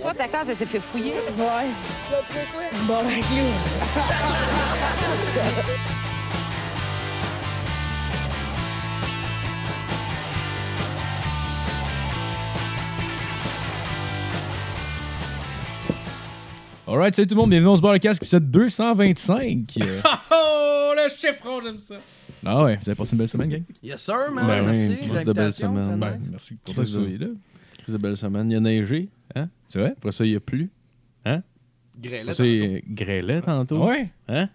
Toi, ta case, elle s'est fait fouiller. Ouais. Bon, ben, clou. Alright, salut tout le monde, bienvenue, on se barre le casque, épisode 225. Euh, Oh, le chiffron, j'aime ça. ah ouais, vous avez passé une belle semaine, gang? Yes, sir, man. Ben Merci. Chris de belle semaine. Ben, merci pour ça, de- là. Chris de belle semaine. Il a neigé. Hein? C'est vrai? Après ça, il a plu. Grêlette, ça, il grêlait tantôt. Ouais? Hein?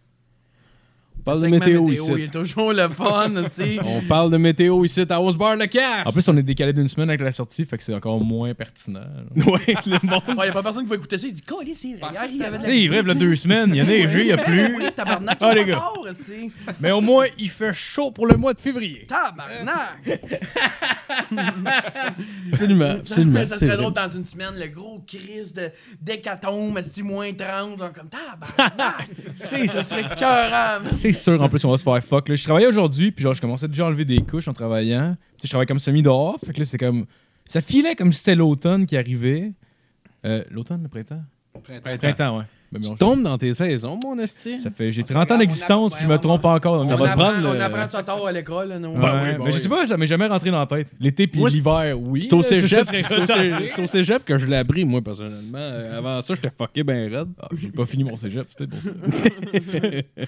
On parle de météo, Il ici. est toujours le fun, tu sais. On parle de météo ici à Osbar le cash. En plus, on est décalé d'une semaine avec la sortie, fait que c'est encore moins pertinent. là. ouais, le monde. Il n'y a pas personne qui va écouter ça. Il dit, Colin, c'est vrai. Il il il y a deux semaines, il y a neigé, il y a plu. Oui, tabarnak, Ah, il les gars. Mais au moins, il fait chaud pour le mois de février. Tabarnak. Absolument, absolument. ça serait drôle dans une semaine, le gros crise de d'hécatombe, esti, moins 30, genre comme tabarnak. C'est Ça serait man. C'est sûr, en plus, on va se faire fuck. Là. Je travaillais aujourd'hui, puis genre, je commençais déjà à enlever des couches en travaillant. Tu sais, je travaillais comme semi-dehors, fait que là, c'est comme. Ça filait comme si c'était l'automne qui arrivait. Euh, l'automne, le printemps? Printemps, ouais. Ben, Tu tombes dans tes saisons, mon esti. Ça fait, j'ai On 30 ans apprend- d'existence, puis je me apprend- trompe encore. dans Ça va journées. prendre On apprend ça tard à l'école. non? Ben oui, ben mais je oui. sais pas, ça m'est jamais rentré dans la tête. L'été puis l'hiver, oui. C'est au cégep, c'est au cégep- que je l'ai appris, moi, personnellement. Euh, Avant ça, j'étais fucké ben raide. Ah, j'ai pas fini mon cégep, c'est peut-être pour ça.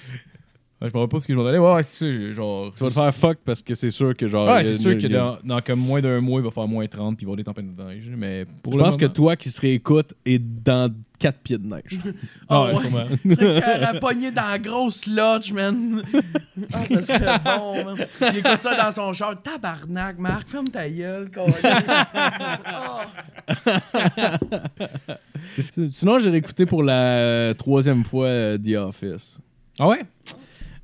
Ouais, je me rappelle pas ce que je m'en allais. Ouais, ouais, c'est genre. Tu vas te faire fuck parce que c'est sûr que genre. Ouais, c'est sûr que dans, dans comme moins d'un mois, il va faire moins 30 puis il va y avoir des tempêtes de neige. Mais pour Je le pense que toi qui se réécoute est dans 4 pieds de neige. Ah, Oh, ouais, sûrement. Dans la grosse lodge, man. Ah, ça serait bon, man. Il écoute ça dans son char. Tabarnak, Marc, ferme ta gueule. Ah. Sinon, j'ai réécouté pour la troisième fois euh, The Office. Ah ouais?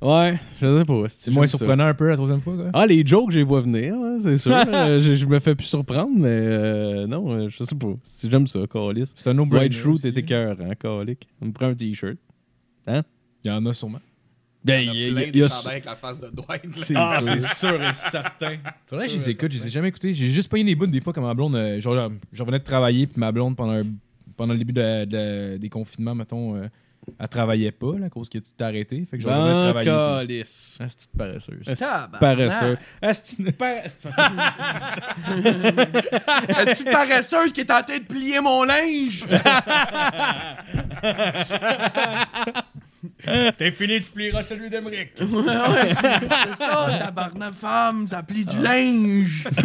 Ouais, je sais pas. C'est moins surprenant un peu la troisième fois, quoi. Ah, les jokes, je les vois venir, hein, c'est sûr. Euh, je, je me fais plus surprendre, mais euh, non, euh, je sais pas. Si J'aime ça, Calis. C'est un no-brainer. White Truth aussi. était cœur, hein, Calic. On me prend un t-shirt. Il y en a sûrement. Ben, Il y a il y a- plein il des y a- chandails avec la face de Dwight. C'est Ah, sûr. c'est sûr et certain. Faudrait que je les écoute, je les ai jamais écoutés. J'ai juste payé des bouts des fois comme ma blonde. euh, genre, je revenais de travailler, puis ma blonde, pendant, un- pendant le début de- de- des confinements, mettons, euh, elle travaillait pas, là, à cause qu'il a tout arrêté. Fait que de Ben, travailler. puis- Calis. Ah, c'est petite paresseuse? Est-ce que Tabarnak. tu paresseux? Est-ce que tu par- Es-tu paresseuse qui est en train de plier mon linge? T'es fini, tu plieras celui d'Emeric. C'est ça, tabarnak femme, ça plie du linge.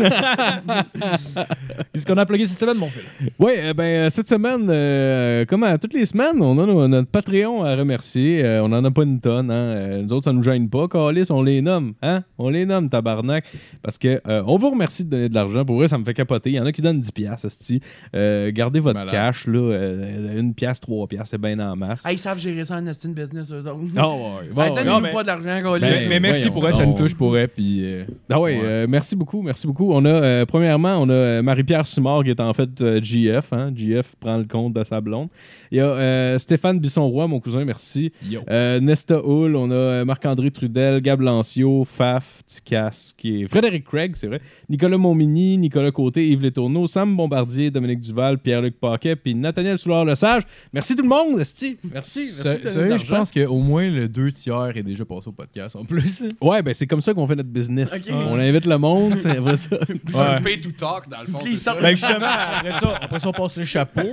Qu'est-ce qu'on a plugué cette semaine, mon fils? Oui, euh, ben, euh, cette semaine, euh, comme à toutes les semaines, on a no- notre Patreon à remercier. Euh, on en a pas une tonne. Hein. Euh, nous autres, ça nous gêne pas. Calis, on les nomme. Hein? On les nomme, tabarnak. Parce que euh, on vous remercie de donner de l'argent. Pour vrai, ça me fait capoter. Il y en a qui donnent 10 piastres, esti. Euh, gardez votre Malade. cash. Là, euh, une pièce, trois piastres, c'est bien en masse. Ah, ils savent gérer ça en Austin Business, eux autres. Ah ouais, bon, Hey, ouais. Donnez-nous non, mais- pas de l'argent, Mais. Ben, mais merci voyons pour elle, ça nous touche pour elle. Puis, euh, Ah oui, Ouais. euh, merci beaucoup, merci beaucoup. On a, euh, premièrement, on a Marie-Pierre Simard qui est en fait euh, GF. Hein? GF prend le compte de sa blonde. Il y a euh, Stéphane Bisson-Roy, mon cousin, merci. yo. Euh, Nesta Hull, on a Marc-André Trudel, Gab Lancio, Faf, Ticas, qui est Frédéric Craig, c'est vrai, Nicolas Montmini, Nicolas Côté, Yves Letourneau, Sam Bombardier, Dominique Duval, Pierre-Luc Paquet, puis Nathaniel Soulard-Lesage. Merci tout le monde, Esti. Merci. merci je pense qu'au moins le deux tiers est déjà passé au podcast en plus. Ouais, ben c'est comme ça qu'on fait notre business. On invite le monde, c'est vrai ça. C'est un pay to talk, dans le fond. Ça. Ben justement, après ça, après ça, on passe le chapeau.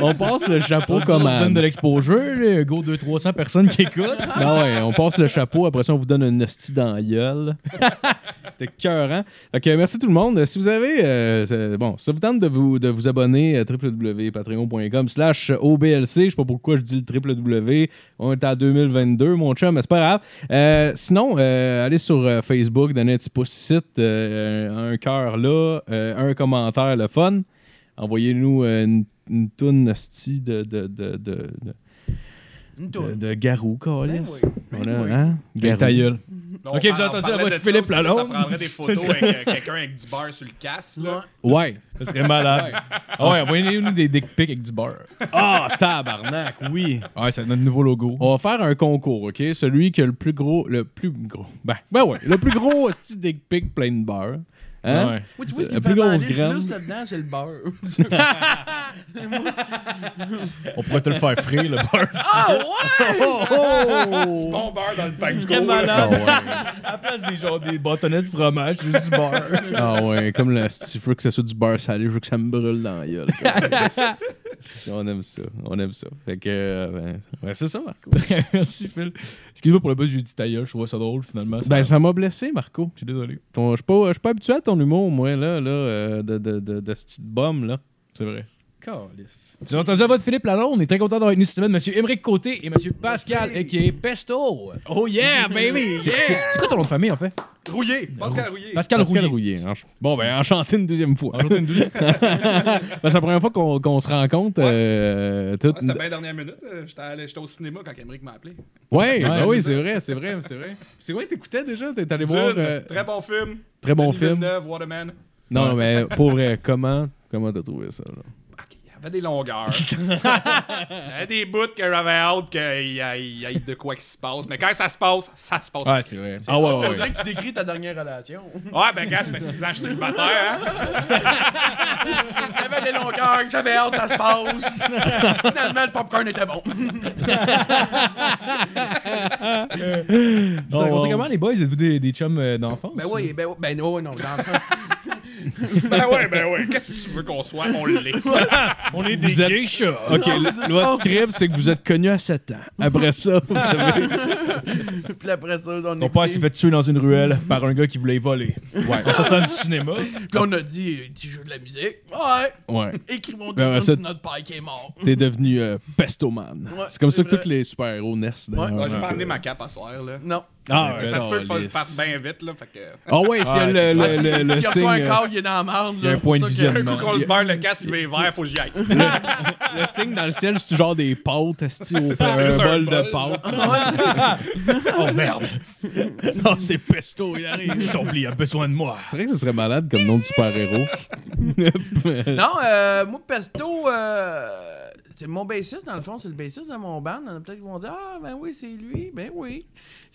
On passe le chapeau comme on à... donne de l'exposure, go 200-300 personnes qui écoutent. Non, ouais, on passe le chapeau, après ça, on vous donne un hostie dans la gueule. C'était cœurant. Fait que merci tout le monde. Si vous avez, euh, c'est- bon, ça vous tente de vous, de vous abonner à www.patreon.com slash OBLC, je sais pas pourquoi je dis le www, on est à 2022, mon chum, mais c'est pas grave. Euh, sinon, euh, allez sur euh, Facebook, donnez un petit pouce ici, euh, un cœur là, euh, un commentaire, le fun. Envoyez-nous euh, une, une toune de, de, de, de, de, Garou, câlisse. Ben oui. On Ben a- oui. hein? Ben, Garou. Ok, vous avez entendu on la voix de ça Philippe Lalonde? Ça prendrait des photos avec euh, quelqu'un avec du beurre sur le casque. Là. Ouais. Ça serait malade. Ah ouais, envoyez-nous des dick pics avec du beurre. Ah, tabarnak, oui. Ouais, c'est notre nouveau logo. On va faire un concours, OK? Celui qui a le plus gros... Le plus gros... Ben, ben ouais, le plus gros petit dick pic plein de beurre. Hein? Ouais. Moi, tu vois, ce qui La me plus fait grosse manger le graine. plus là-dedans, c'est le beurre. On pourrait te le faire frire, le beurre. ah ouais! Du bon beurre dans le pain Très Ah malade. ouais. À la place des genre des bâtonnets de fromage, juste du beurre. Ah ouais, comme le si je veux que ça soit du beurre salé, je veux que ça me brûle dans la gueule. On aime ça, on aime ça. Fait que, euh, ben, ouais, c'est ça, Marco. Merci, Phil. Excuse-moi pour le buzz, j'ai dit ta gueule, je trouvais ça drôle, finalement. Ben, ça m'a blessé, Marco. Je suis désolé. Je suis pas, habitué à ton humour, moi, là, là, euh, de, de, de, de ce petit bum, là. C'est vrai. Calice. Vous avez entendu la voix de Philippe Lalonde? On est très content d'avoir avec nous cette semaine M. Émeric Côté et M. Pascal, qui est Pesto. Oh yeah, baby! C'est c'est quoi ton nom de famille, en fait? Rouillé. Pascal Rouillé. Pascal, Pascal Rouillet. Rouillet. ench- Bon, ben, enchanté une deuxième fois. Enchanté une douzaine. Ben, c'est la première fois qu'on se rencontre. Ouais. euh, Ah, C'était bien dernière minute. euh, J'étais au cinéma quand Emmerich m'a appelé. Ouais, ben c'est oui, c'est vrai, c'est vrai, c'est vrai. C'est quoi t'écoutais déjà? T'es allé voir. Euh, Très bon film. Très bon film. Waterman. Non, mais pour vrai, comment comment t'as trouvé ça? Là? Avait des longueurs. Il y des bouts que j'avais hâte qu'il y, ait- il y ait de quoi qui se passe. Mais quand ça se passe, ça se passe. Ouais, c'est vrai. Ah ouais, On dirait que tu décris ta dernière relation. Ouais, ben gars, ça fait 6 ans que je suis célibataire. Hein? J'avais des longueurs, que j'avais hâte que ça se passe. Finalement, le popcorn était bon. Tu t'es rencontré Oh. comment, les boys? Êtes-vous des, des chums euh, d'enfance? Ben oui, ben, oui, ben oh, non, dans Ben ouais, ben ouais. Qu'est-ce que tu veux qu'on soit? On l'est. On est Vous êtes- geishas. Ok, le- votre script, c'est que vous êtes connus à 7 ans. Après ça, vous savez. Puis après ça, on Ton père s'est fait tuer dans une ruelle par un gars qui voulait y voler. Ouais. En sortant du cinéma. Puis là, on a dit, tu joues de la musique? Ouais. Ouais. Écrivons Ben, des tunes sur notre père qui est mort. T'es devenu euh, Pestoman. Ouais, c'est comme ça que tous les super-héros naissent. d'ailleurs. Ouais, j'ai Ouais. pas amené ma cape à soir, là. Non. Ah, ça se peut que je bien vite, là. Fait que. Ah ouais, le, le, Ah, si- le, le signe. un câble, il est dans la marde. Il y a là, un point de coup qu'on se barre le casque, il va vert, faut que j'y aille. Le signe dans le ciel, c'est genre des pâtes, C'est ça, un bol bol, de pâtes. Oh merde. non, c'est Pesto, il arrive. Chambly a besoin de moi. C'est vrai que ce serait malade comme nom de super-héros. Non, euh, moi, Pesto, euh, c'est mon bassiste, dans le fond, c'est le bassiste de mon band. Il y en a peut-être qui vont dire Ah, ben oui, c'est lui. Ben oui.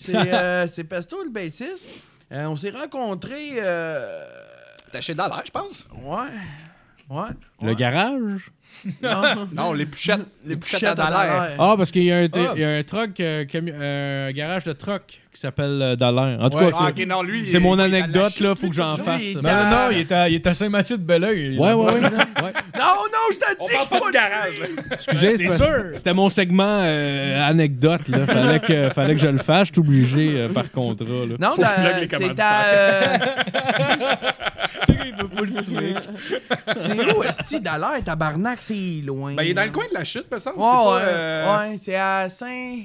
C'est euh, c'est Pesto, le bassiste. Euh, on s'est rencontrés. Euh, T'as chez Dallaire, je pense. ouais. Ouais. Le ouais. garage? Non, Non, les puchettes. les puchettes à à Dallaire. Ah, parce qu'il y, a un- Ah. il y a un truck, euh, euh, un garage de truck qui s'appelle euh, Dallaire. En tout Ouais. cas, Ah, c'est- ok, non, lui. c'est il- mon anecdote, là, faut que j'en fasse. Non, non, non, il est à, il est à Saint-Mathieu de Belleuil. Ouais, ouais, ouais. ouais. Non, non, je parle que c'est pas pas garage. Excusez? C'était mon segment euh, anecdote. Là. Fallait, que, fallait que je le fasse. Je suis obligé euh, par contrat. Là. Non, les c'est à. Il veut pas le slick. c'est où, Esti, Dallaire, tabarnak, c'est loin. Ben, il est dans le coin de la chute, me semble. Ouais, c'est pas. ouais, euh, ouais, c'est à Saint.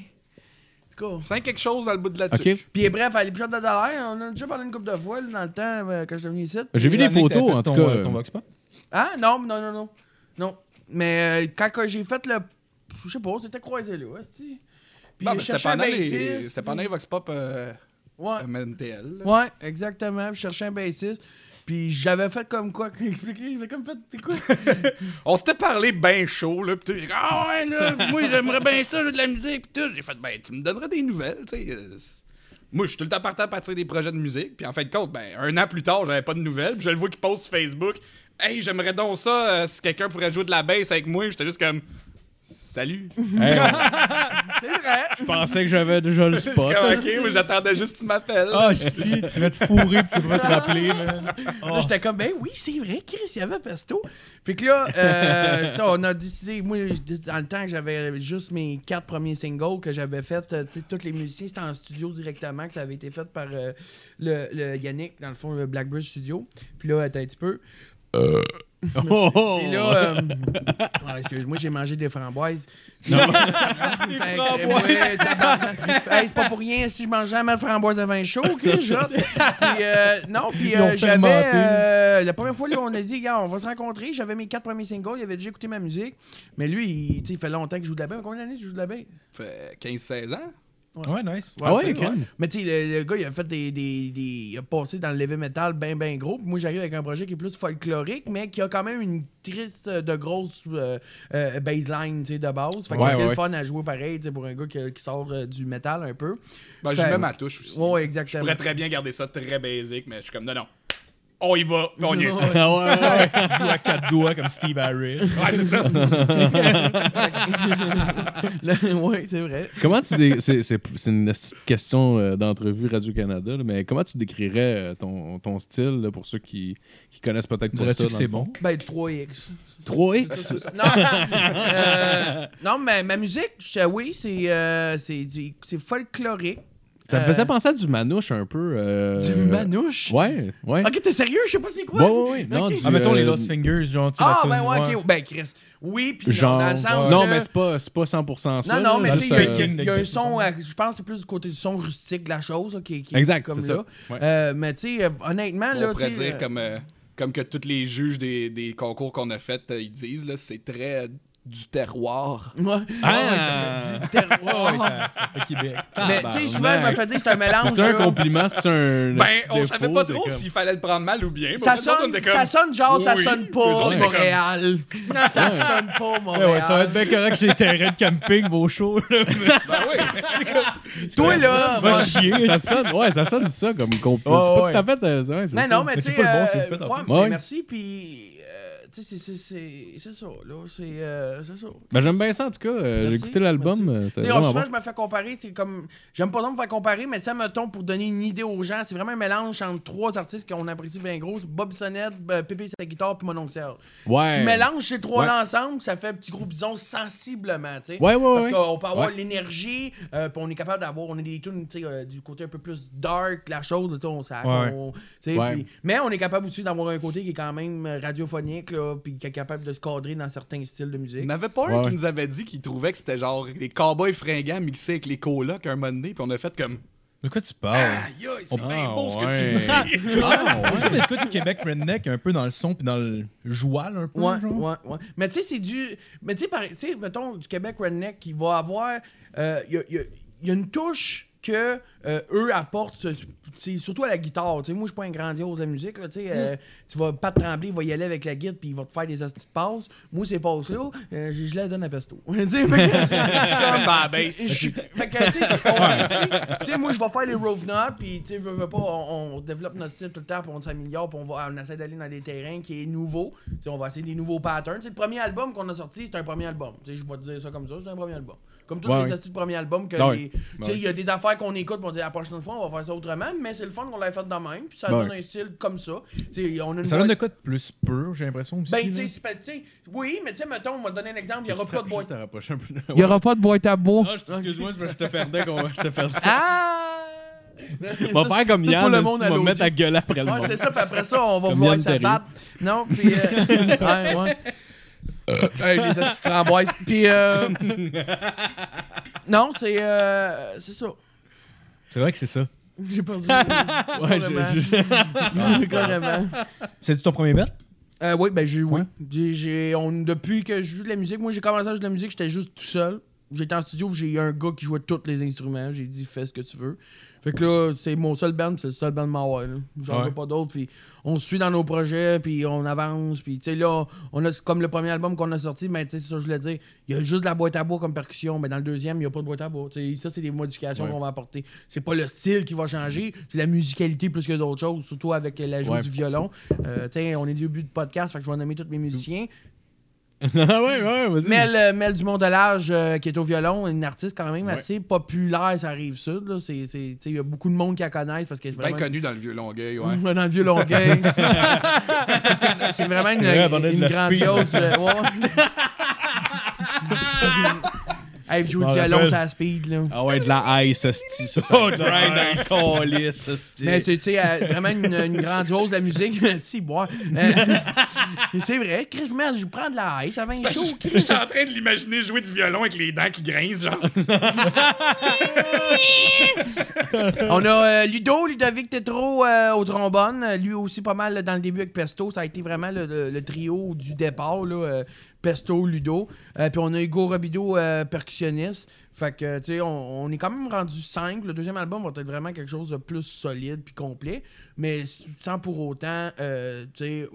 En tout cas. Cinq quelque chose dans le bout de la OK. tuque. Puis bref, à l'épisode de Dallaire, on a déjà parlé une couple de fois là, dans le temps euh, quand je suis venu ici. J'ai vu des photos, en tout cas. euh, Ton Vox Pop? Ah, non, non, non, non. Non. Mais euh, quand que j'ai fait le. Je sais pas, c'était croisé là, Esti. Puis Non, je c'était cherchais un pendant les. bassiste. C'était pendant les Vox Pop euh, Ouais. MNTL. là. Ouais, exactement. Je cherchais un bassiste. Puis j'avais fait comme quoi? Expliquez, j'avais comme fait. C'est quoi? On s'était parlé bien chaud, là. Pis tout, ah ouais, là, moi, j'aimerais bien ça, j'ai de la musique, pis tout. J'ai fait, ben, tu me donnerais des nouvelles, tu sais. euh, Moi, je suis tout le temps partant à partir des projets de musique. Puis en fin de compte, ben, un an plus tard, j'avais pas de nouvelles. Puis je le vois qu'il poste sur Facebook. Hey, j'aimerais donc ça euh, si quelqu'un pourrait jouer de la bass avec moi. J'étais juste comme, salut. Hey, C'est vrai. je pensais que j'avais déjà le Je suis spot. comme, ok, moi, j'attendais juste que tu m'appelles. Ah, si, tu vas te fourrer pis tu vas te rappeler, man. Là, j'étais comme, ben oui, c'est vrai, Chris, il y avait Pesto. Puis que là, euh, on a décidé, moi, dans le temps que j'avais juste mes quatre premiers singles que j'avais fait, euh, tu sais, tous les musiciens, c'était en studio directement, que ça avait été fait par euh, le, le Yannick, dans le fond, le Blackbird Studio. Puis là, attends un petit peu. Oh. Puis là, euh, excuse-moi, j'ai mangé des framboises. Hey, c'est pas pour rien si je mange jamais de framboises à vin chaud, Puis euh, non, puis euh, j'avais euh, la première fois là, on a dit gars, on va se rencontrer, j'avais mes quatre premiers singles, il avait déjà écouté ma musique. Mais lui, il, tu sais, il fait longtemps que je joue de la baie. Combien d'années tu joues de la baie? Fait 15-16 ans. Ouais, nice. Ah ouais, c'est ok. Mais tu sais, le, le gars, il a fait des, des, des- Il a passé dans le heavy metal bien, bien gros. Puis moi, j'arrive avec un projet qui est plus folklorique, mais qui a quand même une triste euh, de grosse euh, euh, baseline, tu sais, de base. Fait que Ouais, c'est ouais. le fun à jouer pareil, tu sais, pour un gars qui, qui sort euh, du métal un peu. Ben, Fait- j'y mets ma touche aussi. Ouais, Je exactement. pourrais très bien garder ça très basique, mais je suis comme, non, non. On y va, on y est. Ouais, ouais, ouais. Joue à quatre doigts comme Steve Harris. c'est ça. Le- ouais, c'est vrai. Comment tu dé- c'est, c'est, c'est une petite question euh, d'entrevue Radio-Canada, là, mais comment tu décrirais euh, ton, ton style là, pour ceux qui, qui connaissent peut-être pas ça? Dirais-tu que dans c'est le fond? bon? Ben, 3X. 3X? Non, euh, non mais ma musique, je- oui, c'est euh, c'est c'est- c'est folklorique. Ça me Euh, faisait penser à du manouche un peu. euh, Du manouche? Ouais, ouais. Ok, t'es sérieux? Je sais pas c'est quoi. Ouais, ouais, ouais. Non, Ah, mettons les euh, Lost Fingers, genre, Ah, ben ouais, ok. Ben, Chris. Oui, puis non, Genre. dans le sens. non, que- mais c'est pas, c'est pas 100% ça. Non, non, mais tu juste, sais, il y a- y, un son, je pense que c'est plus du côté du son rustique de la chose, là, qui, qui est Exact, comme là. ça. Ouais. Euh, mais tu sais, honnêtement, là, On pourrait dire comme, euh, comme que tous les juges des, des concours qu'on a fait, ils disent, là, c'est très du terroir. Ouais. Ah! Du terroir. Ouais, ça, ça fait Québec. Mais tu sais, souvent, je me fais dire que c'est un mélange. C'est un compliment, c'est un. Ben, on défaut, savait pas trop comme- s'il fallait le prendre mal ou bien. Ça sonne, ça sonne genre, ça sonne pas Montréal. ça sonne pas Montréal. ouais, ça va être bien correct que c'est les terrains de camping, vos shows. Là. Ben oui. Toi, là, Va chier. Ça sonne, ouais, ça sonne ça comme compliment. Ouais, c'est pas tout à fait. euh, ouais, c'est Mais ça. non, mais tu c'est sais. pas le bon, euh, Ouais. merci, puis. Euh, tu sais, c'est- ça, là. C'est euh, c'est ça. Ben, j'aime bien ça en tout cas. euh, J'ai Merci, écouté l'album. euh, souvent, bon. je me fais comparer, c'est comme. J'aime pas tant me faire comparer, mais ça me tombe pour donner une idée aux gens. C'est vraiment un mélange entre trois artistes qu'on apprécie bien gros Bob Sonnette, euh, Pépé sa guitare, puis mon oncle Serge. Ouais. Tu mélanges ces trois-là ensemble, ça fait un petit groupe, disons, sensiblement, tu sais. Ouais, ouais, Parce qu'on peut avoir l'énergie, euh, puis on est capable d'avoir, on a des tunes, tu sais, euh, du côté un peu plus dark, la chose, tu sais, on, ça, mais on est capable aussi d'avoir un côté qui est quand même euh, radiophonique, là, puis qui est capable de se cadrer dans certains styles de Il musique. n'y en avait pas un Ouais. qui nous avait dit qu'il trouvait que c'était genre les cowboys fringants mixés avec les colocs un moment donné, puis on a fait comme. De quoi tu parles? Aïe, aïe, c'est Ah, bien beau ce que ouais. tu me dis. Ah, on joue d'écoute Québec Redneck un peu dans le son puis dans le joual un peu. Ouais, genre. ouais, ouais. Mais tu sais, c'est du. Mais tu sais, par- tu sais, mettons, du Québec Redneck qui va avoir. euh, Il y, a, y a- y a une touche que euh, eux apportent, ce- c'est surtout à la guitare. Tu sais, moi, je suis pas un grandiose de la musique. Là, tu sais, euh, tu vas pas te trembler, il va y aller avec la guitare puis il va te faire des hosties de passes. Moi, ces passes-là, euh, je, je les donne à Pesto. Tu sais, à moi, je vais faire les Rove puis, tu sais, veux, veux pas, on, on développe notre style tout le temps, puis on s'améliore, puis on, va, on essaie d'aller dans des terrains qui est nouveau. Tu sais, on va essayer des nouveaux patterns. Tu sais, le premier album qu'on a sorti, c'est un premier album. Tu sais, je vais te dire ça comme ça, c'est un premier album. Comme tous Ouais, les astuces de premier album, que Ouais, les- ouais. tu sais, il y a des affaires qu'on écoute, on dit la prochaine fois, on va faire ça autrement, mais c'est le fun qu'on l'ait fait de même, puis ça Ouais. donne un style comme ça. Tu sais, on a une Ça donne de quoi de plus pur, j'ai l'impression aussi. Ben, oui, mais tu sais, mettons, on va te donner un exemple, il y aura pas de boîte. Il y aura pas de boîte à bois. Ah, excuse-moi, je je te perdais. qu'on- Je te perdais. Ah! On va faire comme Yann, pour le monde me mettre à gueuler après le monde. c'est ça, puis après ça, on va vouloir se battre. Non, puis. Euh. Hey, les petites framboises. Puis. Euh, non, c'est. Euh, c'est ça. C'est vrai que c'est ça. J'ai perdu. Ouais, je- Carrément. je- Carrément. C'est ton premier bet? Euh, oui, ben j'ai oui. Ouais. J'ai- j'ai- on, depuis que je joue de la musique, moi j'ai commencé à jouer de la musique, j'étais juste tout seul. J'étais en studio, j'ai eu un gars qui jouait tous les instruments. J'ai dit fais ce que tu veux. Fait que là, c'est mon seul band, c'est le seul band de Mawai. J'en Ouais. veux pas d'autres. Puis on se suit dans nos projets, puis on avance. Puis tu sais, là, on a comme le premier album qu'on a sorti, mais tu sais, c'est ça que je voulais dire. Il y a juste de la boîte à bois comme percussion, mais dans le deuxième, il n'y a pas de boîte à bois. Tu sais, ça, c'est des modifications Ouais. qu'on va apporter. C'est pas le style qui va changer, c'est la musicalité plus que d'autres choses, surtout avec l'ajout Ouais. du violon. Euh, tu sais, on est début de podcast, fait que je vais nommer tous mes musiciens. Ah ouais, ouais, vas-y. Mel, euh, Mel du Mondelage, euh, qui est au violon, une artiste quand même Ouais. assez populaire, ça arrive sud. là. C'est- c'est- tu sais, Il y a beaucoup de monde qui la connaissent parce qu'elle est Bien vraiment. connu dans le vieux Longueuil, ouais. Dans le vieux Longueuil. C'est- c'est vraiment une, une de speed. grandiose. Hey, Je du violon, à speed. Là. Ah ouais, de la ice, ça. ça Oh, de la grind ice. Mais c'est tu sais, euh, vraiment une, une grandiose la musique. si, boire. Euh, c'est vrai, Chris Mel, je prends de la ice, ça va être chaud. Chris. J'étais en train de l'imaginer jouer du violon avec les dents qui grincent, genre. On a euh, Ludo, Ludovic Tétro euh, au trombone. Lui aussi pas mal dans le début avec Pesto. Ça a été vraiment le, le- le trio du départ. Là, euh, Pesto, Ludo. Euh, puis on a Hugo Robido, euh, percussionniste. Fait que, tu sais, on, on est quand même rendu 5. Le deuxième album va être vraiment quelque chose de plus solide puis complet, mais sans pour autant, euh, tu sais,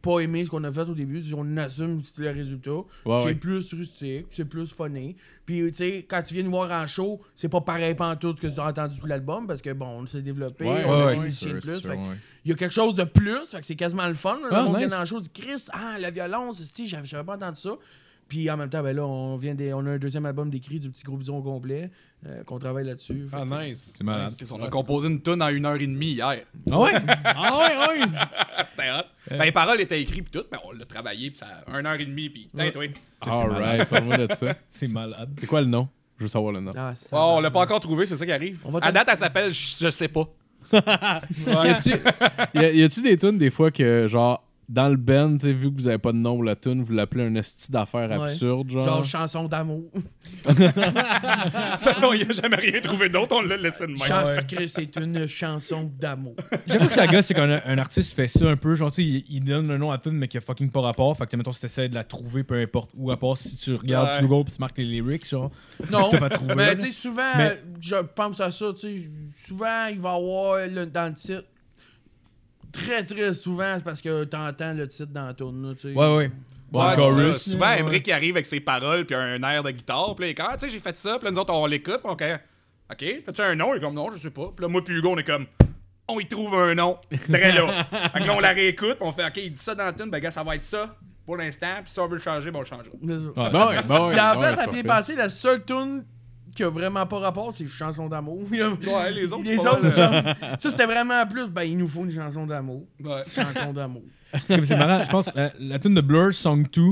pas aimer ce qu'on a fait au début. On assume le résultat. Ouais, c'est ouais. plus rustique, c'est plus funny. Puis, tu sais, quand tu viens nous voir en show, c'est pas pareil pantoute que tu as entendu tout l'album parce que, bon, on s'est développé, Ouais, on a sûr, plus. fait sûr, ouais. Il y a quelque chose de plus, fait que c'est quasiment le fun. Le Ah, monde nice. vient dans le show dit Chris, ah, la violence, j'avais j'avais pas entendu ça. Puis en même temps, ben là, on vient des, on a un deuxième album d'écrit du petit gros bison au complet, euh, qu'on travaille là-dessus. Ah, que- nice. C'est malade. On a composé une tune en une heure et demie hier. Ah ouais? Ah, ouais, ouais. C'était hot. Ben, les paroles étaient écrites puis tout, mais on l'a travaillé puis ça a une heure et demie puis peut-être oui. Alright, ça va de ça. C'est malade. C'est quoi le nom? Je veux savoir le nom. Ah, Oh, on l'a pas encore trouvé, c'est ça qui arrive. On va à te- date, elle s'appelle Je je sais pas. Y a-tu des tunes des fois que, genre, dans le band, tu sais, vu que vous avez pas de nom pour la tune, vous l'appelez un esti d'affaires Ouais. absurde, genre? Genre chanson d'amour. Ça, non, il a jamais rien trouvé d'autre, on l'a laissé de même. Chan- Chris, c'est une chanson d'amour. J'avoue que ça gosse, c'est quand un, un artiste fait ça un peu, genre, tu sais, il, il donne le nom à tout, mais qui a fucking pas rapport. Fait que, mettons, si t'essaies de la trouver, peu importe où, à part si tu regardes Ouais. Google pis tu marques les lyrics, genre. Non, T'as pas trouvé, mais tu sais, souvent, Mais- je pense à ça, tu sais, souvent, il va y avoir le- dans le titre. Très, très souvent, c'est parce que t'entends le titre dans la tourne, tu sais. Ouais, ouais. Bon, Ouais, le c'est chorus. ça. Souvent. Emmerich qui arrive avec ses paroles puis un air de guitare. Puis là, il est comme, ah, tu sais, j'ai fait ça. Puis là, nous autres, on l'écoute. puis OK. OK. T'as-tu un nom? Il est comme, non, je sais pas. Puis là, moi, puis Hugo, on est comme, on y trouve un nom. Très là. fait que là, on la réécoute. Puis on fait, OK, il dit ça dans la tune. Ben, gars, ça va être ça pour l'instant. Puis si on veut le changer, ben, on le changera. Ouais. Bon, bon, Puis en bon, fait, à bien passé, la seule tune qui a vraiment pas rapport, c'est chanson d'amour. Ouais, les autres, Les c'est pas autres, chansons- ça c'était vraiment plus, ben il nous faut une chanson d'amour. Ouais. Chanson d'amour. C'est c'est marrant, je pense, la, la tune de Blur, Song 2,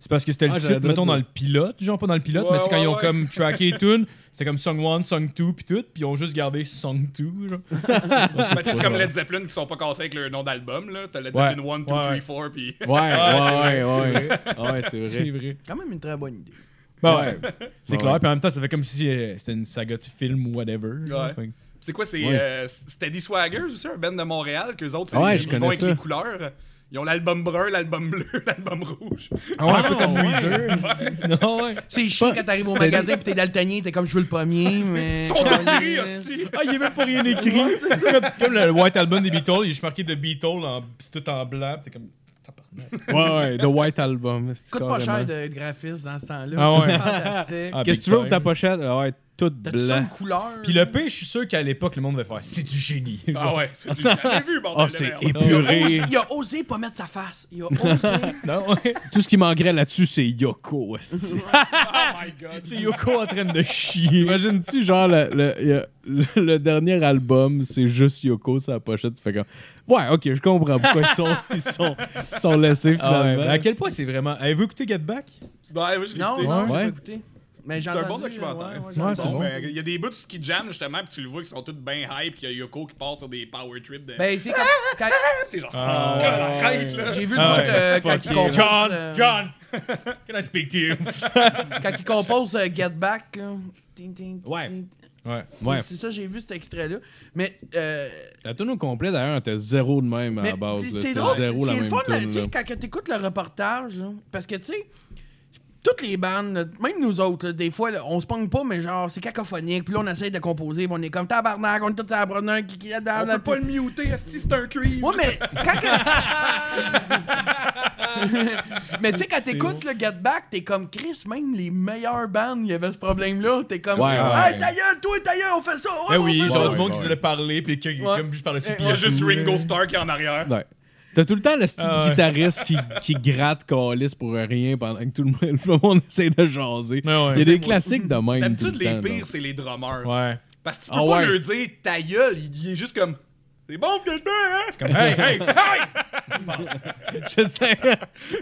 c'est parce que c'était le Ah, titre, mettons, dans le pilote, genre pas dans le pilote, Ouais, mais tu sais, quand ouais, ils ont ouais. comme tracké les tunes, c'est comme Song 1, Song 2, puis tout, puis ils ont juste gardé Song 2, genre. Tu sais, c'est comme Led Zeppelin qui sont pas cassés avec leur nom d'album. là. T'as Led Ouais. Zeppelin 1, 2, Ouais, 3, ouais. 4. Puis. Ouais, ouais, c'est ouais, vrai, ouais. Ouais, c'est C'est vrai. vrai. Quand même une très bonne idée. Ouais. c'est Ouais. clair, puis en même temps, ça fait comme si euh, c'était une saga de film ou whatever. genre. Ouais. Fait que- C'est quoi, c'est Ouais. euh, Steady Swaggers aussi, un band de Montréal, qu'eux autres, c'est- Ouais, je ils connais vont avec ça. les couleurs. Ils ont l'album brun, l'album bleu, l'album rouge. Ah ouais, un peu Ah, comme ouais. Weezer. c'est- Non, ouais. C'est chiant quand t'arrives au magasin pis t'es daltonien, t'es comme je veux le premier, mais. Ils sont tous gris, hostie. Ah, il y a même pas rien écrit. comme, comme le White Album des Beatles, il est juste marqué The Beatles, en, c'est tout en blanc, pis t'es comme. Ouais, ouais, The White Album. c'est coûte pas cher de graphisme dans ce temps-là. Ah ouais. Ah, Qu'est-ce que tu veux pour ta pochette? Ah Ouais, une blanc. couleur? Puis le P, je suis sûr qu'à l'époque, le monde va faire c'est du génie. Ah ouais, c'est du jamais vu, bordel Ah, de c'est merde. il, a osé, épuré. il a osé pas mettre sa face. Il a osé. Non, ouais. Tout ce qui manquerait là-dessus, c'est Yoko. esti. Oh my god. C'est Yoko en train de chier. T'imagines-tu, genre, le, le, il y a- le- le dernier album, c'est juste Yoko la pochette. Tu fais comme, ouais, ok, je comprends pourquoi ils sont, ils sont, ils sont laissés Ah ouais, finalement. mais à quel point c'est vraiment. Avez-vous écouté Get Back? Ouais, moi, je l'ai Non, écouté. non, j'ai Ouais. pas écouté. Mais j'ai C'est un bon entendu, documentaire. ouais, ouais, j'ai Ouais, entendu. c'est Bon, bon. ben, il y a des bouts de ski jam justement, puis tu le vois qui sont tous bien hype, qu'il y a Yoko qui part sur des power trips de. Ben, tu sais, quand, quand- T'es genre, Ah, arrête là! j'ai vu le Ah bout ouais. euh, quand Fuck il you. compose. John, euh, John, can I speak to you? Quand il compose euh, Get Back, là. Ouais. Ouais. C'est Ouais. c'est ça, j'ai vu cet extrait-là. Mais, euh, La tune au complet, d'ailleurs, était zéro de même à la base. c'est drôle. zéro Ce la qui est même le fun, quand tu écoutes le reportage, là, parce que, tu sais, toutes les bandes, là, même nous autres, là, des fois, là, on se pogne pas, mais genre, c'est cacophonique. Puis là, on essaye de composer, puis on est comme tabarnak, on est tous à la qui qui est dans On peut pas le muter, esti, c'est un tree! Ouais, mais quand. que- mais tu sais, quand t'écoutes le Get Back, t'es comme Chris, même les meilleures bandes, il y avait ce problème-là. T'es comme. Ouais, ouais. Hey, ta gueule, toi, ta gueule, on fait ça! Ouais, Ben on oui, fait genre ça. du monde ouais. qui se le parler, puis qui, Ouais. comme juste par dessus. Eh, puis Il y a juste Ringo là. Starr qui est en arrière. Ouais. T'as tout le temps le style Ah ouais. guitariste qui, qui gratte calice pour rien pendant que tout le monde, tout le monde essaie de jaser. Ouais, ouais. c'est des moi. classiques de même. D'habitude, le les temps, pires, c'est les drummers. Ouais. Parce que tu peux Ah pas ouais. leur dire ta gueule, il est juste comme. C'est bon, finalement, hein? Comme, hey, hey, hey! J'essaie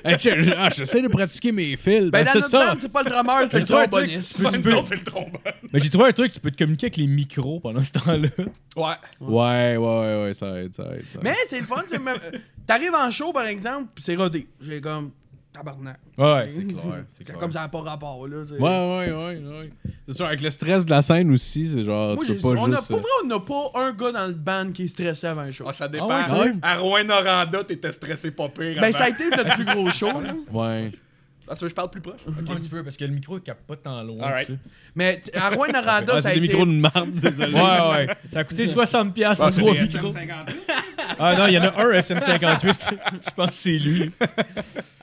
je- je- ah, j'essaie de pratiquer mes fils. Ben, Ben, dans c'est notre ça. bande, c'est pas le drummer, c'est le truc- tromboniste. tu peux- c'est le trombone. Mais j'ai trouvé un truc, tu peux te communiquer avec les micros pendant ce temps-là. Ouais. Ouais, ouais, ouais, ouais, ça aide, ça aide. ça aide. Mais c'est le fun, c'est même. euh, T'arrives en show, par exemple, pis c'est rodé. J'ai comme. Tabarnak. Ouais, c'est clair. C'est comme ça n'a pas rapport, là. Ouais, ouais, ouais, ouais. C'est sûr, avec le stress de la scène aussi, c'est genre, Moi, tu peux pas on a, pour euh, vrai, on n'a pas un gars dans le band qui est stressé avant un show. Ah, ça dépend. ouais, c'est vrai? à Rouen-Noranda, t'étais stressé pas pire. ben, avant. ça a été notre plus gros show, là. Ouais. Ah, tu veux que je parle plus proche? Un petit peu, parce que le micro il capte pas tant loin. Alright. tu sais. Mais t- à Rouen Noranda, Ah, ça a c'est des été. micros de marde, désolé. Ouais, ouais. Ça a coûté 60$ piastres pour trois micros. Ah non, il y en a un SM58. Je pense que c'est lui.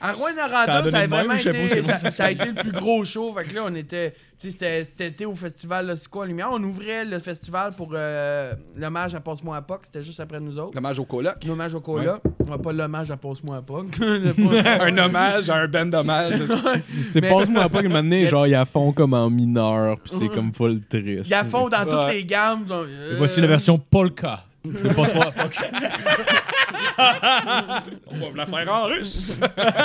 À Rouen Ça a Noranda, donné ça a de même, vraiment je sais pas, été. c'est moi, Ça, ça a été le plus gros show. Fait que là, on était. Tu sais, c'était- au festival là, C'est quoi Lumière. On ouvrait le festival pour euh, l'hommage à Passe-moi à Poc. C'était juste après nous autres. Dommage au coloc. L'hommage au cola. On va pas l'hommage à Passe-moi à pas- un hommage à un band d'hommage. C'est Mais- passe-moi pas que maintenant, genre, il y a fond comme en mineur, pis c'est comme full triste. Il y a fond dans toutes les gammes. donc, Et euh, voici la version polka. De Passe-moi. On va vous la faire en russe.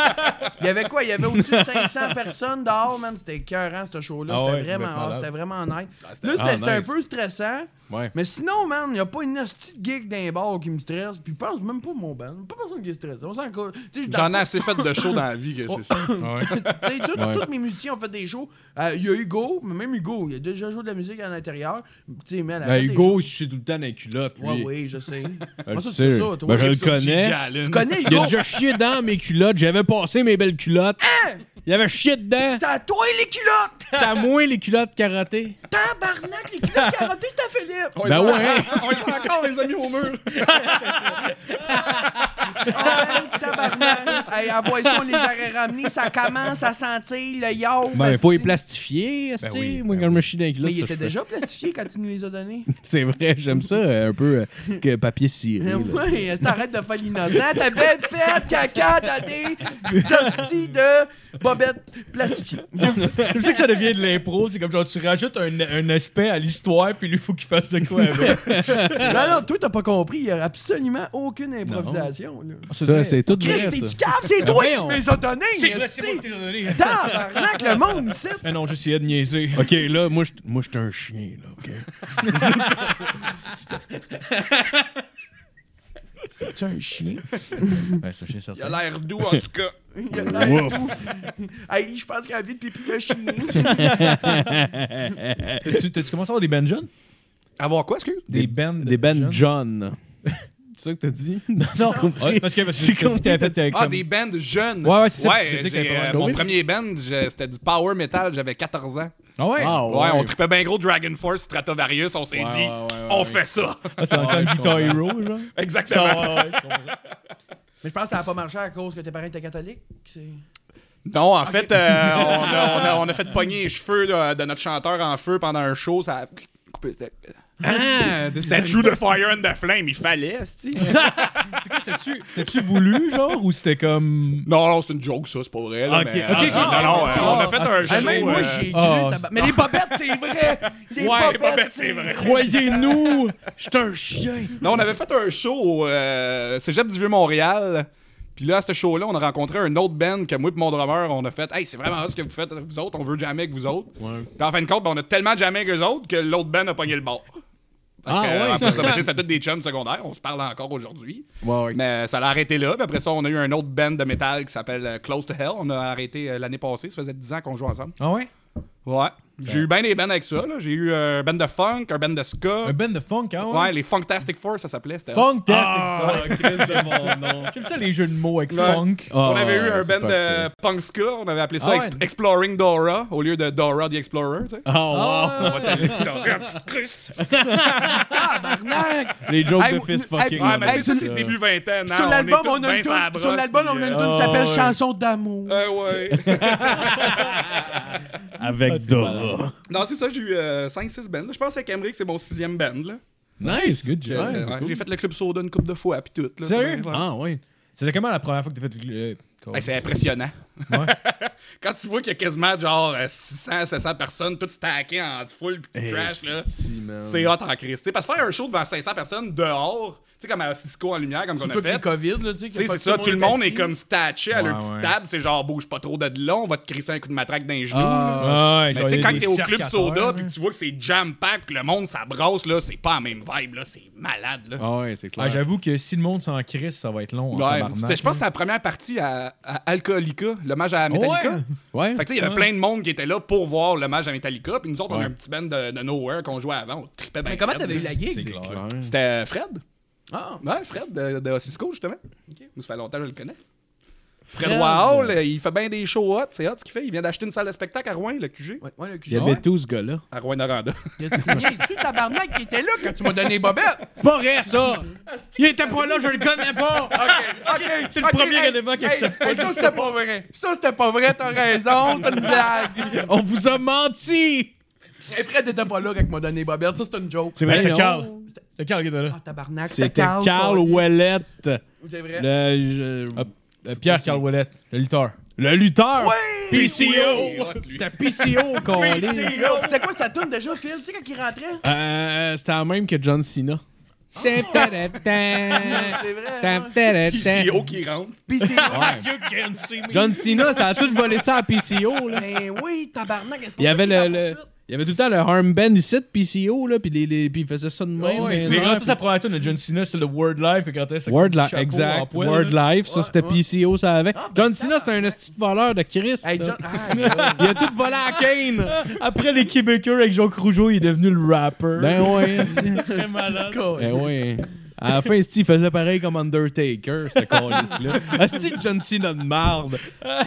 Il y avait quoi? Il y avait au-dessus de 500 personnes dehors, man. C'était écœurant, ce show-là. Ah c'était ouais, vraiment. C'était vraiment nice. Là, c'était Ah, c'était un peu stressant. Ouais. Mais sinon, man, il n'y a pas une hostie de gig d'un bar qui me stresse. Puis pense même pas mon band. Pas personne qui est stressé. On s'en J'en ai assez fait de shows dans la vie que c'est ça. Ouais. tout- mes musiciens ont fait des shows. Euh, Il y a Hugo, mais même Hugo, il a déjà joué de la musique à l'intérieur. Tu sais, Ben, Hugo, je suis tout le temps dans les culottes, lui. Ouais, oui, je sais. Je Moi, ça, c'est ça, toi. Ben, je le connais. Tu connais Il a déjà chié dans mes culottes. J'avais passé mes belles culottes. Il avait chié dedans. C'est à toi les culottes! C'était à moi les culottes carottées. Tabarnak, les culottes carottées, c'est à Philippe! On Ben ouais. On les a encore, les amis, au mur. Oh, tabarnak! Hey, à voix ça, on les aurait ramenés, ça commence à sentir le yo. Ben, il faut les plastifier, esti. oui, Moi, ben quand je me chie dans les culottes, Mais il ça, était je fais. déjà plastifié quand tu nous les as donnés. C'est vrai, j'aime ça euh, un peu euh, que papier ciré. Ouais, t'arrêtes de faire l'innocent. Ta belle pète, caca, t'as des hosties de bobettes plastifiées. Je sais que ça devient de l'impro. C'est comme genre, tu rajoutes un, un aspect à l'histoire, puis lui, il faut qu'il fasse de quoi avec. non, non, toi, t'as pas compris. Il y a absolument aucune improvisation. Ça, c'est tout Chris, t'es-tu ça. cave? C'est toi qui me les as donnés. C'est moi qui t'ai donné. Tabarnak, le monde ici. Ah non, j'essayais de niaiser. OK, là, moi, je moi, j'étais un chien, là, OK? C'est un chien? Ouais, Il a l'air doux, en tout cas. Il a l'air tout. Hey, je pense qu'il a envie de pipi de chien. T'as-tu commencé à avoir des bands jeunes? Avoir quoi, excuse? Des bands Des bands jeunes? John. C'est ça que t'as dit? Non, ouais, parce que parce que t'as fait avec Ah, comme- des bands jeunes. Ouais, ouais, c'est ça, Ouais, que j'ai, euh, mon premier band, c'était du power metal, j'avais 14 ans. Ah ouais? Ah, Ouais, on tripait bien gros Dragon Force, Stratovarius, on s'est Ouais, dit, ouais, ouais, on ouais. fait ça. Ah, c'est je Guitar. Hero, genre? Exactement. Ah. Mais je pense que ça n'a pas marché à cause que tes parents étaient catholiques. C'est... Non, en fait, euh, on, a, on, a, on a fait pogner les cheveux de, de notre chanteur en feu pendant un show, ça a coupé sec. Ah, C'était True the Fire and the Flame, il fallait, c'ti. C'est quoi, c'était-tu- c'était-tu voulu, genre, ou c'était comme. Non, non, c'est une joke, ça, c'est pas vrai. là, Ok, mais, ok, euh, ok. non, non, euh, on a fait Ah, un show. même moi, euh, j'ai cru. ah, tabar- Mais les bobettes, c'est vrai. Les Ouais, les bobettes, bobettes, c'est vrai. Croyez-nous, j'étais un chien. Non, on avait fait un show au euh, Cégep du Vieux-Montréal. Puis là, à ce show-là, on a rencontré un autre band que moi et mon drummer, on a fait Hey, c'est vraiment ce que vous faites, vous autres, on veut jammer avec vous autres. Ouais. Puis en fin de compte, ben, on a tellement jammé avec eux autres que l'autre band a pogné le bord. Que, Ah, ouais. Après ça, ben, c'était tous des chums secondaires, on se parle encore aujourd'hui. Ouais, ouais. Mais ça l'a arrêté là. Puis après ça, on a eu un autre band de métal qui s'appelle euh, Close to Hell. On a arrêté euh, l'année passée, ça faisait 10 ans qu'on jouait ensemble. Ah ouais? Ouais. J'ai eu bien des bands avec ça. là. J'ai eu euh, un band de funk, un band de ska. Un band de funk, hein? Ouais. Ouais, les Funktastic Four, ça s'appelait. c'était- Funktastic Ah, Funk. J'aime mon nom. J'aime ça, les jeux de mots avec Ouais. funk. Ah, On avait eu ouais, un c'est band parfait. de punk ska, on avait appelé ça Ah Ex- ouais. Exploring Dora au lieu de Dora the Explorer, tu sais. Ah, wow. On va t'aller explorer une petite cruce. Tabarnak. Les jokes Hey, de fist hey, fucking. Ouais, mais tu sais, Hey, ça, tu- c'est début vingtaine. hein, Sur l'album, on a une tune- sur l'album, on a une euh, tune qui Ah, s'appelle ouais. Chanson d'amour. euh, ouais. Avec Ah, non, c'est ça, j'ai eu 5-6 bands. là. Je pense que Emmerich, c'est mon sixième band. Là. Nice, good job. euh, ouais, j'ai fait le club soda une coupe de fois, puis tout. Là, Sérieux? Ah, ouais. C'était comment la première fois que t'as fait le. Hey, c'est impressionnant. Ouais. Quand tu vois qu'il y a quasiment genre euh, 600, 700 personnes, toutes stackées en full puis Eh, qui trash, là. C'est hot en sais, Parce que faire un show devant 500 personnes dehors, tu sais, comme à Cisco en lumière, comme on a fait. COVID, là, tu sais. C'est ça, tout le monde est comme statché à leur petite ouais. table. C'est genre, bouge pas trop de là, on va te crisser un coup de matraque dans les genoux. Ah, a quand t'es au club soda, hein. puis que tu vois que c'est jam-pack, que le monde, ça brasse, là, c'est pas la même vibe, là, c'est malade, là. Ah, ouais, c'est clair. Ah, J'avoue que si le monde s'en crisse, ça va être long. je pense que la première partie à, à Alcoolica, l'hommage à Metallica. Ouais. Ouais. Fait que tu sais, il y avait Ouais. plein de monde qui était là pour voir l'hommage à Metallica. Puis nous autres, on a un petit band de, de Nowhere qu'on jouait avant. On tripait bien. Mais comment t'avais eu la gig? C'était Fred. Ah, Ouais, Fred de, de Cisco, justement. Ça fait longtemps que je le connais. Fred. Wahall, euh, il fait bien des shows hot. C'est hot ce qu'il fait. Il vient d'acheter une salle de spectacle à Rouen, le QG. Ouais, ouais, le Il y avait tout ce gars-là. À Rouen-Noranda. Il y a tu tabarnak qui était là quand tu m'as donné Bobette. C'est pas vrai, ça! Il était pas là, je le connais pas! OK, OK. C'est le premier élément qui accepte pas Ça, c'était pas vrai. Ça, c'était pas vrai, t'as raison. C'est une blague. On vous a menti! Et Fred était pas là quand il m'a donné Bobette. Ça, c'était une joke. C'est vrai, c'est. Carl. C'est Carl qui était là. Ah, tabarnak. C'était Carl Ouellette. C'est vrai. Euh, Pierre Carl Ouellet, le lutteur. le lutteur! Oui! PCO! C'était PCO qu'on Yo, C'était quoi sa tune déjà, Phil? Tu sais, quand il rentrait? Euh, c'était la même que John Cena. C'est vrai. hein? PCO qui rentre. C'est. John Cena, ça a tout volé ça à PCO. Là. Ben oui, tabarnak. Il y ça avait le, le-. Il y avait tout le temps le armband ici de PCO, là, puis, les, les- puis il faisait ça de même. Ouais, les mais quand puis- sa première tune de John Cena, c'est le Word Life, puis quand s'est Word Life, exact. poil, Word là. Life, ça Ouais, c'était ouais. PCO, ça avait. Ah, John Cena, c'était un esti de voleur de Chris. Hey, là. John. Ah. Il a tout volé à Kane. Après les Québécois avec Jean Rougeau, il est devenu le rapper. ben ouais. c'est malade. ben ouais. À la fin, Steve il faisait pareil comme Undertaker, ce calice-là. Asti de John Cena de marde.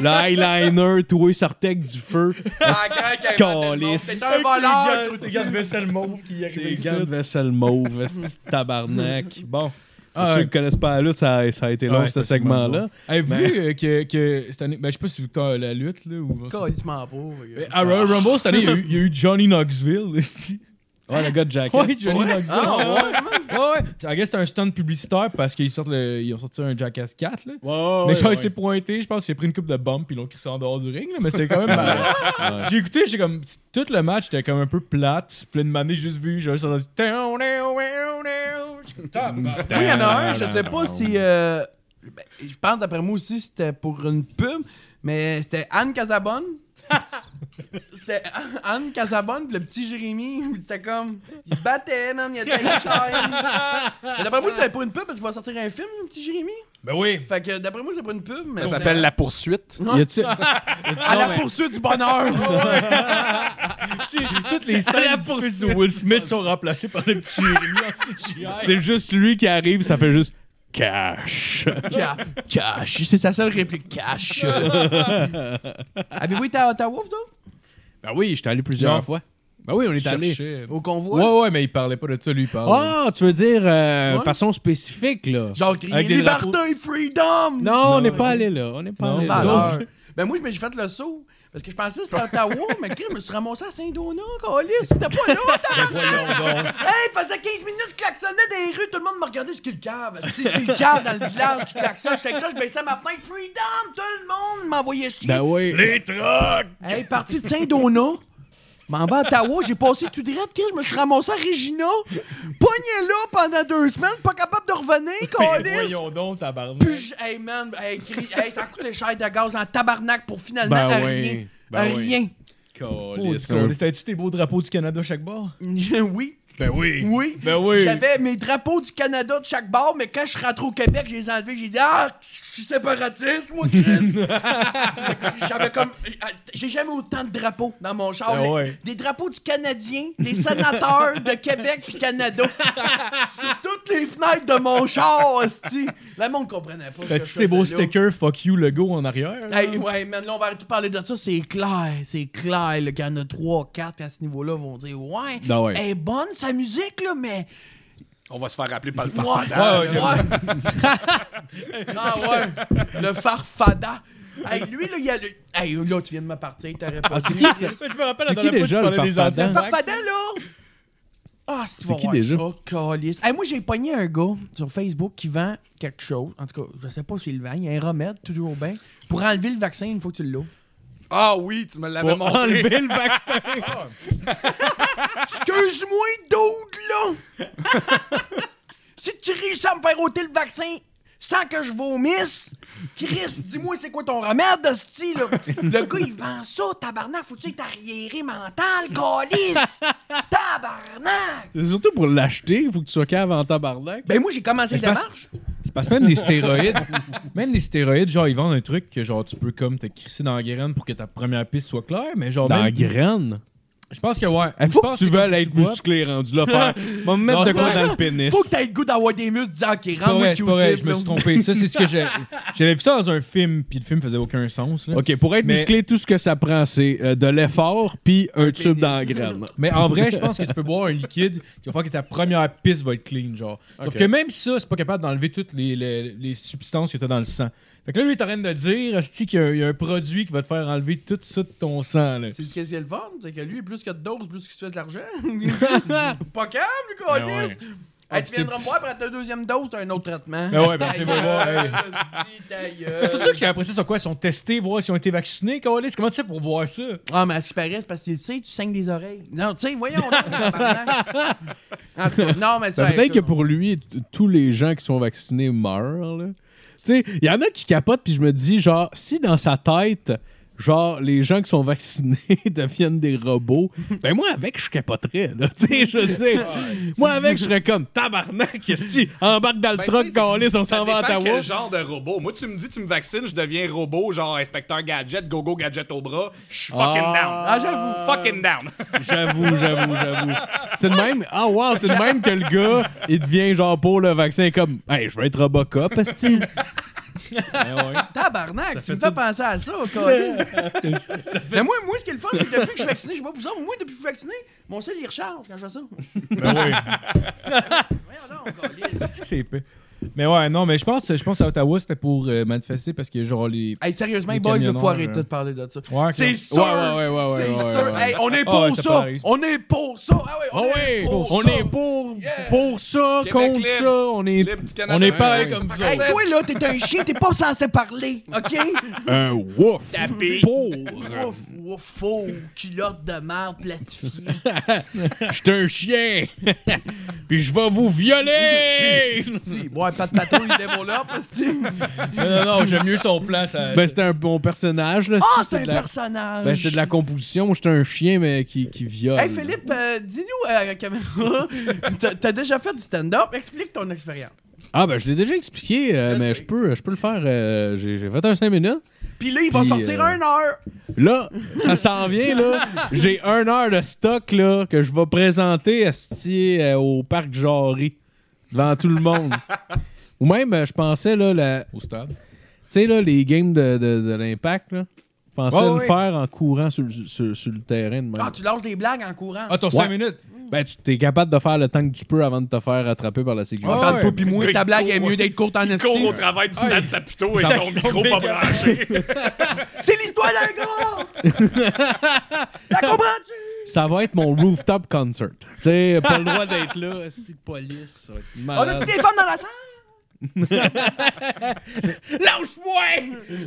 Le eyeliner, tout, il sortait avec du feu. Ah, a le. Calice. C'est un voleur. C'est le gars de vaisselle mauve qui arrive C'est ici. gants de vaisselle mauve, tabarnak. Bon. Pour Ah, ceux qui connaissent pas la lutte, ça, ça a été long, Ouais, ce segment-là. Hey, vu Mais- euh, que, que cette année, ben, je sais pas si vous avez la lutte, là, ou... Calissement pas. Mais À Royal Rumble, cette année, il y a eu- y, a Johnny Knoxville. Ouais, le gars de Jackass. Ouais, Johnny Knoxville. Ah, ouais, ouais, ouais. ouais. I guess c'était un stunt publicitaire parce qu'ils sortent le- ils ont sorti un Jackass 4, là. Ouais, mais genre, ouais. il s'est pointé, je pense qu'il a pris une coupe de bump puis ils l'ont crissé en dehors du ring, là, mais c'était quand même. J'ai écouté, j'ai comme. Tout le match était comme un peu plate. Plein de manées, j'ai juste vu. J'ai juste entendu. Oui, il y en a un, je sais pas si. euh, ben, je pense, d'après moi aussi, c'était pour une pub, mais c'était Anne Casabonne. c'était Anne Casabonne, pis le petit Jérémy, c'était comme. Il se battait, man, il y a des chaînes. Mais d'après moi, c'était pour une pub parce qu'il va sortir un film, le petit Jérémy. Ben oui. Fait que d'après moi, c'est pas une pub, mais. Ça s'appelle La Poursuite. Y a-tu- À la poursuite du bonheur! Toutes les scènes du fils de Will Smith sont remplacées par le petit Jérémy en CGI. C'est juste lui qui arrive, ça fait juste cash. Ca- Cash, c'est sa seule réplique, cash. Avez-vous été à Ottawa, vous autres? Ben oui, j'étais allé plusieurs Non. fois. Ben oui, on est allé. cherchais. Au convoi? Ouais, ouais, mais il parlait pas de ça, lui, il parlait. Ah, tu veux dire euh, Ouais. façon spécifique, là? Genre crier Avec des liberté freedom! Non, on n'est pas allé là. On n'est pas Non, allé là. Valeur. Ben moi, je me suis fait le saut. Parce que je pensais que c'était Ottawa, mais Chris, je me suis ramassé à Saint-Donat, Calis. C'était pas là, tabarnak! Hey, il faisait 15 minutes que je klaxonnais dans les rues, tout le monde me regardait ce qu'il cave. C'est ce qu'il cave dans le village qui klaxonne? J'étais là, je baissais ma fenêtre. Freedom! Tout le monde m'envoyait chier. Ben oui. Les trucs! Hey, parti de Saint-Donat. M'en vais à Ottawa, j'ai passé tout direct, je me suis ramassé à Regina. Pogné là pendant deux semaines, pas capable de revenir, Calis. Voyons donc, tabarnak. Puis, je- hey man, hey, cri- hey, ça a coûté cher de gaz en tabarnak pour finalement Ben à oui. rien. Ben à oui. rien. Oh, Calisse, C'était-tu tes beaux drapeaux du Canada chaque bord? oui, Ben oui. oui. Ben oui. J'avais mes drapeaux du Canada de chaque bord, mais quand je suis rentré au Québec, je les ai enlevés. J'ai dit Ah, je suis séparatiste, moi, Chris. J'avais comme. J'ai jamais autant de drapeaux dans mon char. Ben ouais. Des drapeaux du Canadien, des sénateurs de Québec puis Canada. Sur toutes les fenêtres de mon char, hostie. Le monde comprenait pas. que T'as-tu tes beaux stickers fuck you logo en arrière? là? Hey, ouais, man, là, on va arrêter de parler de ça. C'est clair, c'est clair. là, qu'il y en a 3, 4 à ce niveau-là vont dire Ouais, est bonne sa musique, là, mais. On va se faire rappeler par le Ouais, farfadar. ouais, ouais. ah ouais, le farfada. Hey, lui, là, il a le. Hey, là, tu viens de me partir, t'aurais pas Ah, c'est qui? Je me rappelle C'est la qui dernière fois que déjà, tu le parlais des farfada? Le farfada, là? Ah, si tu C'est vas qui déjà? câlisse. Hey, moi, j'ai pogné un gars sur Facebook qui vend quelque chose. En tout cas, je sais pas s'il le vend. Il y a un remède, toujours bien, pour enlever le vaccin une fois que tu l'as. Ah oui, tu me l'avais Pour montré. enlever le vaccin. Excuse-moi, dude, là! si tu réussis à me faire ôter le vaccin sans que je vomisse, Chris, dis-moi c'est quoi ton remède, hostie, là? Le gars, il vend ça, tabarnak. Faut-tu être arriéré mental, calice? Tabarnak! C'est surtout pour l'acheter, il faut que tu sois cave en tabarnak. Ben moi, j'ai commencé la c'est parce- marche. C'est parce que même des stéroïdes, même des stéroïdes, genre, ils vendent un truc que, genre, tu peux comme te crisser dans la graine pour que ta première piste soit claire, mais genre, Dans la même- graine? Je pense que ouais. Il Je faut que tu veuilles comme être musclé rendu là. Faire. Va me mettre de quoi dans le pénis. Faut que t'aies le goût d'avoir des muscles disant, OK, rends-moi je me suis trompé. Ça, c'est ce que j'ai. J'avais vu ça dans un film, puis le film faisait aucun sens. Là. OK, pour être Mais- musclé, tout ce que ça prend, c'est euh, de l'effort puis un tube pénis. dans la graine. Mais en vrai, je pense que tu peux boire un liquide qui va faire que ta première piste va être clean, genre. Sauf que même ça, c'est pas capable d'enlever toutes les, les, les substances que t'as dans le sang. Fait que là, lui, il est en train de dire, qu'il y, a un- il y a un produit qui va te faire enlever tout ça de ton sang, là. C'est ce que c'est le fun, c'est que lui, plus qu'il y a de doses, plus qu'il se fait de l'argent. pas calme, lui, Ben Colis! ouais. Hey, tu viendras me voir après ta deuxième dose, t'as un autre traitement. Ben ouais, ben c'est gueule. Mais surtout que après ça, sur quoi? Ils sont testés, voir s'ils ont été vaccinés, Calis. Comment tu sais pour voir ça? Ah, mais à ce qui paraît, c'est parce qu'il sait, tu saignes des oreilles. Non, tu sais, voyons. donc, tabarnak. en tout cas, non, mais ça. Ben, Peut-être que pour lui, tous les gens qui sont vaccinés meurent. là. Il y en a qui capotent, puis je me dis, genre, si dans sa tête, genre, les gens qui sont vaccinés deviennent des robots, ben moi, avec, je capoterais, là. Tu sais, je sais. moi, avec, je serais comme, tabarnak, qu'est-ce que embarque dans le Ben, truck, câlisse, on ça s'en va à dépend Ottawa. quel genre de robot. Moi, tu me dis, tu me vaccines, je deviens robot, genre inspecteur gadget, gogo gadget au bras. Je suis fucking Ah. down. Ah, j'avoue. Fucking down. J'avoue, j'avoue, j'avoue. C'est le même. Ah, wow, c'est le même que le gars, il devient genre pour le vaccin, comme, hey, je vais être Robocop, est Tabarnak, tu me fais penser à ça, Colis. Mais moi, moi, ce qui est le fun, c'est que depuis que je suis vacciné, je sais pas pour ça, mais moi, depuis que je suis vacciné, mon sel, il recharge quand je fais ça. Ben oui. Voyons donc. C'est que c'est épais. Mais ouais, non, mais je pense, je pense à Ottawa, c'était pour euh, manifester parce que, genre, les. Hey, sérieusement, Les boys, il faut arrêter euh. de parler de ça. Ouais, C'est sûr! Ouais, ouais, ouais, ouais, c'est ouais, sûr! ouais, ouais. Hey, on est Ah pour ça ça! On est pour ça! Ah ouais, on Ah est ouais, pour on ça! est pour, Yeah. pour ça, Québec contre libre. ça, on est. On est ouais. comme vous Hey, toi, là, t'es un chien, t'es pas censé parler, OK? un wouf. Tapis. Pour. Ouf, ouf, faux, culotte de merde plastifiée. J'suis un chien. Puis je vais vous violer. si, ouais, pas de patrouille, développe, c'est Non, non, non, j'aime mieux son plan. Ça, ben, c'était un bon personnage, là. Ah, c'est un de la... personnage! Ben, c'est de la composition. Moi, j'étais un chien, mais qui, qui viole. Hey, Philippe, euh, dis-nous à la caméra, t'as- déjà fait du stand-up, explique ton expérience. Ah, ben, je l'ai déjà expliqué, euh, Je mais je peux, je peux le faire. euh, J'ai j'ai fait un 5 minutes. Puis là, il va sortir euh, un heure. Là, ça s'en vient, là. J'ai un heure de stock, là, que je vais présenter esti, euh, au parc Jarry. Devant tout le monde. Ou même, euh, je pensais, là, la... tu Au stade. sais, là, les games de, de, de l'Impact, là. Je pensais Ouais, le ouais. faire en courant sur, le- sur, sur le terrain de même. Ah, tu lâches des blagues en courant. Ah, t'as Ouais. 5 minutes. Ben, tu t'es capable de faire le temps que tu peux avant de te faire attraper par la sécurité. Ah, Parle ouais, pas, mais moi, ta blague est mieux d'être courte en Il esti. court au travail du Dan Saputo et Dans son micro pas branché. C'est l'histoire d'un gars! La comprends-tu? Ça va être mon rooftop concert. Tu sais, pas le droit d'être là. Si police, ça va être On a-tu des femmes dans la salle? Lâche-moi!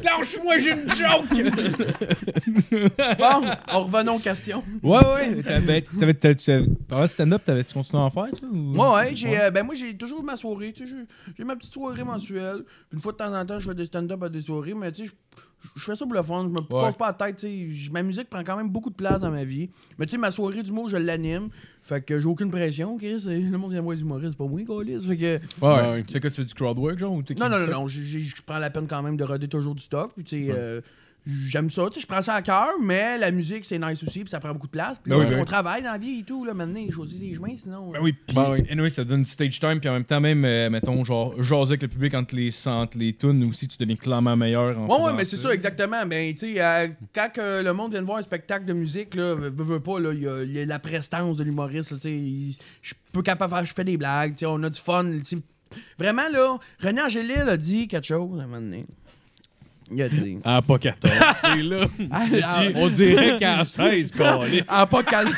Lâche-moi, j'ai une joke! Bon, en revenons aux questions. Ouais, ouais. T'avais, t'avais, t'avais, t'avais- pendant le stand-up, t'avais-tu continué à en faire, toi? Ou... Moi, ouais, j'ai, euh, ben moi, j'ai toujours ma soirée, tu sais, j'ai- j'ai ma petite soirée mensuelle. Une fois de temps en temps, je fais des stand-up à des soirées, mais tu sais, je- je fais ça pour le fun, je me casse pas la tête, tu sais, j- ma musique prend quand même beaucoup de place dans ma vie. Mais tu sais, ma soirée du mot, je l'anime, fait que j'ai aucune pression, Chris, le monde vient voir les humoristes, c'est pas moi, Colis, fait que... Ouais, Ouais. Tu sais que tu fais du crowd work, genre? Ou t'es Non, non, non, non, je prends la peine quand même de roder toujours du stock, puis tu sais... euh, J'aime ça, tu sais, je prends ça à cœur, mais la musique, c'est nice aussi, puis ça prend beaucoup de place. Puis Ben oui, on, ben oui. travaille dans la vie et tout, là, maintenant, il choisit des chemins, sinon... Ben oui, puis Ben oui. anyway, ça donne du stage time, puis en même temps, même, euh, mettons, genre, jaser avec le public entre les, entre les tunes aussi, tu deviens clairement meilleur. En Ouais, ouais, mais c'est ça, exactement. Ben, tu sais, euh, quand que le monde vient de voir un spectacle de musique, là, veut, veut pas, là, il y a, il y a la prestance de l'humoriste, là, tu sais. Je peux capable de faire, je fais des blagues, tu sais, on a du fun, tu sais. Vraiment, là, René Angélil a dit quelque chose à un moment donné. Il a dit. Ah, pas 14. C'est là. Ah, ah, On dirait qu'à 16, câlisse. ah, pas calme.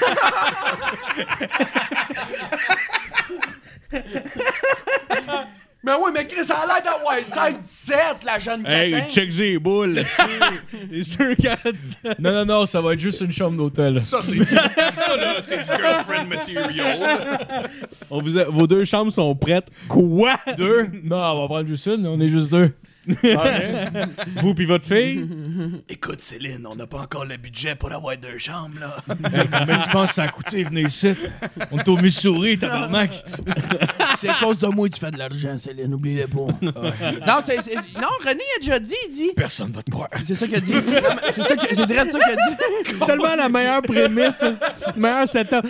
Mais oui, mais Chris, ça a l'air d'avoir 16-17, la jeune Hey, catin. check les boules. C'est sûr qu'à 17. Non, non, non, ça va être juste une chambre d'hôtel. Ça, c'est du, ça, là, c'est du girlfriend material. On vous a- Vos deux chambres sont prêtes. Quoi? Deux? Non, on va prendre juste une, on est juste deux. Vous puis votre fille? Écoute, Céline, on n'a pas encore le budget pour avoir deux chambres, là. Hey, combien tu penses que ça a coûté venir ici? On est au Missouri, tabarnak. C'est à cause de moi que tu fais de l'argent, Céline, n'oubliez pas. non, c'est, c'est- non, René a déjà dit, il dit. Personne va te croire. C'est ça qu'il a dit. C'est ça que- c'est direct ça qu'il a dit. C'est tellement la meilleure prémisse, le meilleur setup.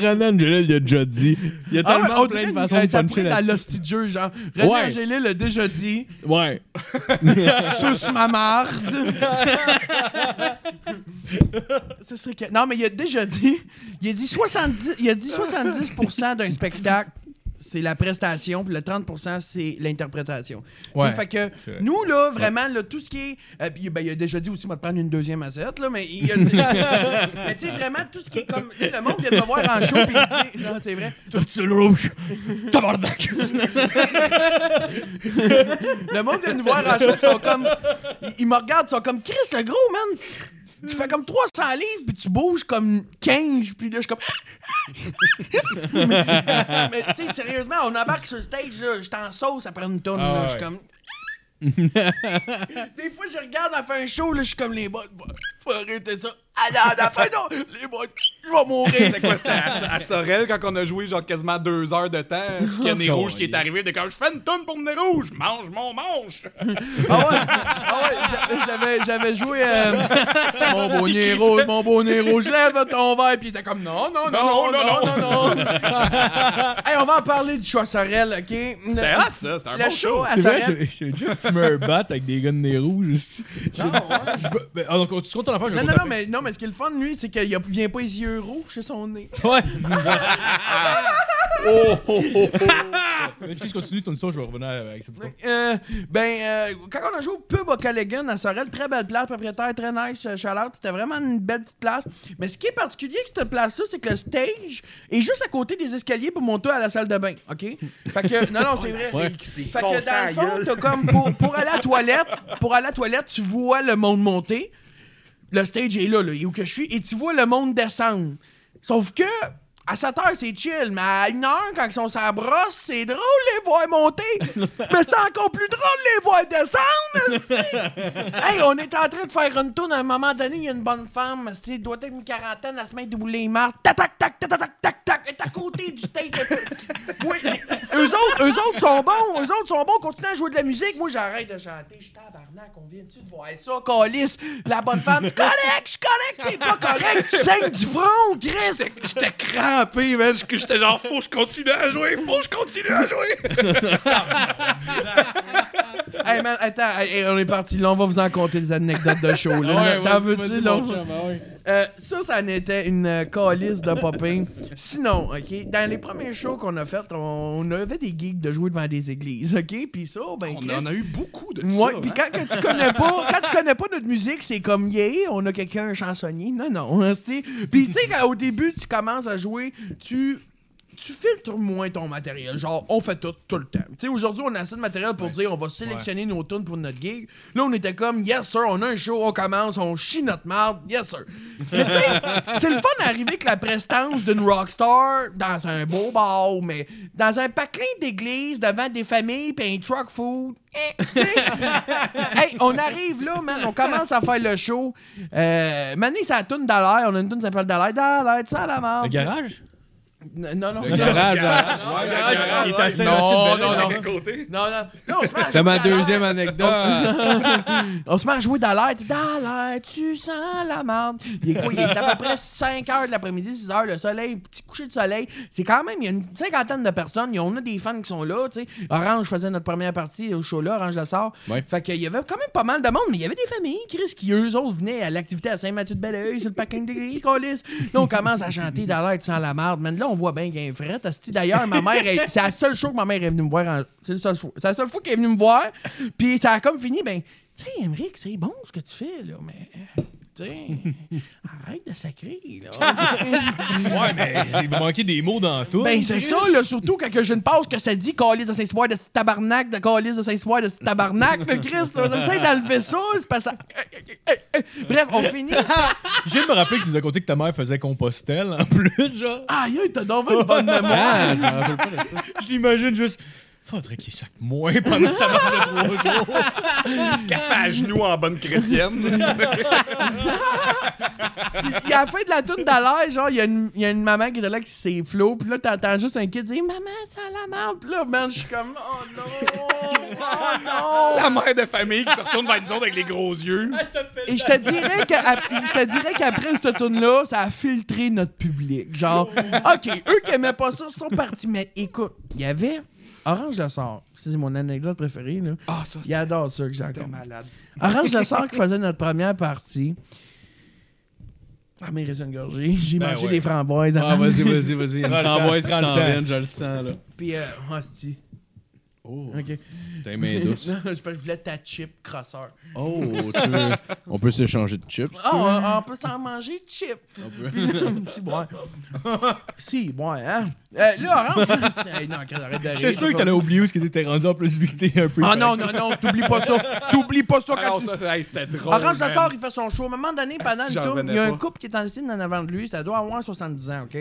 Renan Angelil l'a déjà dit. Il y a Ah tellement on plein de façons de ça puncher dans là-dessus. l'hostie de jeu, genre. René Ouais. Angélil l'a déjà dit. Ouais. Suce ma marde. Ça serait que- Non, mais il a déjà dit. Il a dit 70, il a dit 70% d'un spectacle, c'est la prestation, puis le 30%, c'est l'interprétation. Ouais, fait que vrai. nous, là, vraiment, là, tout ce qui est. euh, puis, ben, il a déjà dit aussi, moi, de prendre une deuxième assiette, là, mais il a Mais tu sais, vraiment, tout ce qui est comme. Le monde vient de me voir en show, puis il dit. Non, c'est vrai. Tout sur le rouge. Tabarnak. Le monde vient nous voir en show, pis ils sont comme. Ils, ils me regardent, ils sont comme Chris, le gros, man. Tu fais comme 300 livres, puis tu bouges comme 15, puis là, je suis comme. mais mais, tu sais, sérieusement, on embarque sur le stage, là, je suis en sauce après une tonne, Ah là, je suis ouais. comme. Des fois, je regarde à faire un show, là, je suis comme les bottes. Faut arrêter ça. Ah non, à la fin, non, les bottes, je vais mourir. C'était quoi? C'était à, à Sorel quand on a joué genre quasiment deux heures de temps? Qu'il y a Nez Rouge qui est arrivé. De quand je fais une tonne pour Nez Rouge, mange mon manche. Ah ouais, ah ouais, j'a- j'avais, j'avais joué euh, mon beau nez rouge, mon beau nez rouge, lève ton verre, puis il était comme non, non, non, non, non, non, non. hey, on va en parler du choix Sorel, ok? C'était hot, ça. C'était un Le bon show show. à C'est vrai, Sorel. j'ai j'ai déjà fumé un bat avec des gars de nez rouge aussi. Non, ouais. Je ben, ah, donc, tu comptes ton affaire, Non, non, non, mais, non, mais ce qui est le fun, lui, c'est qu'il vient pas les yeux rouges chez son nez. Ouais, c'est ça. Mais Excuse, continue ton histoire, je vais revenir avec ça. Euh, ben, euh, quand on a joué au pub à Callaghan à Sorel, très belle place, propriétaire, très nice, euh, shout out, c'était vraiment une belle petite place. Mais ce qui est particulier avec cette place-là, c'est que le stage est juste à côté des escaliers pour monter à la salle de bain, OK? Fait que, non, non, c'est vrai. Ouais. Fait que dans le fond, t'as comme pour, pour aller à la toilette, pour aller à la toilette, tu vois le monde monter. Le stage est là, là, où que je suis, et tu vois le monde descendre. Sauf que à 7 heures, c'est chill, mais à 1 heure, quand ils sont sur la brosse, c'est drôle les voir monter. mais c'est encore plus drôle les voir descendre. hey, on est en train de faire une tourne à un moment donné, il y a une bonne femme, elle doit être une quarantaine, elle se met debout les marques, tac, tac, tac, tac, tac, tac, tac, est à côté du stage. oui, les- eux autres, eux autres sont bons, eux autres sont bons, continuent à jouer de la musique. Moi, j'arrête de chanter, je suis tabarnak, on vient dessus de voir ça, calice? La bonne femme, tu correct, je correct, t'es pas correct, tu saignes du front, Chris. J'étais crampé, man. J'étais genre, faut que je continue à jouer. Faut que je continue à jouer. Hey man, attends, hey, on est parti là, on va vous en compter des anecdotes de show. Là, Ouais, T'en veux-tu, là? Euh, ça, ça en était une euh, calice de popping. Sinon, OK, dans les premiers shows qu'on a fait, on, on avait des gigs de jouer devant des églises, OK? Puis ça, ben, On Chris- en a eu beaucoup de Ouais, ça. puis hein? quand tu connais pas, quand tu connais pas notre musique, c'est comme yeah, on a quelqu'un un chansonnier. Non non, hein. Puis tu sais au début tu commences à jouer, tu tu filtres moins ton matériel. Genre, on fait tout, tout le temps. Tu sais, aujourd'hui, on a assez de matériel pour dire on va sélectionner nos tunes pour notre gig. Là, on était comme, yes, sir, on a un show, on commence, on chie notre marde, yes, sir. Mais tu sais, c'est le fun d'arriver avec la prestance d'une rockstar dans un beau bar, mais dans un paclin d'église, devant des familles, puis un truck food. eh, hey, on arrive là, man, on commence à faire le show. Euh, Mané, ça tourne dans l'air, on a une tune qui s'appelle dans l'air, dans l'air, tu sais, à la mort. Le garage? Non, non, Le garage, là. garage, Il est assez Non, non, non. Côté? Non, non. Là, on se met à C'était ma deuxième anecdote. On se met à jouer dans l'air. Tu dis, dans l'air, tu sens la merde. Il est quoi? Il est à peu près 5 heures de l'après-midi, 6 heures, le soleil, petit coucher de soleil. C'est quand même, il y a une cinquantaine de personnes. Il y en a des fans qui sont là, tu sais. Orange faisait notre première partie au show là, Orange le sort. Ouais. Fait qu'il y avait quand même pas mal de monde, mais il y avait des familles, Chris, qui eux autres venaient à l'activité à Saint-Mathieu-de-Belleuil, sur le parking d'église, Colis. Là, on commence à chanter dans l'air, tu sens la merde. Mais là, on voit bien un fret. D'ailleurs, ma mère, elle- c'est la seule show que ma mère est venue me voir. en- C'est la seule fois- qu'elle est venue me voir. Puis ça a comme fini, ben, tu sais, Emmerich, c'est bon ce que tu fais, là, mais. Arrête de sacrer, là. Ouais, mais il manquait des mots dans tout. Ben, c'est ça, là, surtout quand que j'ai une pause que ça dit calice de Saint-Soir de ce tabarnak, de calice de Saint-Soir de ce tabarnak, le Christ. J'essaie d'enlever ça, c'est pas ça. Bref, on finit. Je de me rappeler que tu nous as conté que ta mère faisait Compostelle en plus, genre. Aïe, aïe, t'as donc une bonne mémoire. Ah, je ça. Je l'imagine juste. Faudrait qu'il sac moins pendant que ça marche de trois jours. Café à genoux en bonne chrétienne. Puis à la fin de la toune d'Alain, genre, il y, a une- il y a une maman qui est là qui s'est flow, puis là, t'entends juste un kid dire Maman, ça la merde. Puis là, man, je suis comme Oh non, oh non. La mère de famille qui se retourne vers nous autres avec les gros yeux. Et je te dirais que je te dirais qu'après cette tune là ça a filtré notre public. Genre, OK, eux qui aimaient pas ça sont partis. Mais écoute, il y avait Orange le sort. C'est mon anecdote préférée. Là. Ah, ça, Il adore ça que encore. malade. Orange le sort qui faisait notre première partie. Ah, mais il reste une gorgée. J'ai Ben mangé ouais. des framboises Ah, vas-y, vas-y, vas-y. Une framboise qui s'en vient, je le sens, là. Puis, euh, hostie. Oh, OK. t'as les mains douces? non, je je voulais ta chip crosseur. Oh, tu veux... On peut s'échanger de chips. Ah, on, on peut s'en manger chip. On peut. Puis là, si, bon. si, bon, hein? Euh, là, Orange. Hey, non, arrête. J'étais sûr que t'allais oublier où ce que t'étais rendu en plus vu que t'es un peu. Ah non, non, non, t'oublies pas ça. T'oublies pas ça Ah quand non, tu. hey, c'était drôle. Orange le sort, il fait son show. À un moment donné, pendant si le tour, il y a un couple qui est en scène en avant de lui. Ça doit avoir 70 ans, OK?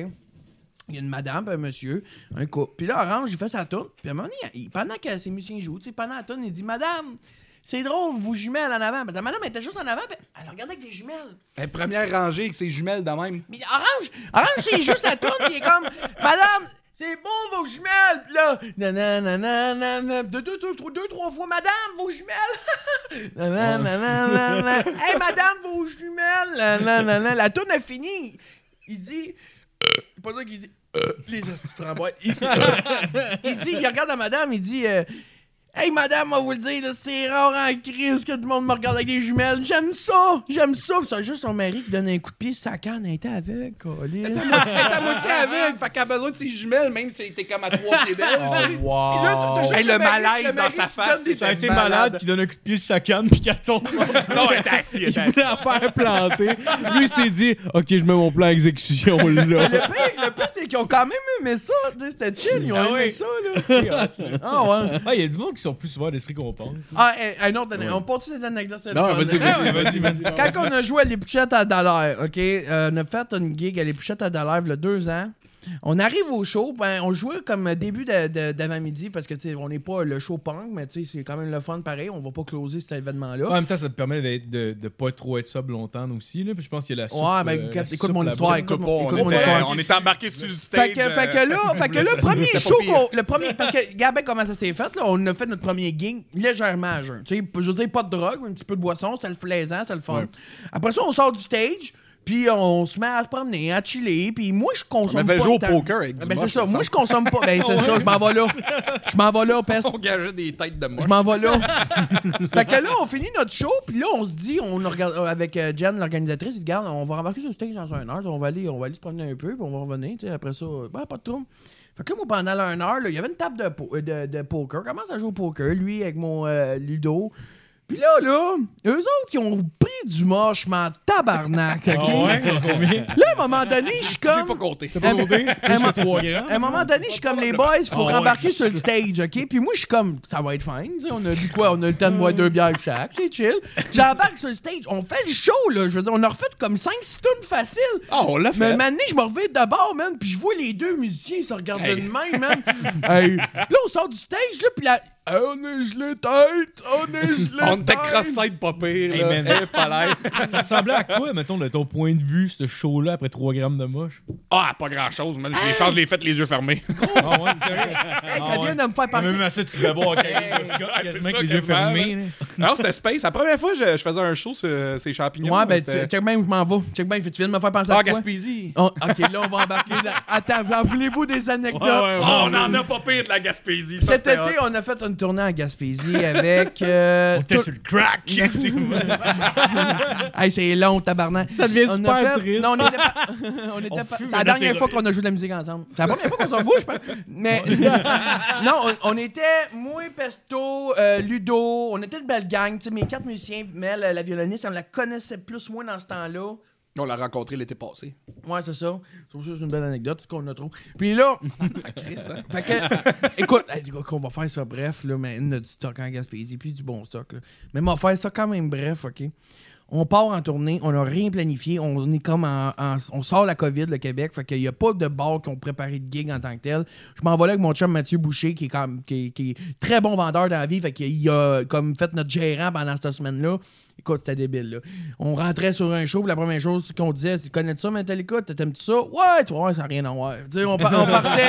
Il y a une madame, puis un monsieur, un couple. Puis là, Orange, il fait sa tourne. Puis à un moment donné, il- pendant que ses musiciens jouent, tu sais, pendant la tourne, il dit Madame, c'est drôle, vos jumelles en avant. Parce que la madame elle était juste en avant, puis elle regardait avec des jumelles. Première rangée avec ses jumelles de même. Mais Orange, Orange, c'est juste la tourne, il est comme Madame, c'est beau vos jumelles. Puis là, nanana, nanana, deux, deux, deux, trois- deux, trois fois, Madame, vos jumelles. Nanana, nanana. hey, Madame, vos jumelles. La tourne a fini. Il dit, pas ça qu'il dit. Les hosties de framboises. Il, il dit, il regarde la madame, il dit. euh, Hey madame, on va vous le dire, c'est rare en crise que tout le monde me regarde avec des jumelles. J'aime ça, j'aime ça. Puis C'est juste son mari qui donne un coup de pied sur sa canne. Elle était avec, câlisse. Elle est à moitié aveugle, fait qu'elle a besoin de ses jumelles, même si t'es comme à trois pieds d'elle. Oh, wow. Et là, t'as- t'as juste Hey, le mari- malaise le dans sa face, Ça a été malade. malade qui donne un coup de pied sur sa canne puis qu'elle tombe. Non, elle était assise, elle Il était voulait assise. la faire planter. Lui, il s'est dit, OK, je mets mon plan à exécution là. Le pire, le pire, c'est qu'ils ont quand même aimé ça. C'était chill, ils ont Ah aimé oui. ça, là. Ah ouais. Ah, il y a du monde qui sont plus ouverts d'esprit qu'on pense. Ah, hey, un autre anecdote. On porte cette anecdote. c'est le Non, vas-y, vas-y, vas-y. Quand on a joué à l'épluchette à Dollar, OK? euh, on a fait une gig à l'épluchette à Dollar il y a deux ans. On arrive au show, ben, on jouait comme début d'avant-midi parce que, tu sais, on n'est pas le show punk, mais tu sais, c'est quand même le fun pareil. On va pas closer cet événement-là. En même temps, ça te permet de, de pas trop être sub longtemps aussi. Là. Puis je pense qu'il y a la soupe. Ouais, ben, euh, écoute- la écoute soupe mon histoire, On écoute mon- pas, écoute on mon était- histoire. On était embarqué sur le stage. Fait que, fait que là, fait que là, le premier show, le premier, parce que Gabin, comment ça s'est fait, là, on a fait notre premier gig légèrement à jeun. Tu sais, je veux dire, pas de drogue, un petit peu de boisson, c'était le plaisant, c'était le fun. Ouais. Après ça, on sort du stage, puis on se met à se promener, à chiller, puis moi, je consomme pas joué au tant. poker avec du Ben, c'est ça, moi, je consomme pas. Ben, c'est ça, je m'en vais là. Je m'en vais là, peste. On gageait des têtes de moi. Je m'en vais là. fait que là, on finit notre show, puis là, on se dit, on regarde euh, avec euh, Jen, l'organisatrice, il se garde, on va rembarquer sur le stage dans un heure, on va aller, on va aller se promener un peu, puis on va revenir, tu sais, après ça, euh, ben, pas de trouble. Fait que là, moi, pendant une heure, il y avait une table de, po- de, de poker. Comment ça joue au poker? Lui, avec mon euh, Ludo. Puis là, là, eux autres, qui ont pris du moche, en tabarnak, OK? Ah ouais, combien? Là, à un moment donné, je suis J'ai comme... pas compté. T'as pas compté? un Plus mo- que 3 grammes? À un moment donné, je suis comme les boys, faut Ah ouais. rembarquer sur le stage, OK? Puis moi, je suis comme, ça va être fine, on a du quoi? On a le temps de boire deux bières chaque, c'est chill. J'embarque sur le stage, on fait le show, là. Je veux dire, on a refait comme 5-6 tonnes faciles. Ah, on l'a Mais fait. maintenant, je me reviens d'abord, man, puis je vois les deux musiciens, ils se regardent de même, man. Hey. Là, on sort du stage, là, puis là, Hey, on est gelé tête, on est gelé On était cross-side pas pire, Hey, là. man. Eh, pas l'air. Ça ressemblait à quoi, mettons, de ton point de vue, ce show-là, après 3 grammes de moche? Ah, pas grand-chose, man. Je pense que je l'ai fait les yeux fermés. Ah ouais, sérieux? Hey, ça Ah vient de me faire passer. Même à ça, tu devais boire quasiment c'est avec ça, les yeux quasiment, fermés. là. Non, c'était Space. La première fois, je, je faisais un show sur ces champignons. Ouais, ben, check bien où je m'en vais. Check bien, tu viens de me faire penser à Ah, quoi? Gaspésie. Oh, ok, là, on va embarquer. Dans... Attends, en voulez-vous des anecdotes? Oh, on en a pas pire de la Gaspésie. Ça, Cet été, hot. on a fait une tournée en Gaspésie avec. euh, On était tout- sur le crack! Hey, c'est long, tabarnak. Ça devient On a super fait- triste. Non, on était pas. on était On pas- fume C'est la dernière fois qu'on a joué de la musique ensemble. C'est la première fois qu'on s'en voit, je pense. Mais. non, on, on était, moi, Pesto, euh, Ludo, on était une belle gang. Tu sais, mes quatre musiciens, Mel, la violoniste, on la connaissait plus ou moins dans ce temps-là. On l'a rencontré l'été passé. Ouais, c'est ça. C'est juste une belle anecdote, c'est qu'on a trop. Puis là, fait que, écoute, hey, du coup, qu'on va faire ça bref, là, mais on a du stock en Gaspésie, puis du bon stock, là. Mais on va faire ça quand même bref, OK? On part en tournée, on n'a rien planifié, on est comme en, en- on sort la COVID, le Québec, fait qu'il n'y a pas de bars qui ont préparé de gig en tant que tel. Je m'en vais là avec mon chum Mathieu Boucher, qui est, comme, qui, est- qui est très bon vendeur dans la vie, fait qu'il a comme fait notre gérant pendant cette semaine-là. Écoute, c'était débile, là. On rentrait sur un show, puis la première chose qu'on disait, c'est connais ça, Metallica? T'aimes-tu ça? Ouais, tu vois, ça n'a rien à voir. Tu on, par- on partait.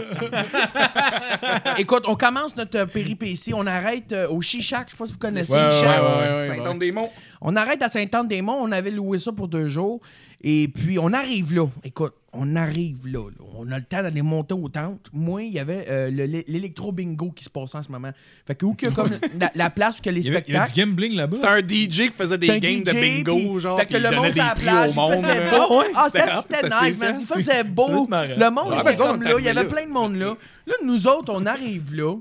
Écoute, on commence notre péripétie. On arrête euh, au Chichac. Je sais pas si vous connaissez Ouais, Chichac. ouais, ouais, ouais. Saint-Anne-des-Monts. On arrête à Saint-Anne-des-Monts. On avait loué ça pour deux jours. Et puis, on arrive là. Écoute, on arrive là. là. On a le temps d'aller monter aux tentes. Moi, il y avait euh, le- l'électro-bingo qui se passait en ce moment. Fait que où qu'il y a comme la, la place où il y a les Il y avait, il y avait spectacles. du gambling là-bas. C'était un DJ qui faisait des games de bingo, puis- genre. Fait que le monde des sur la plage, au il monde. faisait beau. Ah ouais? Ah, c'était nice, man. Il faisait beau. Le monde Ouais, était ben, comme là. Il y avait plein de monde là. Là, nous autres, on arrive là.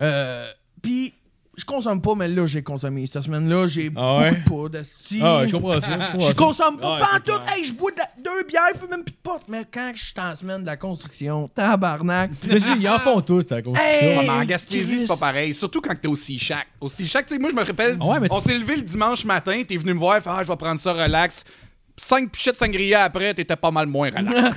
Euh, Puis, je consomme pas, mais là, j'ai consommé. Cette semaine-là, j'ai Ah ouais? beaucoup de poudre. Ah, ouais, je comprends ça. je comprends Je ça. consomme pas Ouais, pantoute. c'est clair. Hey, je bois de la- deux bières, je fais même plus de potes. Mais quand je suis en semaine de la construction, tabarnak. Mais si, ils en font tous, à cause de Hey! Ah, mais en Gaspésie, c'est pas pareil. Surtout quand t'es au Sea-Shack. Au Sea-Shack, tu sais, moi, je me rappelle, Ah ouais, on s'est levé le dimanche matin, t'es venu me voir, fait, ah, je vais prendre ça relax. Cinq pichettes sangria après, t'étais pas mal moins relax.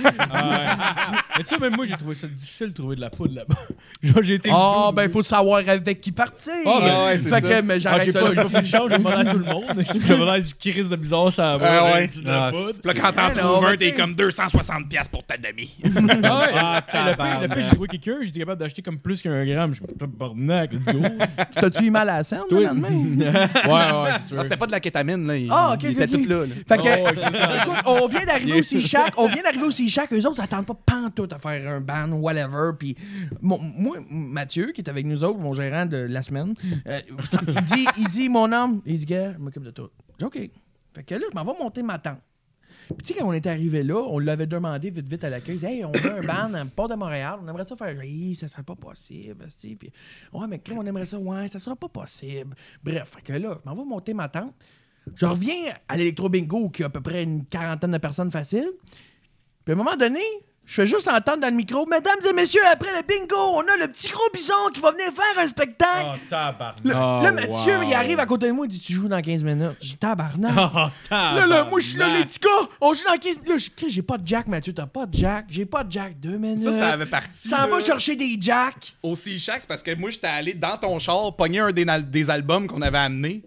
Mais tu sais, même moi, j'ai trouvé ça difficile de trouver de la poudre là-bas. Genre, j'ai été. Ah, ben, faut savoir avec qui partir. Ah, ben, ouais, c'est fait ça. que, mais Ah, j'arrête j'ai ça. j'ai pas pris de chance, j'ai demandé à tout le monde. J'avais l'air du Chris de bizarre, ça va. Ah ouais. avec de la Ah, poudre. Puis là, quand t'en Ah, trouves un, t'es comme 260$ piastres pour ta demi. Ah ouais, Ah, le- pire, le tabarnak. pire, j'ai trouvé quelqu'un, j'étais capable d'acheter comme plus qu'un gramme. Je suis comme, tabarnak, let's go. T'as-tu eu mal à la scène, le lendemain? ouais, ouais, c'est sûr. Ah, c'était pas de la kétamine, là. Il, Ah, ok, il était tout là. là. Fait que, Oh, écoute, on vient d'arriver au Sea-Shack, on vient d'arriver au Sea-Shack, eux autres, ils s'attendent pas pantoute à faire un ban, whatever, puis mon- moi, Mathieu, qui est avec nous autres, mon gérant de la semaine, euh, il, dit, il dit, mon homme, il dit, gars, je m'occupe de tout. J'ai dit, OK. Fait que là, je m'en vais monter ma tente. Puis tu sais, quand on est arrivé là, on l'avait demandé vite, vite à l'accueil. Il dit, Hey, on a un ban à Port de Montréal. On aimerait ça faire. Hey, ça serait pas possible. esti. Puis, ouais, mais crème, on aimerait ça. Ouais, ça sera pas possible. Bref, fait que là, je m'en vais monter ma tente. Je reviens à l'électro-bingo, qui a à peu près une quarantaine de personnes faciles. Puis à un moment donné, je fais juste entendre dans le micro Mesdames et messieurs, après le bingo, on a le petit gros bison qui va venir faire un spectacle. Oh, tabarnak. Là, Oh, là, Mathieu, wow. il arrive à côté de moi, il dit Tu joues dans 15 minutes. Je dis Tabarnak. Oh, Là, là, moi, je suis là, les tabarnak. petits gars, on joue dans 15 Là, je Chris, j'ai pas de jack, Mathieu, t'as pas de jack. J'ai pas de jack, deux minutes. Ça, ça avait parti. Ça va chercher des jacks. Au Sea-Shack, c'est parce que moi, j'étais allé dans ton char, pogner un des, des albums qu'on avait amené.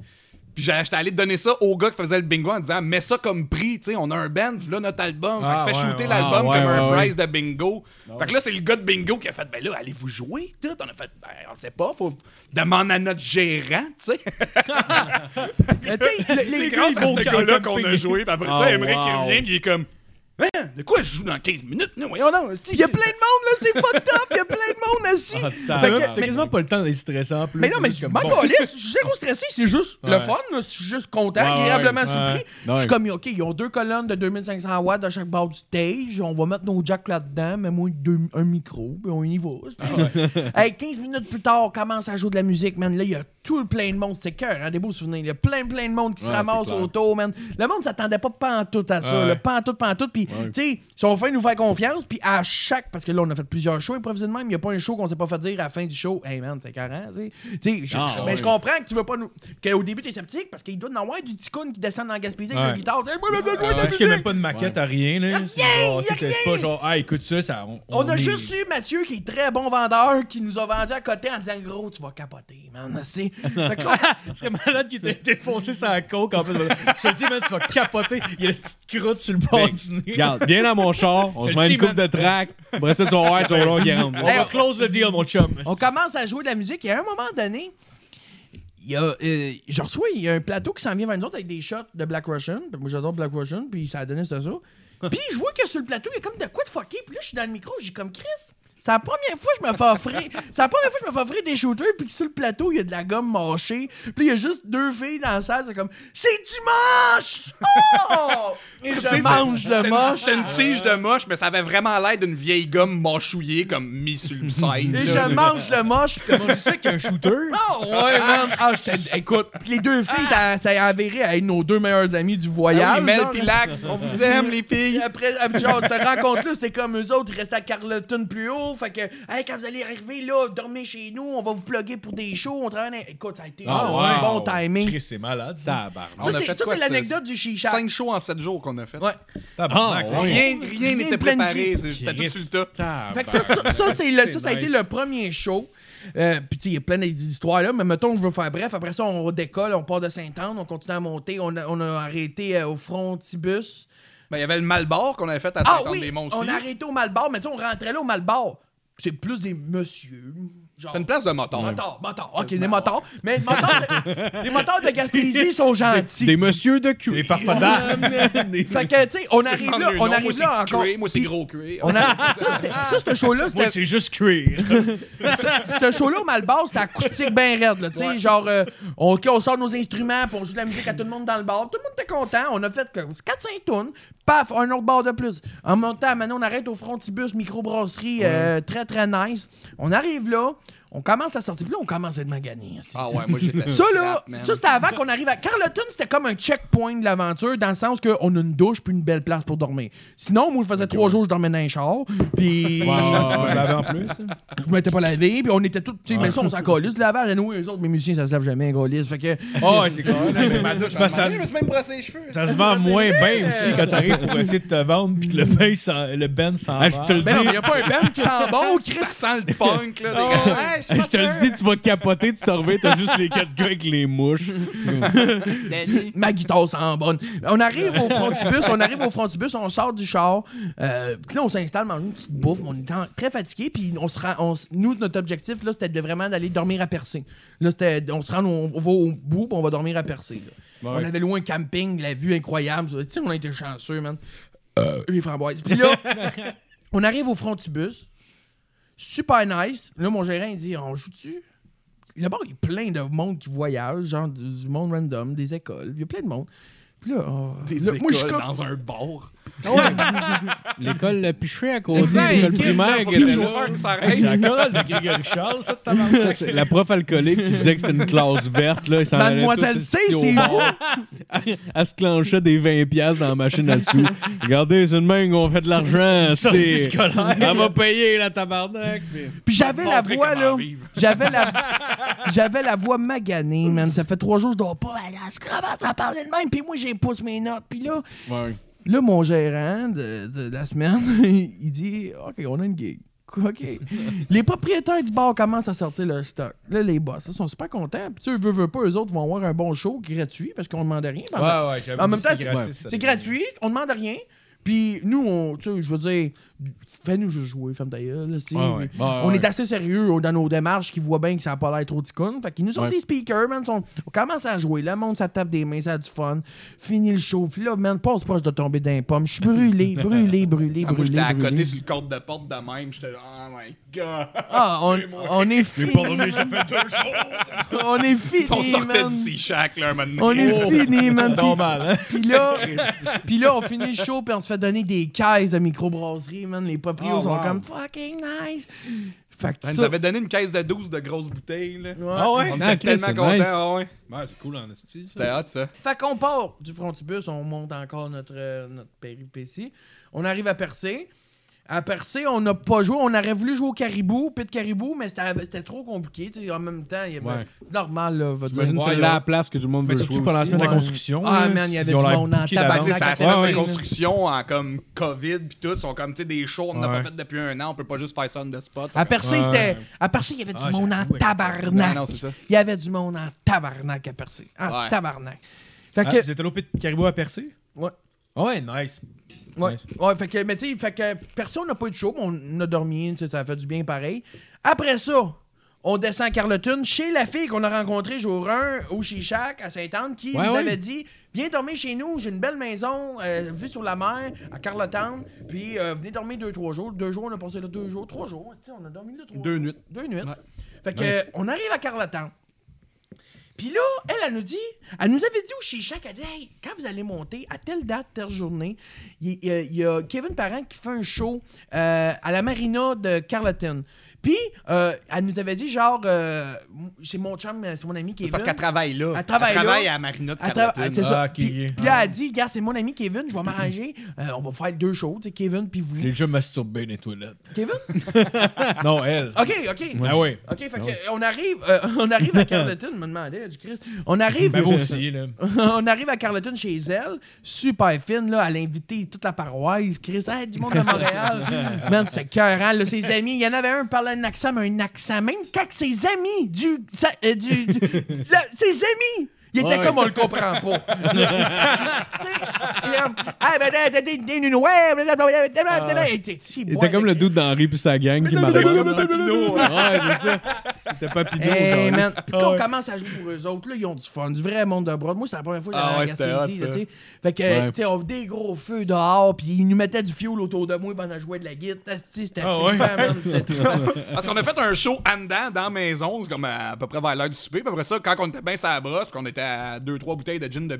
Puis j'ai- j'étais allé donner ça au gars qui faisait le bingo en disant Mets ça comme prix, tu sais, on a un band, là notre album. Ah, fait que fais ouais, shooter ouais. l'album Ah, ouais, comme un ouais, prize de bingo. fait que là, c'est le gars de bingo qui a fait Ben là, allez-vous jouer? Tout On a fait Ben, on sait pas, faut demander à notre gérant, tu sais. C'est les grâce à ce gars-là qu'on a joué. Puis après Oh, ça, Emmerich, il wow. revient, puis il est comme Hein, de quoi je joue dans 15 minutes Non, voyons donc. Il y a plein de monde, là, c'est fucked up. Il y a plein de monde assis. Ah, T'as même- quasiment pas le temps d'être stressant en plus. Mais non, mais C'est je bon. je suis zéro stressé, c'est juste le fun, là, je suis juste content, Ouais, agréablement ouais, surpris. ouais. Je suis comme, OK, ils ont deux colonnes de 2500 watts à chaque bord du stage, on va mettre nos jacks là-dedans, mets-moi deux- un micro, puis on y va. hey, 15 minutes plus tard, on commence à jouer de la musique, man. Là, il y a tout plein de monde, c'est cœur, hein, des beaux souvenirs. Il y a plein, plein de monde qui se ramasse autour, man. Le monde s'attendait pas pantoute à ça, Ouais. là, pantoute, pantoute. Puis, tu sais, ils sont faits nous faire confiance, puis à chaque, parce que là, on a fait plusieurs shows improvisés de même, il n'y a pas un show qu'on s'est pas fait dire à la fin du show, hey man, c'est carré, tu sais. Tu sais. mais ouais. je comprends que tu veux pas nous. qu'au début, t'es sceptique, parce qu'il doit en avoir du ticoun qui descend dans la Gaspésie avec Ouais. la guitare. De tu qu'il n'y a même pas de maquette à rien. Là. Y a C'est rien, genre, y a tu sais, C'est rien. pas genre, ah, écoute ça, ça. On, On a juste eu Mathieu, qui est très bon vendeur, qui nous a vendu à côté en disant gros, tu vas capoter, man. tu sais. C'est malade qui était défoncé sa coke en fait. Je te dis, man, tu vas capoter. Il y a la petite croûte sur le bord Ben, du nez. Regarde, viens dans mon char, on se met une coupe de track. Après ça, tu vas voir, tu vas voir qu'il rentre. On va close le deal, mon chum. on commence à jouer de la musique et à un moment donné, il y a, euh, je reçois, il y a un plateau qui s'en vient vers nous autres avec des shots de Black Russian. Moi, j'adore Black Russian, puis ça a donné ça. ça. Puis je vois que sur le plateau, il y a comme de quoi de fucké. Puis là, je suis dans le micro, j'ai comme Chris. C'est la première fois que je me fais offrir. C'est la première fois que je me fais offrir des shooters, puis que sur le plateau, il y a de la gomme mâchée. Puis il y a juste deux filles dans la salle, c'est comme C'est du moche! Oh! Et sais, je mange le moche. C'était une tige de moche, mais ça avait vraiment l'air d'une vieille gomme mâchouillée, comme mise sur le side. Et je mange le moche. Je sais qu'un shooter? Oh ouais, man! Ah, j'étais. Écoute, les deux filles, ça, ça a avéré à être nos deux meilleurs amis du Ah voyage. oui, Mel pis Lax, on vous aime, les Puis filles. après, après, genre, cette rencontre-là, c'était comme eux autres, ils restaient à Carleton plus haut. Show. Fait que, hey, quand vous allez arriver là, dormez chez nous, on va vous plugger pour des shows. On travaille. dans- Écoute, ça a été Ah du bon timing. Chris, c'est malade. ça. Tabarnak. On a Ça, c'est fait ça, quoi, c'est ça? l'anecdote du chicha. 5 shows en 7 jours qu'on a fait. Ouais. Tabarnak, Ah, ouais. Rien n'était planifié. préparé. c'est- tout sur le tas. Fait que ça, ça, ça, c'est le- ça, a été nice. le premier show. Euh, Puis, tu sais, il y a plein d'histoires là, mais mettons, je veux faire bref. Après ça, on décolle, on part de Sainte-Anne, on continue à monter. On a, on a arrêté euh, au Frontibus. Ben, il y avait le Malbar qu'on avait fait à Ah Saint-Anne-des-Monts oui, aussi. on a arrêté au Malbar, mais tu sais, on rentrait là au Malbar. C'est plus des messieurs. Genre, C'est une place de moton. Motards, motards. Ok, les motards. Mais les motards de, les motards de Gaspésie sont gentils. Des messieurs de C'est cul. les farfadans. Fait que, tu sais, on arrive là, on arrive moi, là c'est encore. cuir, moi, c'est gros cuir. On a, ça, ce show-là, Moi, c'était c'est juste cuir. ce show-là au Malbar, c'était acoustique bien raide, là, tu sais, genre, euh, on, ok, on sort nos instruments, puis on joue de la musique à tout le monde dans le bar, tout le monde était content, on a fait que 4-5 tonnes, paf, un autre bar de plus. En montant, maintenant, on arrête au Frontibus, microbrasserie, euh, très, très nice. On arrive là, on commence à sortir, puis là, on commence à être magané. Ah ouais, moi, j'étais Ça, là, crap, ça, c'était avant qu'on arrive à. Carleton, c'était comme un checkpoint de l'aventure, dans le sens qu'on a une douche puis une belle place pour dormir. Sinon, moi, je faisais trois jours, je dormais dans un char, puis. Laver en plus. hein? Je m'étais pas lavé, puis on était tous. Tu sais, mais ça, on s'en calisse. Le lavage, nous, eux autres, mes musiciens, ça se lave jamais, un calisse. Fait que. Oh, ouais, c'est cool. Ma douche, Ça, ça- je me suis même brossé les cheveux. Ça se vend moins bien aussi quand t'arrives pour essayer de te vendre puis que le ben s'en- le ben s'en Ah, je te le Ben dis. mais y a pas un band qui sent bon, Ça Chris. sent le punk, là. Je te le dis, tu vas capoter, tu te reviens, t'as juste les quatre gars avec les mouches. Ma guitare sent bonne. On arrive au frontibus, on arrive au frontibus, on sort du char. Euh, puis là, on s'installe, mange une petite bouffe. On est en- très fatigué. Puis on se rend, on s- nous, notre objectif, là, c'était de vraiment d'aller dormir à Percé. Là, c'était, on se rend, on, on va au bout, puis on va dormir à Percé. là. On avait loin un camping, la vue incroyable. Tu sais, on a été chanceux, man. Les framboises. Puis là, on arrive au frontibus. Super nice. Là, mon gérant, il dit On joue-tu D'abord, il y a plein de monde qui voyage, genre du monde random, des écoles. Il y a plein de monde. Puis là, oh, Des là, moi, je suis écoles comme- dans un bar. L'école Le Piché à côté, Exact, l'école primaire. qui que était là. Hey, c'est la chorale de Grégory Charles, ça, de ta Ça, c'est La prof alcoolique qui disait que c'était une classe verte, là, s'en Mademoiselle tout C, ici au c'est bar. Elle se clenchait des 20$ piastres dans la machine à sous. Regardez, c'est une main qu'on fait de l'argent. sortie c'est- scolaire. Elle m'a payé, la tabarnak. puis- Puis j'avais la Montrer voix, comment là. vivre. J'avais la, j'avais la voix maganée, man. Ça fait trois jours, je dors pas. Elle se commence à parler de même. Puis moi, j'ai pousse mes notes. Puis là, Ouais. Là, mon gérant de, de la semaine, il dit OK, on a une gig. OK. les propriétaires du bar commencent à sortir leur stock. Là, les boss, ils sont super contents. Puis, tu sais, veux, veux pas, eux autres vont avoir un bon show gratuit parce qu'on demande rien. Puis en même- Ouais, ouais, j'avoue. En même temps, c'est c'est- gratis. ça. c'est gratuit, on demande rien. Puis nous, on, tu sais, je veux dire, fais-nous juste jouer, femme d'ailleurs. Ouais, ouais. on est assez sérieux dans nos démarches qui voient bien que ça n'a pas l'air trop ticune. Fait qu'ils nous ont Ouais. des speakers, man. sont- on commence à jouer. Là, le monde, ça tape des mains, ça a du fun. Fini le show. Puis là, man, passe proche de tomber d'un pomme. Je suis brûlé, brûlé, brûlé, Ah, moi, brûlé. j'étais à côté sur le code de porte de même. J'étais là, oh my god. Ah, on, on est J'ai fini. pas dormi, ça fait deux jours. On est fini, On sortait man. d'ici chaque là, un moment donné. On est fini, man. Normal, hein? Puis là, puis là, on finit le show, puis on se fait donner des caisses de microbrasserie, man. Les proprios Oh, sont wow. comme fucking nice. Fait que Elle ça- nous avait donné une caisse de 12 de grosses bouteilles. Là. Ah ouais? On Ah, était Chris, tellement contents. nice. ah ouais. C'est cool en esti. C'était hot, ça. Fait qu'on part du frontibus, on monte encore notre, euh, notre péripétie. On arrive à Percé. À Percé, on n'a pas joué. On aurait voulu jouer au caribou, pit caribou, mais c'était trop compliqué. tu sais, En même temps, il y avait Ouais. normal, là, va dire. J'imagine c'est il y a- la place que tout le monde Mais veut surtout pendant la semaine de la construction. Ah, man, il y avait du monde en bouqués tabarnak Tu sais, d'avance. ça à se fait Ouais, en ouais. construction en comme COVID puis tout, sont comme tu sais des shows, on n'a pas fait depuis un an, on peut pas juste faire ça on the spot. À Percé, c'était. À Percé, il y avait du Ah, monde en tabarnak. Non, non, c'est ça. Il y avait du monde en tabarnak à Percé. En tabarnak. Fait Ah, que. Vous êtes allé au pit caribou à percer? Ouais. Ah ouais, nice. Ouais. Nice. ouais, fait que, mais tu sais, fait que personne n'a pas eu de show, mais on a dormi, ça a fait du bien pareil. Après ça, on descend à Carleton chez la fille qu'on a rencontrée jour 1 au Chichac à Sainte-Anne qui Ouais, nous ouais. avait dit Viens dormir chez nous, j'ai une belle maison, euh, vue sur la mer à Carleton, puis euh, venez dormir deux, trois jours. Deux jours, on a passé là deux jours, trois jours. Tu sais, on a dormi là trois Deux jours. nuits. Deux nuits. Ouais. Fait que, euh, on arrive à Carleton. Puis là, elle, elle nous dit, elle nous avait dit au Chichac, elle dit, hey, quand vous allez monter, à telle date, telle journée, il y a Kevin Parent qui fait un show euh, à la marina de Carleton. Puis, euh, elle nous avait dit, genre, euh, c'est mon chum, c'est mon ami C'est Kevin. parce qu'elle travaille là. Elle travaille là. à Marina de Elle tra- Carleton. C'est ça. Ah, Puis, ok. puis là, elle a dit, regarde, c'est mon ami Kevin, je vais m'arranger. Euh, on va faire deux shows, tu sais, Kevin puis vous. J'ai déjà masturbé dans les toilettes. Kevin? Non, elle. OK, OK. Ah oui. OK, fait que, euh, on arrive, euh, on arrive à Carleton, me demandait, du Christ. On arrive, Ben, aussi, là. on arrive à Carleton chez elle, super fine, là, elle a invité toute la paroisse, Chris, hey, du monde de Montréal. Man, c'est cœurant, là, ses amis, il y en avait un qui un accent, mais un accent, même quand ses amis, du, ça- euh, du, ses amis, il était Ouais. comme on le comprend pas. Il comme, ah, ben, était comme le doute d'Henri puis sa gang qui m'avait. non, mais Ouais, c'est ça. C'était. Hey, man. Puis Ah quand on commence à jouer pour eux autres, là, ils ont du fun, du vrai monde de broad. Moi, c'est la première fois que j'allais Ah à ouais, la c'était Gaspésie. Fait que, Ouais. tu sais, on faisait des gros feux dehors, puis ils nous mettaient du fioul autour de moi pendant que je jouais de la guitare. C'était Ah ouais. Parce qu'on a fait un show en dedans, dans la maison, c'est comme à, à peu près vers l'heure du souper. Puis après ça, quand on était bien sur la brosse, qu'on était à 2-3 bouteilles de gin de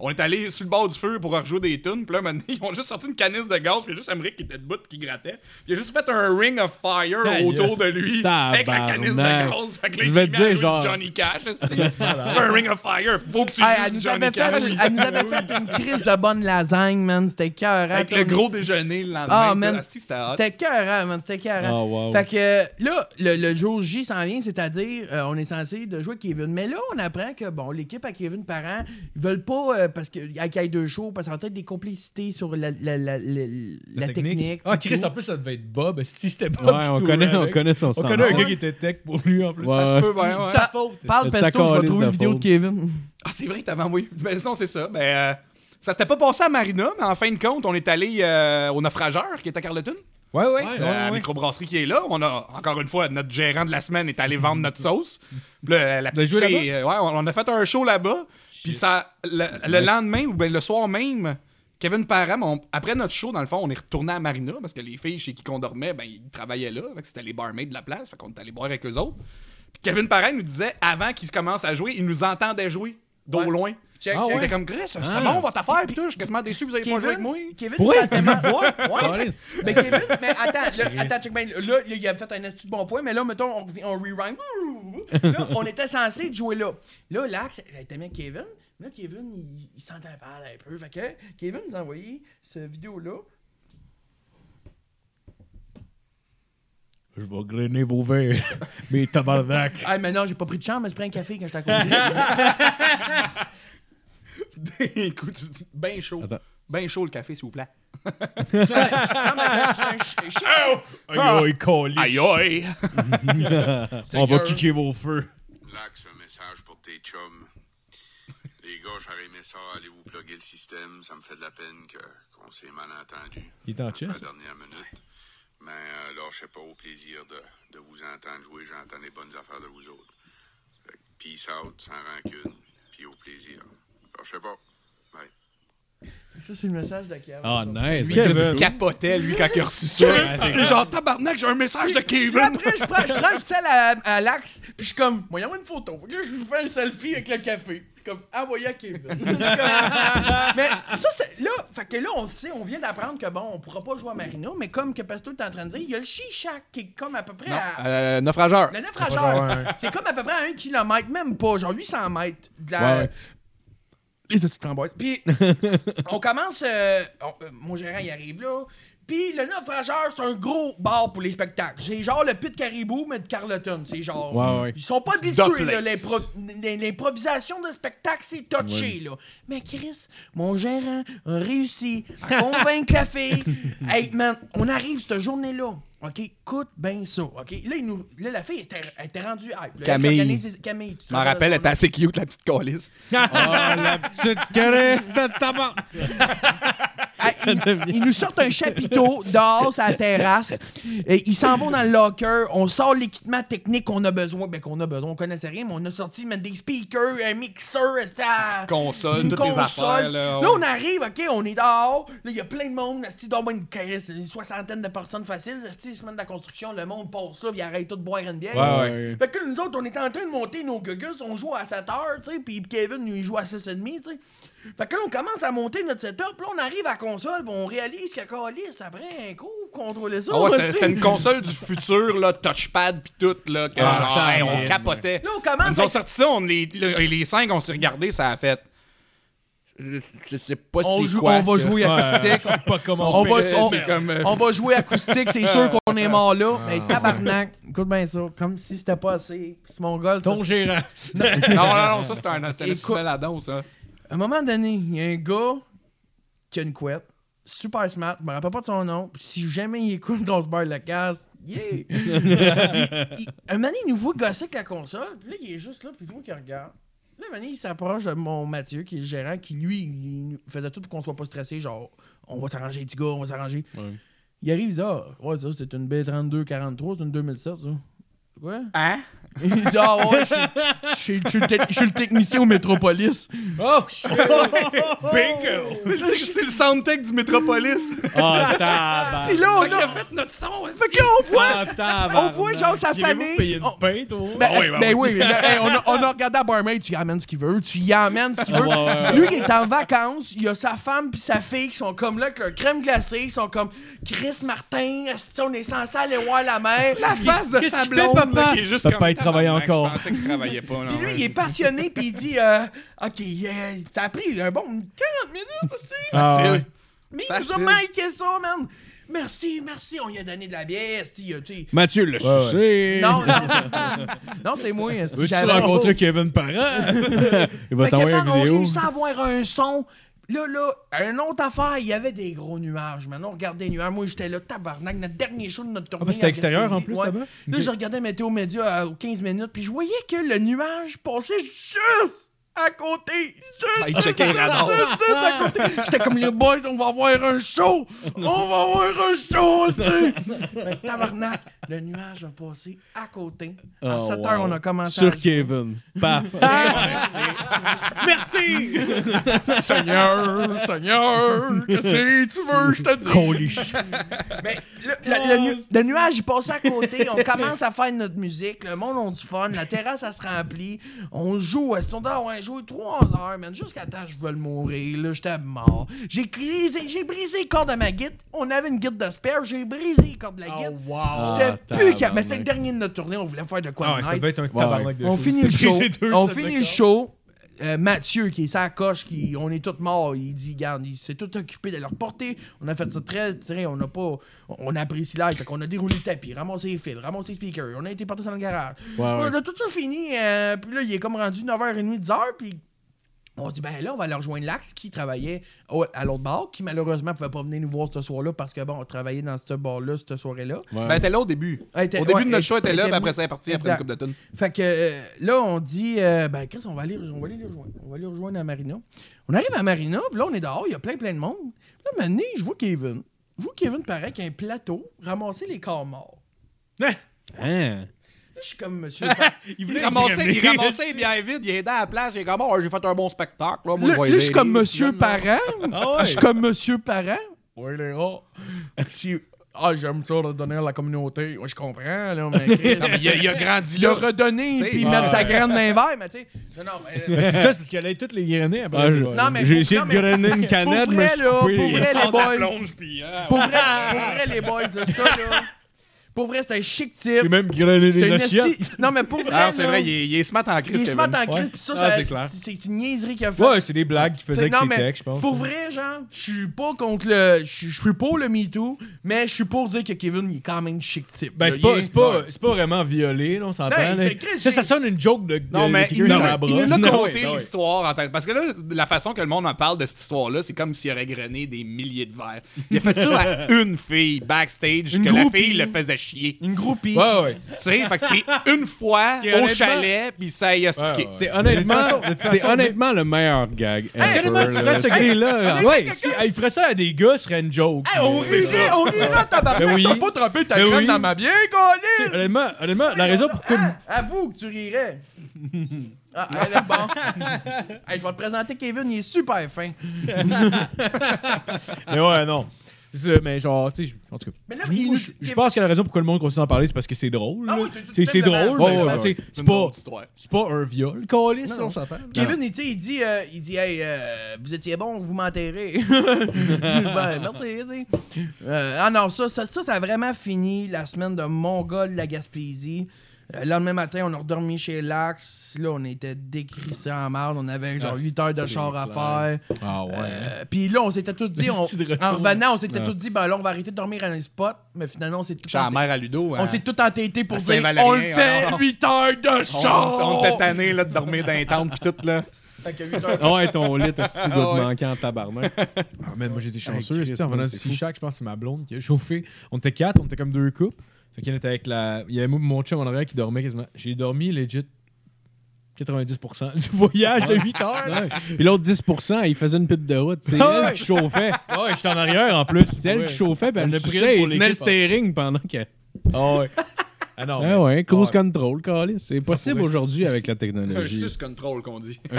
on est allé sur le bord du feu pour rejouer des tunes. Puis là, maintenant, ils ont juste sorti une canisse de gaz, puis il y a juste Emmerich qui était debout qui grattait. Puis il a juste fait un ring of fire autour de lui avec la canisse de gaz. Fait que là, Je il vais s'est te mis à dire, jouer genre- du Johnny Cash. C'est c'est un ring of fire. Faut que tu Hey, Johnny Cash. fait, elle nous avait fait une crise de bonne lasagne, man. C'était cœur. Avec le gros déjeuner le lendemain. Ah, man. C'était cœur, man. C'était cœur. Ah, wow. Fait que là, le, le jour J s'en vient, c'est-à-dire, euh, on est censé de jouer Kevin. Mais là, on apprend que, bon, l'équipe à Kevin Parent, ils veulent pas, euh, parce qu'il y a deux shows, parce qu'il y a peut-être des complicités sur la, la, la, la, la technique. Ah, Chris, tout. en plus, ça devait être Bob. Si c'était Bob. Ouais, on connaît, on connaît son On connaît un Ouais. gars qui était tech pour lui, en plus. Ouais. Ça se peut, ben, ouais. Ça faute. Parle de sa je vais trouver de une vidéo de. Kevin. Ah, c'est vrai t'avais envoyé. Ben, non, c'est ça. Ben, euh, ça s'était pas passé à Marina, mais en fin de compte, on est allé euh, au naufrageur qui est à Carleton. Ouais, ouais. La ouais, ouais. microbrasserie qui est là. On a, encore une fois, notre gérant de la semaine est allé vendre notre sauce. Puis là, la petite joué fille, euh, ouais, on a fait un show là-bas. Puis ça, le, le lendemain, ou ben le soir même, Kevin Parham, on- après notre show, dans le fond, on est retourné à Marina parce que les filles chez qui qu'on dormait, ben, ils travaillaient là. C'était les barmaids de la place. Fait qu'on est allé boire avec eux autres. Puis Kevin Parham nous disait, avant qu'ils commencent à jouer, il nous entendait jouer d'au Ouais. loin. Check, Ah check. comme, Chris, c'était Ah. bon votre affaire. Puis tout, je suis quasiment déçu, vous avez pas joué avec moi. Kevin, Kevin, Oui, s'entendait ma voix. Ouais. Mais Kevin, mais attends, là, attends, check bien. Là, il a fait un esti de bon point, mais là, mettons, on, on rewind. Là, on était censé jouer là. Là, l'axe, elle était bien Kevin. Là, Kevin, il, il s'entend parler un peu. Fait que Kevin nous a envoyé cette vidéo-là. Je vais grainer vos verres. Mais tabarnak. Ah, mais non, j'ai pas pris de chambre, mais je prends un café quand à côté. Écoute, bien chaud. Attends. Bien chaud le café, s'il vous plaît. là, Aïe, aïe, calice. Aïe aïe! On va kicker vos feux. Lax, un message pour tes chums. Les gars, j'aurais aimé ça, allez vous plugger le système. Ça me fait de la peine qu'on s'est mal entendu. Il est en à la chess. dernière minute. Mais euh, lâchez pas au plaisir de, de vous entendre jouer. J'entends les bonnes affaires de vous autres. Fait peace out, sans rancune, puis au plaisir. Lâchez pas. Bye. Ça, c'est le message de Kevin. Ah, ça. nice. Lui, Kevin. Kevin. Capotait, lui, quand il a reçu ça. Il est genre, tabarnak, j'ai un message de Puis Kevin! après, je prends, je prends le sel à, à l'axe, puis je suis comme, voyons une photo. Fait que là, je vous fais un selfie avec le café. Puis comme, envoyé à Kevin. Je comme- mais ça, c'est. Là, fait que là, on sait, on vient d'apprendre que bon, on pourra pas jouer à Marina, mais comme que Pesto est en train de dire, il y a le Chichac qui est comme à peu près à. Euh, naufrageur. Le naufrageur, qui est comme à peu près à un kilomètre, même pas, genre 800 mètres de la. Ouais, ouais. Les. Puis, on commence. euh, on- euh, mon gérant, il arrive là. Puis, le naufrageur, c'est un gros bar pour les spectacles. C'est genre le pit caribou, mais de Carleton. C'est genre. Ouais, ouais. Ils sont pas habitués, là. L'improvisation de spectacle, c'est touché, là. Mais Chris, mon gérant a réussi à convaincre la fille. Hey, man, on arrive cette journée-là. OK, écoute bien ça. OK, là, il nous, là la fille était, elle était rendue hype. là. Elle Camille. organise- Camille. tu Je m'en rappelle, elle était assez cute, la petite calice. Ah, la petite caresse de tabac. Ah, ils, ils nous sortent un chapiteau dehors sur la terrasse. Et ils s'en vont dans le locker. On sort l'équipement technique qu'on a besoin. Ben, qu'on a besoin. On connaissait rien, mais on a sorti même des speakers, un mixeur, à- Console, une toutes les affaires, là, on arrive, OK, on est dehors. Là, il y a plein de monde. doit y avoir une, caisse, une soixantaine de personnes faciles. Esti, semaine de la construction, le monde passe ça, puis arrête tout de boire une bière. Ouais, ouais. Fait que nous autres, on était en train de monter nos gugus, on joue à 7 heures, tu sais, puis Kevin, lui, il joue à 6h30, tu sais. Fait que là, on commence à monter notre setup, là, on arrive à la console, puis on réalise que Calis, après un coup, contrôler ça. Ah ouais, c'était- sais. une console du futur, là, touchpad pis tout, là, que, Ah, genre, on capotait. Là, on commence Ils ont sorti ça, on, les, le- les cinq, on s'est regardé, ça a fait. Je, sais pas on, joue- quoi. on va ça. jouer acoustique. Je sais pas comment On va, fait, on, mais- comme, on va jouer acoustique, c'est sûr qu'on est mort là. Ah, Mais tabarnak, écoute bien ça, comme si c'était pas assez. C'est mon gars. Ton gérant. Non, non, non, ça c'était un addon, ça. À un moment donné, il y a un gars qui a une couette, super smart, je me rappelle pas de son nom. puis Si jamais il écoute dans se barre la casse, yeah! Puis, il- un moment donné, il nous voit gosser avec la console, puis là, il est juste là, puis il voit qu'il regarde. Là, donné, il s'approche de mon Mathieu, qui est le gérant, qui lui, il faisait tout pour qu'on soit pas stressé, genre, on va s'arranger, petit gars, on va s'arranger. Ouais. Il arrive, il dit, ah, ouais, ça, c'est une B3243, c'est une 2007, ça. Quoi? Hein? Il dit, ah ouais, je suis- je suis- je suis le technicien au Métropolis. Oh, shit! Bingo! c'est le soundtech du Métropolis. Ah, tabarnak. Puis là, on a. fait notre son. Fait que là, on voit, Ah, on voit genre sa famille. une on- au Ben, Ah oui, ben ben oui. oui, là, hey, on, a, on a regardé à Barmaid, tu y amènes ce qu'il veut, tu y amènes ce qu'il veut. Ouais, ouais, ouais. Lui, il est en vacances, il y a sa femme puis sa fille qui sont comme là avec leur crème glacée, ils sont comme Chris Martin, on est censé aller voir la mer. La face de sa blonde? Là, qui est juste Papa, comme, il travaille tabarnak, encore. Je pensais qu'il travaillait pas. là, Puis lui, ouais. il est passionné puis il dit euh, OK, euh, ça a pris un bon 40 minutes, esti. Ah, Facile. ouais. Mais il nous a marqué ça, man. Merci, merci, on lui a donné de la bière, esti, euh, tu sais. Mathieu le Ouais, sucé. Non, non. non, c'est moi. Veux-tu rencontrer Kevin Parent? Il va t'envoyer une on vidéo. réussit à avoir un son. Là, là, une autre affaire, il y avait des gros nuages. Maintenant, on regardait les nuages. Moi, j'étais là, tabarnak, notre dernier show de notre tournée. Ah, ben, c'était à extérieur, en plus, Ouais. là-bas? Là, je regardais Météo Média aux 15 minutes, puis je voyais que le nuage passait juste à côté. Juste, Ah, juste à côté. J'étais comme les boys, on va avoir un show. On va avoir un show, sais. Mais tabarnak, le nuage a passé à côté. À Oh, 7 wow. heures, on a commencé Sur à Kevin. Paf. Merci! Seigneur, Seigneur, qu'est-ce que tu veux, je te dis? Holy shit. Mais le, le- le nu- le nuage, il passe à côté, on commence à faire notre musique, le monde a du fun, la terrasse, elle se remplit, on joue, est-ce qu'on doit ouais, jouer 3 heures, man, jusqu'à temps je veux le mourir, là, j'étais mort. J'ai brisé, j'ai brisé les cordes de ma guide, on avait une guide de spare, j'ai brisé les cordes de la guide. wow. J'étais Ah, plus capable. Mais c'était le dernier de notre tournée, on voulait faire de quoi Ah, de ouais, ça devait être un tabarnak de On finit le show. On finit le show. Euh, Mathieu, qui est sa coche, qui, on est tous morts, il dit, garde, il s'est tout occupé de leur porter. On a fait ça très, très, on n'a pas, on a apprécié l'air, fait qu'on a déroulé le tapis, ramassé les fils, ramassé les speakers, on a été porté dans le garage. Ouais, ouais. On a tout ça fini, euh, puis là, il est comme rendu 9h30, 10h, puis on se dit, ben là, on va aller rejoindre l'Axe qui travaillait au- à l'autre bar, qui malheureusement pouvait pas venir nous voir ce soir-là parce que, bon, on travaillait dans ce bar-là, cette soirée-là. Ouais. Ben, elle était là au début. Elle était- Au début ouais, de notre elle- show, elle était là, puis après ça, est partie après une coupe de tonnes. Fait que euh, là, on dit, euh, ben, Chris, on va, aller, on va aller les rejoindre. On va aller rejoindre à Marina. On arrive à Marina, puis là, on est dehors, il y a plein, plein de monde. Là, maintenant, je vois Kevin. Je vois Kevin, pareil, qui a un plateau, ramasser les corps morts. Hein? Là, je suis comme monsieur. Il, ramassait, il ramassait bien vite, il aidait à la place, il est comme, oh, j'ai fait un bon spectacle. Là, moi, là, je vais là, je suis comme monsieur parent. Ah ouais. Je suis comme monsieur parent. Ouais, les gars. Si- Ah, j'aime ça, de donner à la communauté. Ouais, je comprends, là, mais. Non, mais il a, il a grandi Il a redonné, puis ouais. mettre sa graine dans les verres, mais tu sais. Non, non, mais. C'est ça, c'est parce qu'elle a toutes les grainés après. Ah, je-. Non, mais J'ai pour- essayé de grainer une canette, pour mais vrai, je là, pour vrai, les boys. plonge, puis, hein. Pour vrai, pour vrai, les boys, de ça, là. Pour vrai, c'est un chic type. J'ai même grainé les assiettes. Non, mais pour vrai. Ah, c'est vrai, il est, il est smart en crise. Il se met Kevin. en crise, pis ça, Ah, c'est une niaiserie qu'il a fait. Ouais, c'est des blagues qu'il faisait avec non, ses mais textes, je pense. Pour vrai, genre, je suis pas contre le. Je suis pour le MeToo, mais je suis pour dire que Kevin, il est quand même chic type. Ben, c'est pas, est- c'est pas, c'est pas vraiment violé, on s'entend. Chris, Ça, ça sonne une joke de, Non, mais il nous a, conté l'histoire en tête. Parce que là, la façon que le monde en parle de cette histoire-là, c'est comme s'il aurait grainé des milliers de verres. Il a fait ça à une fille backstage, Une que la fille le faisait chier. Une groupie. Ouais, ouais. Tu sais, fait que c'est une fois au chalet, puis ça y a stické. Ouais, ouais. C'est honnêtement, c'est honnêtement le meilleur gag. Ever, qu'honnêtement, tu ferais ce C'est là, là. Ouais, si il ferait ça à des gars, ce serait une joke. Hey, on Mais- rirait, on rirait, tabarnak. Ben. T'as pas trempé ta Ben oui. dans ma bière, Colin. Honnêtement, honnêtement, la raison pourquoi. Ah, Avoue que tu rirais. Ah, elle est bon. Hey, je vais te présenter Kevin, il est super fin. Mais ouais, non. C'est ça, mais genre, tu sais, en tout cas. Mais là, je- il je, je pense que la raison pourquoi le monde continue d'en parler, c'est parce que c'est drôle. Ah là. oui, c'est c'est drôle, mais genre, tu sais, C'est pas, c'est pas un viol, calice, Non, on s'entend. Kevin, il, tu sais, il dit, euh, il dit, hey, euh, vous étiez bon, vous m'enterrez. ben, merci, tu sais. Euh, ah non, ça, ça, ça, ça a vraiment fini la semaine de Mongol, la Gaspésie. Euh, le lendemain matin, on a redormi chez Lax. Là, on était décrissés en marde. On avait genre Ah, 8 heures de char à faire. Ah ouais. Euh, Puis là, on s'était tous dit, on- Esti de en revenant, on s'était tous dit, ben là, on va arrêter de dormir à un spot. Mais finalement, on s'est tout J'ai la mère à Ludo. on hein. s'est tout entêté pour À dire, Saint-Valérien, on le fait alors. 8 heures de On, char! on était tanné là, de dormir dans les tentes pis tout là. Fait que 8 heures Ah ouais, ton lit, esti, doit Ah te ouais. manquer en tabarnak. Ah, man, moi j'étais chanceux. Hey, Chris, en venant man, du c'est Sea Shack, je pense que c'est ma blonde qui a chauffé. On était quatre, on était comme deux couples. Fait qu'il était avec la. Il y avait mon chum en arrière qui dormait quasiment. J'ai dormi legit 90% du voyage de 8 heures. là. Ouais. Puis l'autre 10%, il faisait une pipe de route. C'est Ah ouais. elle qui chauffait. Ah ouais, j'étais en arrière en plus. C'est elle qui chauffait, puis elle a pris pour le l'équipe, hein. steering pendant que. Ah ouais. Ah non. Ah ouais, cruise Ouais. control, calice. C'est possible aujourd'hui avec la Un technologie. sus control qu'on dit.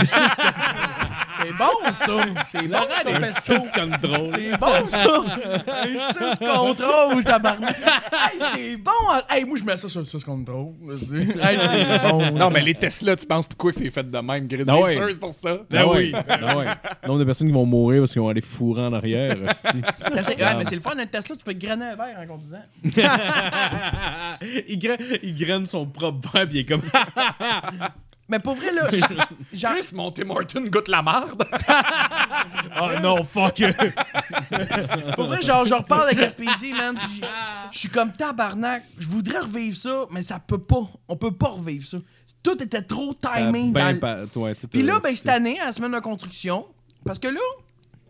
C'est bon, ça! C'est bon, ça, Pesto! Cruise control. C'est bon, ça! Un sus contrôle, tabarnak! Hey, c'est bon! hein. Hey, moi, je mets ça sur le sus contrôle. Hey, c'est bon! Non, mais les Tesla, tu penses pourquoi c'est fait de même, Gris? Ah ouais. C'est sûr, c'est pour ça. Ben oui. Ben ouais. Le nombre de personnes qui vont mourir parce qu'ils vont aller fourrer en arrière. T'as- Ouais, mais c'est le fun d'un Tesla, tu peux te grainer un verre en conduisant. il, graine, il graine son propre verre, puis il est comme. Mais pour vrai, là, j'- genre, Chris, mon Tim Horton goûte la marde. Ah non, fuck. pour vrai, genre, je reparle de Gaspésie, man, je suis comme tabarnak. Je voudrais revivre ça, mais ça peut pas. On peut pas revivre ça. Tout était trop timing. Ben, pa- ouais, Puis là, euh, ben, cette année, à la semaine de construction, parce que là,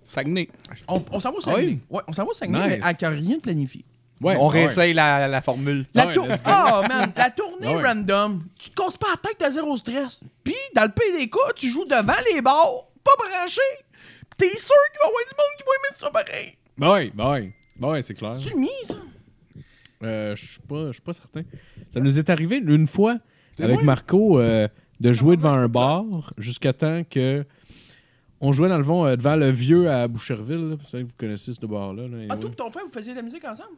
Saguenay. on, on s'en va au Saguenay. oui? Ouais, on s'en va au Saguenay, Nice. mais avec rien de planifié. Ouais, On ouais. réessaye la, la formule. La, Ouais, tour- let's go. Ah, man, la tournée Ah ouais. random, tu te casses pas la tête, t'as zéro stress. Puis, dans le pays des cas, tu joues devant les bars, pas branché. Pis t'es sûr qu'il va y avoir du monde qui va aimer ça pareil. Ben ben ouais. Ben ouais, c'est clair. Tu le nies, ça? Euh, Je suis pas, je suis pas certain. Ça nous est arrivé une fois avec vrai? Marco euh, de jouer devant un bar jusqu'à temps que. On jouait dans le fond euh, devant le vieux à Boucherville. là. Vous savez que vous connaissez ce bar-là. là, Ah, anyway. toi pis ton frère, vous faisiez de la musique ensemble?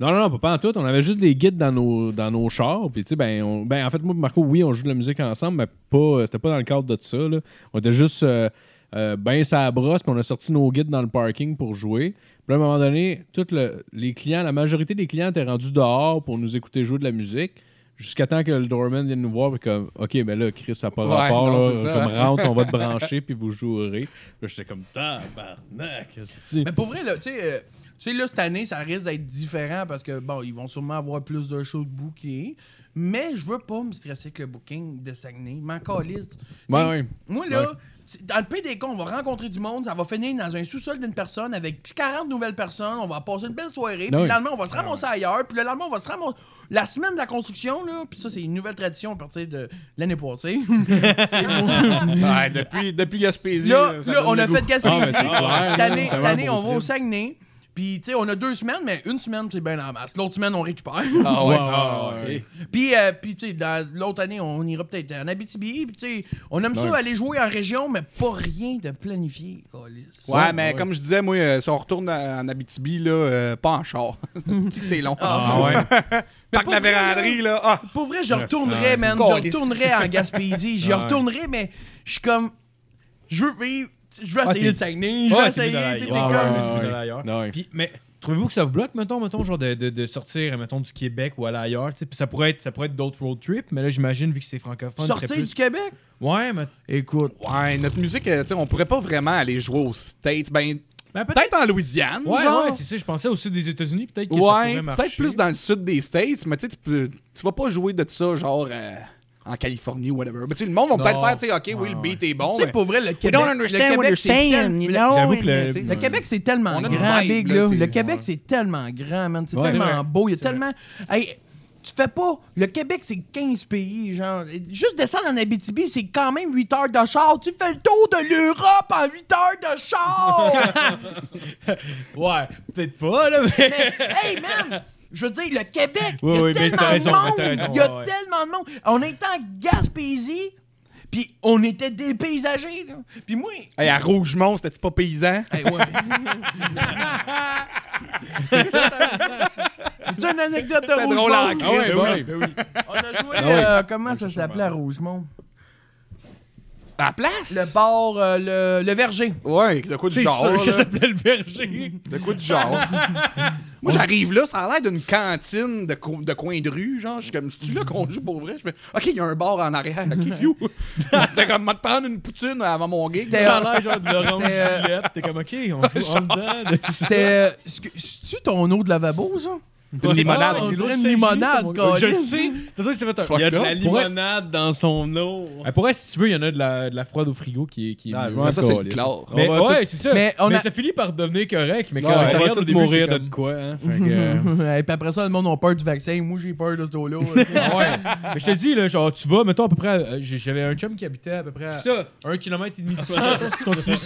Non, non, non, pas en tout. On avait juste des guides dans nos, dans nos chars. Puis, tu sais, ben, on- ben, en fait, moi et Marco, oui, on joue de la musique ensemble, mais pas, c'était pas dans le cadre de ça. Là. On était juste euh, euh, ben ça brosse, puis on a sorti nos guides dans le parking pour jouer. Puis à un moment donné, tout le- les clients, la majorité des clients étaient rendus dehors pour nous écouter jouer de la musique. Jusqu'à temps que le doorman vienne nous voir, puis comme, OK, ben là, Chris, ça n'a pas Ouais, rapport, non, là, ça. comme rentre, on va te brancher, puis vous jouerez. Là, j'étais comme, tabarnak, qu'est-ce que Mais pour vrai, là, tu sais, euh, tu sais, là, cette année, ça risque d'être différent parce que, bon, ils vont sûrement avoir plus de shows de booking. Mais je veux pas me stresser avec le booking de Saguenay. M'en calisse. Tu sais, Ouais, ouais. Moi, là, Ouais. dans le pays des cons, on va rencontrer du monde, ça va finir dans un sous-sol d'une personne avec 40 nouvelles personnes, on va passer une belle soirée, puis Ah le lendemain, on va se ramasser ailleurs, puis le lendemain, on va se ramasser... La semaine de la construction, là, puis ça, c'est une nouvelle tradition à partir de l'année passée. C'est depuis, depuis Gaspésie. Là, ça là, donne on le a goût. fait Gaspésie. Ah, cette année, cette année on va au. Saguenay. Puis, tu sais, on a deux semaines, mais une semaine, c'est bien en masse. L'autre semaine, on récupère. Ah ouais. Ouais, ah ouais, ouais. Puis, euh, puis tu sais, l'autre année, on ira peut-être en Abitibi. Puis, tu sais, on aime ça aller jouer en région, mais pas rien de planifié, câlisse. Ouais, mais ouais. comme je disais, moi, euh, si on retourne à- en Abitibi, là, euh, pas en char. C'est que c'est long. Ah, ouais. Parc la véranderie, là. Ah, Pour vrai, je retournerais, man. Je retournerais en Gaspésie. Ouais. retournerais, mais je suis comme. Je veux vivre. Je veux Ah, essayer le Saguenay. Je t'es essayer. t'es- comme-. Puis, mais trouvez-vous que ça vous bloque, mettons, mettons genre de, de, de sortir, mettons, du Québec ou aller ailleurs? tu sais, Puis ça pourrait être, ça pourrait être d'autres road trips, mais là, j'imagine, vu que c'est francophone, Sortir plus... du Québec? Ouais, mais... Écoute. ouais, notre musique, euh, tu sais, on pourrait pas vraiment aller jouer aux States. Ben, Ben, peut-être... en Louisiane. Ouais, genre. ouais, c'est ça. Je pensais au sud des États-Unis, peut-être que ça Ouais, pourrait marcher. peut-être plus dans le sud des States, mais tu sais, tu peux- tu vas pas jouer de ça, genre, euh, en Californie ou whatever. Mais tu sais, le monde va peut-être faire, tu sais, OK, oui, le beat est bon, tu sais, mais... pour vrai, le Québec. don't le understand Québec, what you're c'est saying, tel- you le- Québec, c'est tellement On a une grand, vibe, big, là. Le Québec, c'est tellement grand, man. C'est Ouais. tellement C'est beau. Il y a C'est tellement. Hey, tu fais pas. Le Québec, c'est 15 pays, genre. Juste descendre en Abitibi, c'est quand même 8 heures de char. Tu fais le tour de l'Europe en 8 heures de char! Ouais, peut-être pas, là, mais... mais, hey, man! Je veux dire, le Québec, Oui, il y a oui, mais tellement t'as raison, de monde. raison, Il y a ouais, tellement de monde. On était en Gaspésie, puis on était dépaysagés, là. Puis moi, Hey, à Rougemont, c'était-tu pas paysan? Hey, ouais. C'est une anecdote de drôle en Rougemont. crise. Ah ouais, ouais. On a joué, Ah euh, comment ça s'appelait à Rougemont? À la place? Le bar, euh, le, le verger. Ouais, de quoi du C'est genre. sûr que ça s'appelait le verger. De quoi du genre. Moi, j'arrive là, ça a l'air d'une cantine de, co- de coin de rue. Genre, je suis comme, c'est-tu là qu'on joue pour vrai? Je fais, OK, il y a un bar en arrière. OK, few. J'étais comme, m'a te prendre une poutine avant mon gig. Ça a l'air genre de l'orange C'était, euh, Juliette. T'es comme, OK, on joue en dedans. de- C'était. euh, est-ce que- C'est-tu ton eau de lavabo, ça? Une limonade. Ah, On dirait une limonade, gars. Je sais. T'as que c'est fait un- Il y a de la limonade dans son eau. Ah, Pour vrai, si tu veux, il y en a de la, de la froide au frigo qui est. Qui est Ah, mieux. ça, c'est le chlore. mais ouais, c'est ça. Mais Mais, on a- ça finit par devenir correct. Mais quand Ouais, tu on va tous mourir de comme- quoi, hein? Que, euh, Et puis après ça, le monde a peur du vaccin. Moi, j'ai peur de tu sais. Ah ouais. Mais je te dis, là, genre, tu vas, mettons à peu près. j'ai- J'avais un chum qui habitait à peu près à ça. un kilomètre et demi. Mettons, si tu continues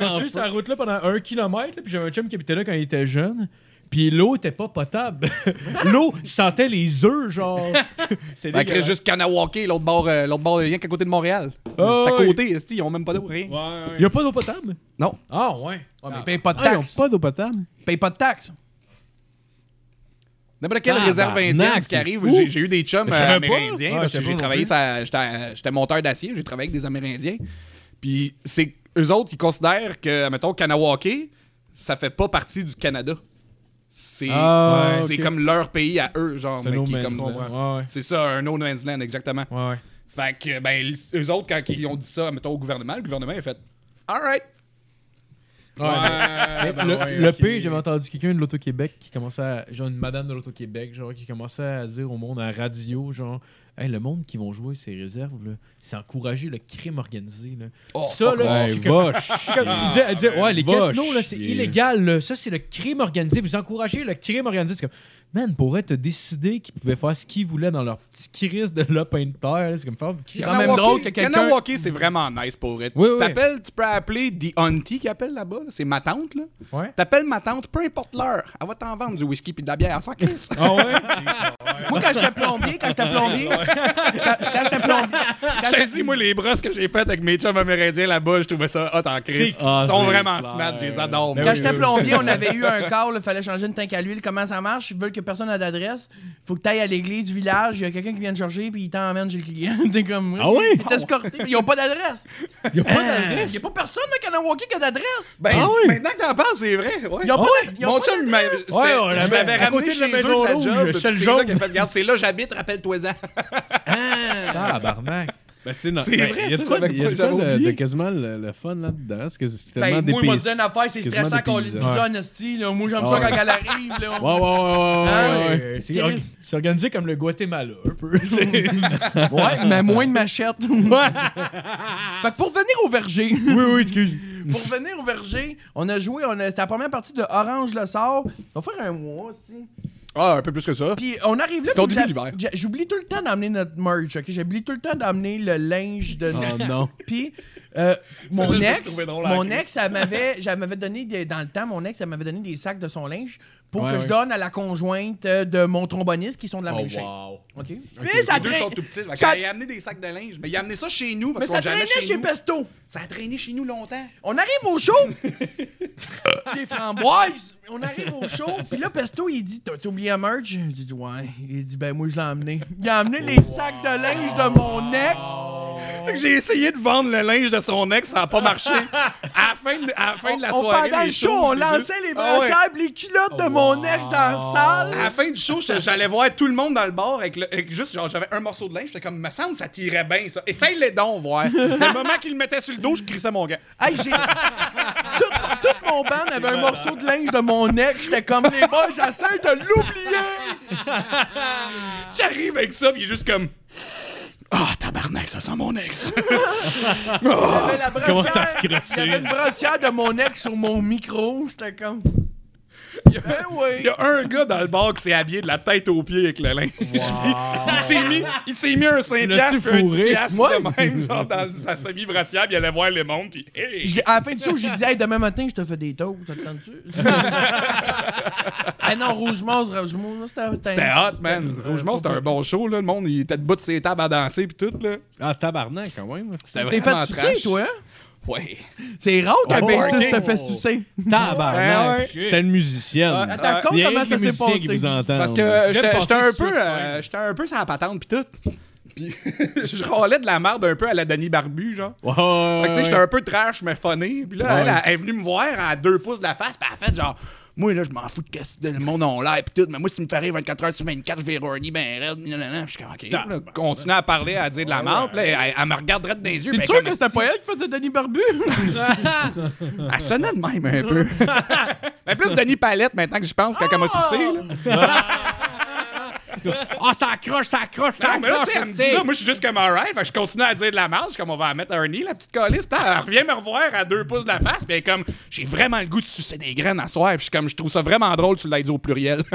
en continues sa route là pendant un kilomètre, là, puis j'avais un chum qui habitait là quand il était jeune. Puis l'eau était pas potable. l'eau sentait les œufs, genre. C'était dégueulasse. juste Kanawake, l'autre bord, euh, l'autre bord, rien qu'à côté de Montréal. Ah, c'est à côté, esti, ils ont même pas d'eau, rien. Ouais, y a pas d'eau potable? Non. Ah, ouais. Ouais, mais paye pas de Ah, ils ont taxes. pas d'eau potable? Paye pas de taxes. N'importe quelle réserve indienne, ce qui c'est arrive, j'ai j'ai eu des chums euh, amérindiens savais j'ai pas travaillé, non ça, j'étais j'étais monteur d'acier, j'ai travaillé avec des Amérindiens. Puis c'est eux autres, ils considèrent que, mettons, Kanawake, ça fait pas partie du Canada. C'est Ah, c'est comme leur pays à eux, genre. C'est no. Ouais, ouais. C'est ça, un no man's land, exactement. Ouais, ouais. Fait que, ben, eux autres, quand ils ont dit ça, mettons, au gouvernement, le gouvernement a fait Alright. Ouais, ben le, ouais, le ok. pire, j'avais entendu quelqu'un de l'Auto-Québec qui commençait à. Genre une madame de l'Auto-Québec, genre, qui commençait à dire au monde à la radio, genre. Hey, le monde qui vont jouer ces réserves, là, c'est encourager le crime organisé. Là. ça, là, Hey, je suis comme- va je suis comme- il disait, elle disait, ouais, les casinos, c'est illégal. là. Ça, c'est le crime organisé. Vous encouragez le crime organisé. C'est comme, man, pourrait te décider qu'ils pouvaient faire ce qu'ils voulaient dans leur petit crise de lopin de terre. C'est comme faire. C'est quand même drôle que quelqu'un- c'est vraiment nice pour être. Oui, oui. T'appelles, tu peux appeler The Auntie qui appelle là-bas, là, c'est ma tante, là. Ouais. T'appelles ma tante, peu importe l'heure, elle va t'en vendre du whisky puis de la bière sans crise. Ah ouais? Moi, quand j'étais plombier, quand j'étais plombier, quand, quand j'étais plombier, quand Je t'ai dit, moi, les brosses que j'ai faites avec mes chums amérindiens là-bas, je trouvais ça hot en crise. Ah, Ils sont c'est vraiment clair. smart, je les adore. Ben moi. Quand j'étais plombier, on avait eu un call, il fallait changer une tank à l'huile. Comment ça marche? Ils veulent que personne n'a d'adresse. Faut que tu ailles à l'église du village. Il y a quelqu'un qui vient te chercher, puis il t'emmène chez le client. T'es comme. Ah oui? T'es escorté. puis Ils ont pas d'adresse. Il a pas Il d'adresse? y a pas personne à Kanawake qui a d'adresse. Ben, Ah oui? maintenant que t'en parles, c'est vrai. Ouais. Ils ont pas ils ont Mon pas chum, il je à ramené chez eux de la job. C'est là qu'il a fait, regarde, c'est là j'habite, rappelle-toi-en. Ah, barnac. Ben, c'est no- C'est ben, vrai, il y a de quoi, il de, quasiment le, le fun là-dedans. Parce que c'est Ben, tellement moi, moi, dépaysa- dire une affaire, c'est stressant quand on dépaysant. dit honesty, là. Moi, j'aime Ah ça quand elle arrive, là. Ouais, ouais, ouais, ouais, Hein? ouais, ouais. Euh, C'est org- organisé comme le Guatemala, un peu. Ouais, mais moins de machette. fait que pour venir au verger. oui, oui, excuse. Pour venir au verger, on a joué, on a, c'était la première partie de Orange le sort. On va faire un mois aussi. Ah, un peu plus que ça. Puis on arrive là. C'est puis début l'hiver. J'oublie tout le temps d'amener notre merch, ok? J'oublie tout le temps d'amener le linge de. Oh non. Puis euh, mon ex, mon ex, elle m'avait, elle m'avait donné des- dans le temps, mon ex, elle m'avait donné des sacs de son linge pour Ouais, que ouais. je donne à la conjointe euh, de mon tromboniste qui sont de la même shape. wow. Ok. Mais ça Les deux sont tout petits. Ça- qu'il a amené des sacs de linge. Mais il a amené ça chez nous parce Mais ça traînait chez chez. Pesto. Ça a traîné chez nous longtemps. On arrive au show! Des framboises! On arrive au show, puis là, Pesto, il dit T'as-tu oublié un merch? J'ai dit Ouais. Il dit Ben, moi, je l'ai emmené. Il a amené les sacs de linge de mon ex. J'ai essayé de vendre le linge de son ex, ça n'a pas marché. À la fin de, à la, fin de la On- soirée, pendant le show, shows, on lançait les Ah ouais. brassières pis les culottes de mon ex dans la salle. À la fin du show, j'allais voir tout le monde dans le bar avec, le- avec juste, genre, j'avais un morceau de linge. J'étais comme, me semble, ça tirait bien, ça. Essaye les dons, voir. le moment qu'il le mettait sur le dos, je crissais mon gars. Hey, j'ai. tout, tout mon band avait un morceau de linge de mon ex. J'étais comme les boys, j'essaie de l'oublier. J'arrive avec ça, pis il est juste comme. Ah, tabarnak, ça sent mon ex. J'avais la Comment ça se crossait? J'avais une brossière de mon ex sur mon micro. J'étais comme. Il y, a, oui. il y a un gars dans le bar qui s'est habillé de la tête aux pieds avec le linge. il s'est mis, il s'est mis un 5 l'as-tu piastres puis un 10 fourré? piastres Ouais. de même, genre dans sa semi-brassière, puis il allait voir les mondes, puis hey! À la fin du show, j'ai dit, hey, demain matin, je te fais des toasts, ça te tente-tu? ah non, Rougemont, Rougemont, c'était. C'était hot, man. Rougemont, c'était un bon show, là. Le monde, il était debout de ses tables à danser, puis tout, là. Ah, tabarnak, quand même. C'était T'es vraiment fait trash. toi, hein? Ouais. C'est rare qu'un Oh, bassiste se fait sucer. Tabarnak! C'était une musicienne. Attends, Il y a comment ça s'est musiciens qui passé? vous entendent. Parce que euh, j'étais un peu, euh, j'étais un peu sur la patente pis tout. Puis je râlais de la merde un peu à la Denis Barbu, genre. Ouais, ouais, Fait que tu sais, j'étais un peu trash, mais funny. Puis là, Ouais. elle, elle est venue me voir à deux pouces de la face, puis elle a fait genre, moi là, je m'en fous de que le monde en l'air, pis tout, mais moi, si tu me fais rire 24 heures sur 24, je vais horny ben raide, nanana. Puis je suis comme, ok. Là, continue à parler, à dire de la merde, puis elle, elle me regarderait dans les yeux. T'es puis sûr que c'était pas elle qui faisait Denis Barbu? Elle sonnait de même un peu. mais plus Denis Palette maintenant que je pense quand elle m'a sucé. là. Ah, ça accroche, ça accroche, ça Non, mais là, accroche! tu sais, elle me dit ça. Moi, je suis juste comme alright. Fait que je continue à dire de la suis comme, on va la mettre un nid, la petite calice. Puis elle revient me revoir à deux pouces de la face. Puis elle est comme, j'ai vraiment le goût de sucer des graines à soir. Puis je suis comme, je trouve ça vraiment drôle, tu l'as dit au pluriel.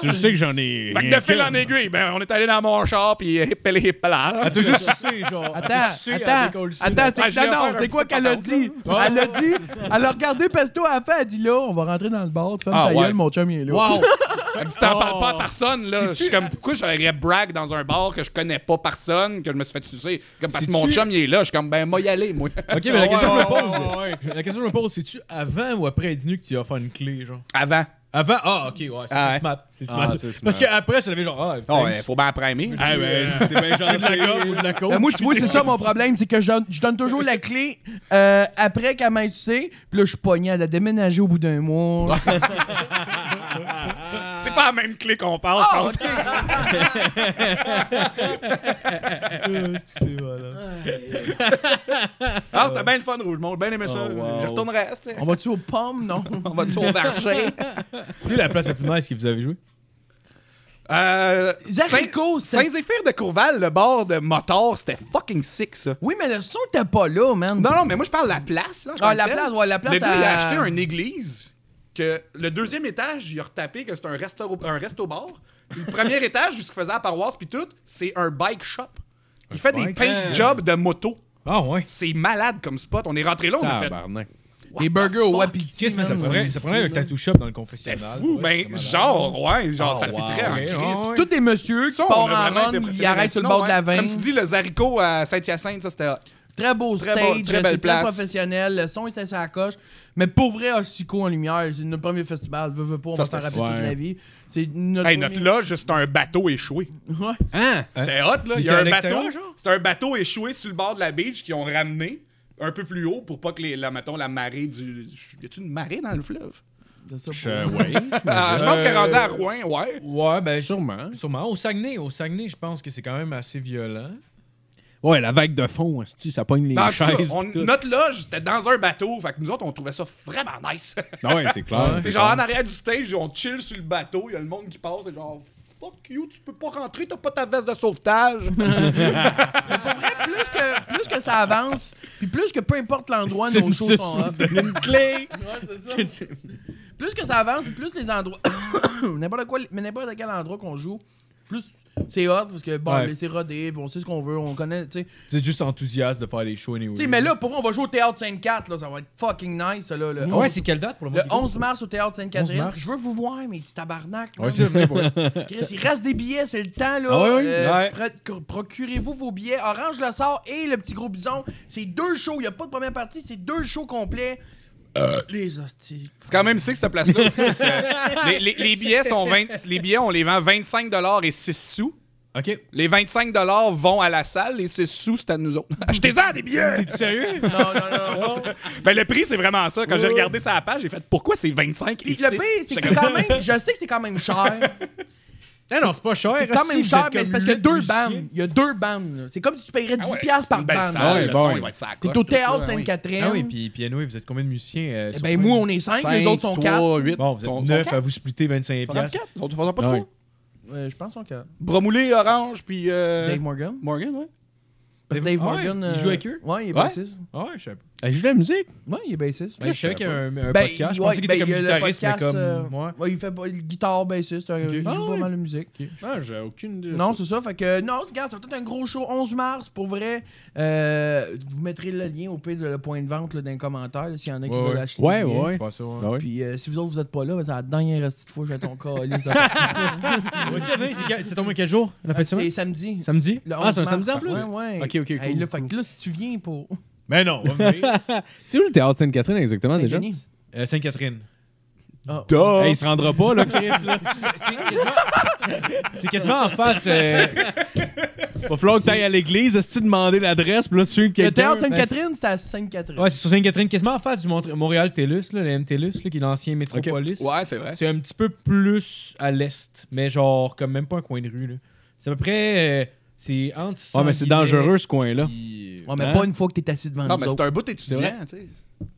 Tu sais que j'en ai. fait que de fil en aiguille, ben, on est allé dans mon char. Puis hip hip hip là. Elle t'a juste sucé, genre. Attends, attends, attends, Ah, c'est l'ai non, c'est quoi qu'elle a dit? Elle a dit, elle a regardé Pesto à la fin, elle a dit là, on va rentrer dans le bar, tu Ah, ta ouais. gueule, mon chum il est là. Wow! Tu t'en parles pas à Oh. personne, là. Je suis comme, pourquoi j'aurais brag dans un bar que je connais pas personne, que je me suis fait sucer? Comme parce que mon chum, il est là. Je suis comme, ben, moi, y aller, moi. Ok, mais la question que je me pose, la question que je me pose, c'est-tu avant ou après Edinu que tu as offert une clé, genre? Avant. Avant? Ah, ok, ouais, c'est Ah, ouais. c'est smart. Ah, smart. c'est smart. Parce qu'après, ça avait genre, ah, Oh, ouais, faut bien après-aimer. Ah, ben, c'était bien J'ai de la gomme gentil. ou de la coke. Ben, moi, tu vois, c'est ça mon problème, c'est que je, je donne toujours la clé euh, après qu'elle m'ait sucé, puis là, je suis pogné, elle a déménagé au bout d'un mois. C'est pas la même clé qu'on parle, Ah, je pense. Ah, t'as bien le fun, Rougemont. Bien aimé ça. Oh, wow. Je retournerai. On va-tu aux pommes, non? On va-tu au verger? C'est la place la plus nice que vous avez joué? Euh, Zarico, Saint- c'est- Saint-Zéphyr de Courval, le bord de moteur, c'était fucking sick, ça. Oui, mais le son t'es pas là, man. Non, non, mais moi, je parle de la place. Là, Ah, la place, ouais, la place Le gars, il a acheté une église que le deuxième étage, il a retapé que c'est un resto, un resto bar. Puis le premier étage, ce qu'il faisait à la paroisse, puis tout, c'est un bike shop. Il fait des paint jobs de moto. Ah, ouais. C'est malade comme spot. On est rentré là, on a fait. Des burgers au? Wapiti. Qu'est-ce que ça prendrait? Un tattoo shop dans le confessionnal. Fou, Ouais, ben, genre, ouais, genre, Oh, ça très en crise. ouais. Tous des messieurs qui partent en run, ils arrêtent sur le bord de la veine. Comme tu dis, le Zarico à Saint-Hyacinthe, ça c'était. Très beau Très stage, beau- très très professionnel, le son est assez à la coche. Mais pour vrai, Ossico en lumière, c'est notre premier festival. Veux, veux pas, on Ça, va s'en rappeler toute la vie. C'est notre Hey, notre premier- loge, c'était un bateau échoué. Ouais. Hein? C'était hot, là. il y a un bateau. C'était un bateau échoué sur le bord de la beach qu'ils ont ramené un peu plus haut pour pas que, les, la, mettons, la marée du. Y a-tu une marée dans le fleuve? Je ouais. Ah, je pense qu'elle est rendue à Rouen, ouais. Ouais, ben, Sûrement. Sûrement. Au Saguenay, au Saguenay, je pense que c'est quand même assez violent. Ouais, la vague de fond, esti, ça pogne les tout cas, chaises. on- pis tout. notre loge, c'était dans un bateau. Fait que nous autres, on trouvait ça vraiment nice. Ah ouais, c'est clair. c'est genre en arrière du stage, on chill sur le bateau, il y a le monde qui passe, c'est genre fuck you, tu peux pas rentrer, t'as pas ta veste de sauvetage. plus, que, plus que ça avance, puis plus que peu importe l'endroit, C'est nos shows sont off. une clé. Plus que ça avance, puis plus les endroits. n'importe quoi, mais n'importe quel endroit qu'on joue, plus c'est hot, parce que bon, Ouais. c'est rodé, on sait ce qu'on veut, on connaît, tu sais. Êtes juste enthousiaste de faire des shows anyway. Tu sais, mais là, pour vrai, on va jouer au Théâtre Sainte-Cat, là, ça va être fucking nice, ça, là. Le, Ouais, c'est quelle date pour le le de 11 mars au Théâtre 11 Sainte-Catherine. Je veux vous voir, mes petits tabarnak. Ouais, c'est vrai, ouais. Chris, il reste des billets, c'est le temps, là. Ah ouais, ouais? Euh, Ouais. pro- Procurez-vous vos billets. Orange le sort et le petit gros bison. C'est deux shows. Il n'y a pas de première partie, c'est deux shows complets. Les hosties. C'est quand même sick cette place-là aussi. parce que les, les- les billets sont 20, les billets, on les vend 25 et 6 sous. Ok. Les 25 vont à la salle, les 6 sous, c'est à nous autres. Achetez-en des billets! Sérieux? Non, non, non. Ben, le prix, c'est vraiment ça. Quand j'ai regardé ça à la page, j'ai fait pourquoi c'est 25 et Puis 6? le pire, c'est que c'est quand même. Je sais que c'est quand même cher. Ah non, c'est pas cher. C'est quand Si même cher, mais c'est comme parce qu'il y a deux bandes. Il y a deux bandes. C'est comme si tu paierais 10$ Ah ouais, piastres c'est par bande. salle, Ouais, bon, son, ouais. il va être ça à T'es au théâtre Ah. Sainte-Catherine. Ah oui, puis, puis anyway, vous êtes combien de musiciens? euh, Eh ben, moi, on est 5, les autres sont 4. 3, 8. Bon, vous êtes 9 à vous splitter 25 piastres. Ils sont pas Ouais. trop? je pense qu'on 4. Bromoulé, Orange, puis... euh, Dave Morgan. Morgan, ouais. Dave Ah ouais, Morgan. il euh, joue avec eux? Ouais, il est Ouais? bassiste. Ah ouais, je sais pas. Elle joue de la musique? Ouais, il est bassiste. Ouais, je savais qu'il y avait un, un Ben, podcast. il- Je pensais qu'il ben, était il a comme guitariste, mais comme. euh, Ouais. Ouais, il fait pas- il guitare, bassiste, euh, il Ah joue ouais. pas mal de musique. Ah, j'ai aucune idée. Non, c'est ça. Fait que, non, regarde, ça va être un gros show 11 mars, pour vrai. Euh, vous mettrez le lien au pire de le point de vente là, dans les commentaires, s'il y en a qui Ouais, veulent acheter. Ouais. Ah ouais. Puis euh, si vous autres, vous êtes pas là, ben, c'est la dernière petite fois que j'ai ton cas. Ouais, c'est tombé quel jour La fête de C'est samedi. Samedi? Le Ah, c'est un 11 samedi en mars. plus? Ouais, ouais. Ok, ok, là, fait que là, si tu viens pour Ben non, on va venir. C'est où le théâtre Sainte-Catherine exactement déjà? Saint-Denis. Euh, Sainte-Catherine. Hey, il se rendra pas, là, Chris. là. C'est quasiment... c'est quasiment en face. euh, Va falloir que t'ailles à l'église, est-ce que tu demander l'adresse, puis là, tu suives Le quelqu'un? théâtre Sainte-Catherine, c'était à Sainte-Catherine. Ouais, c'est sur Sainte-Catherine, quasiment en face du Mont- Montréal TELUS, là, le MTELUS, là, qui est l'ancien métropolis. Ouais, c'est vrai. C'est un petit peu plus à l'est, mais genre, comme même pas un coin de rue. là. C'est à peu près. euh, c'est entre. Ouais, mais c'est dangereux, ce coin-là. puis- Ouais, mais Hein? pas une fois que t'es assis devant Non, nous mais c'est autres. un bout étudiant, tu sais.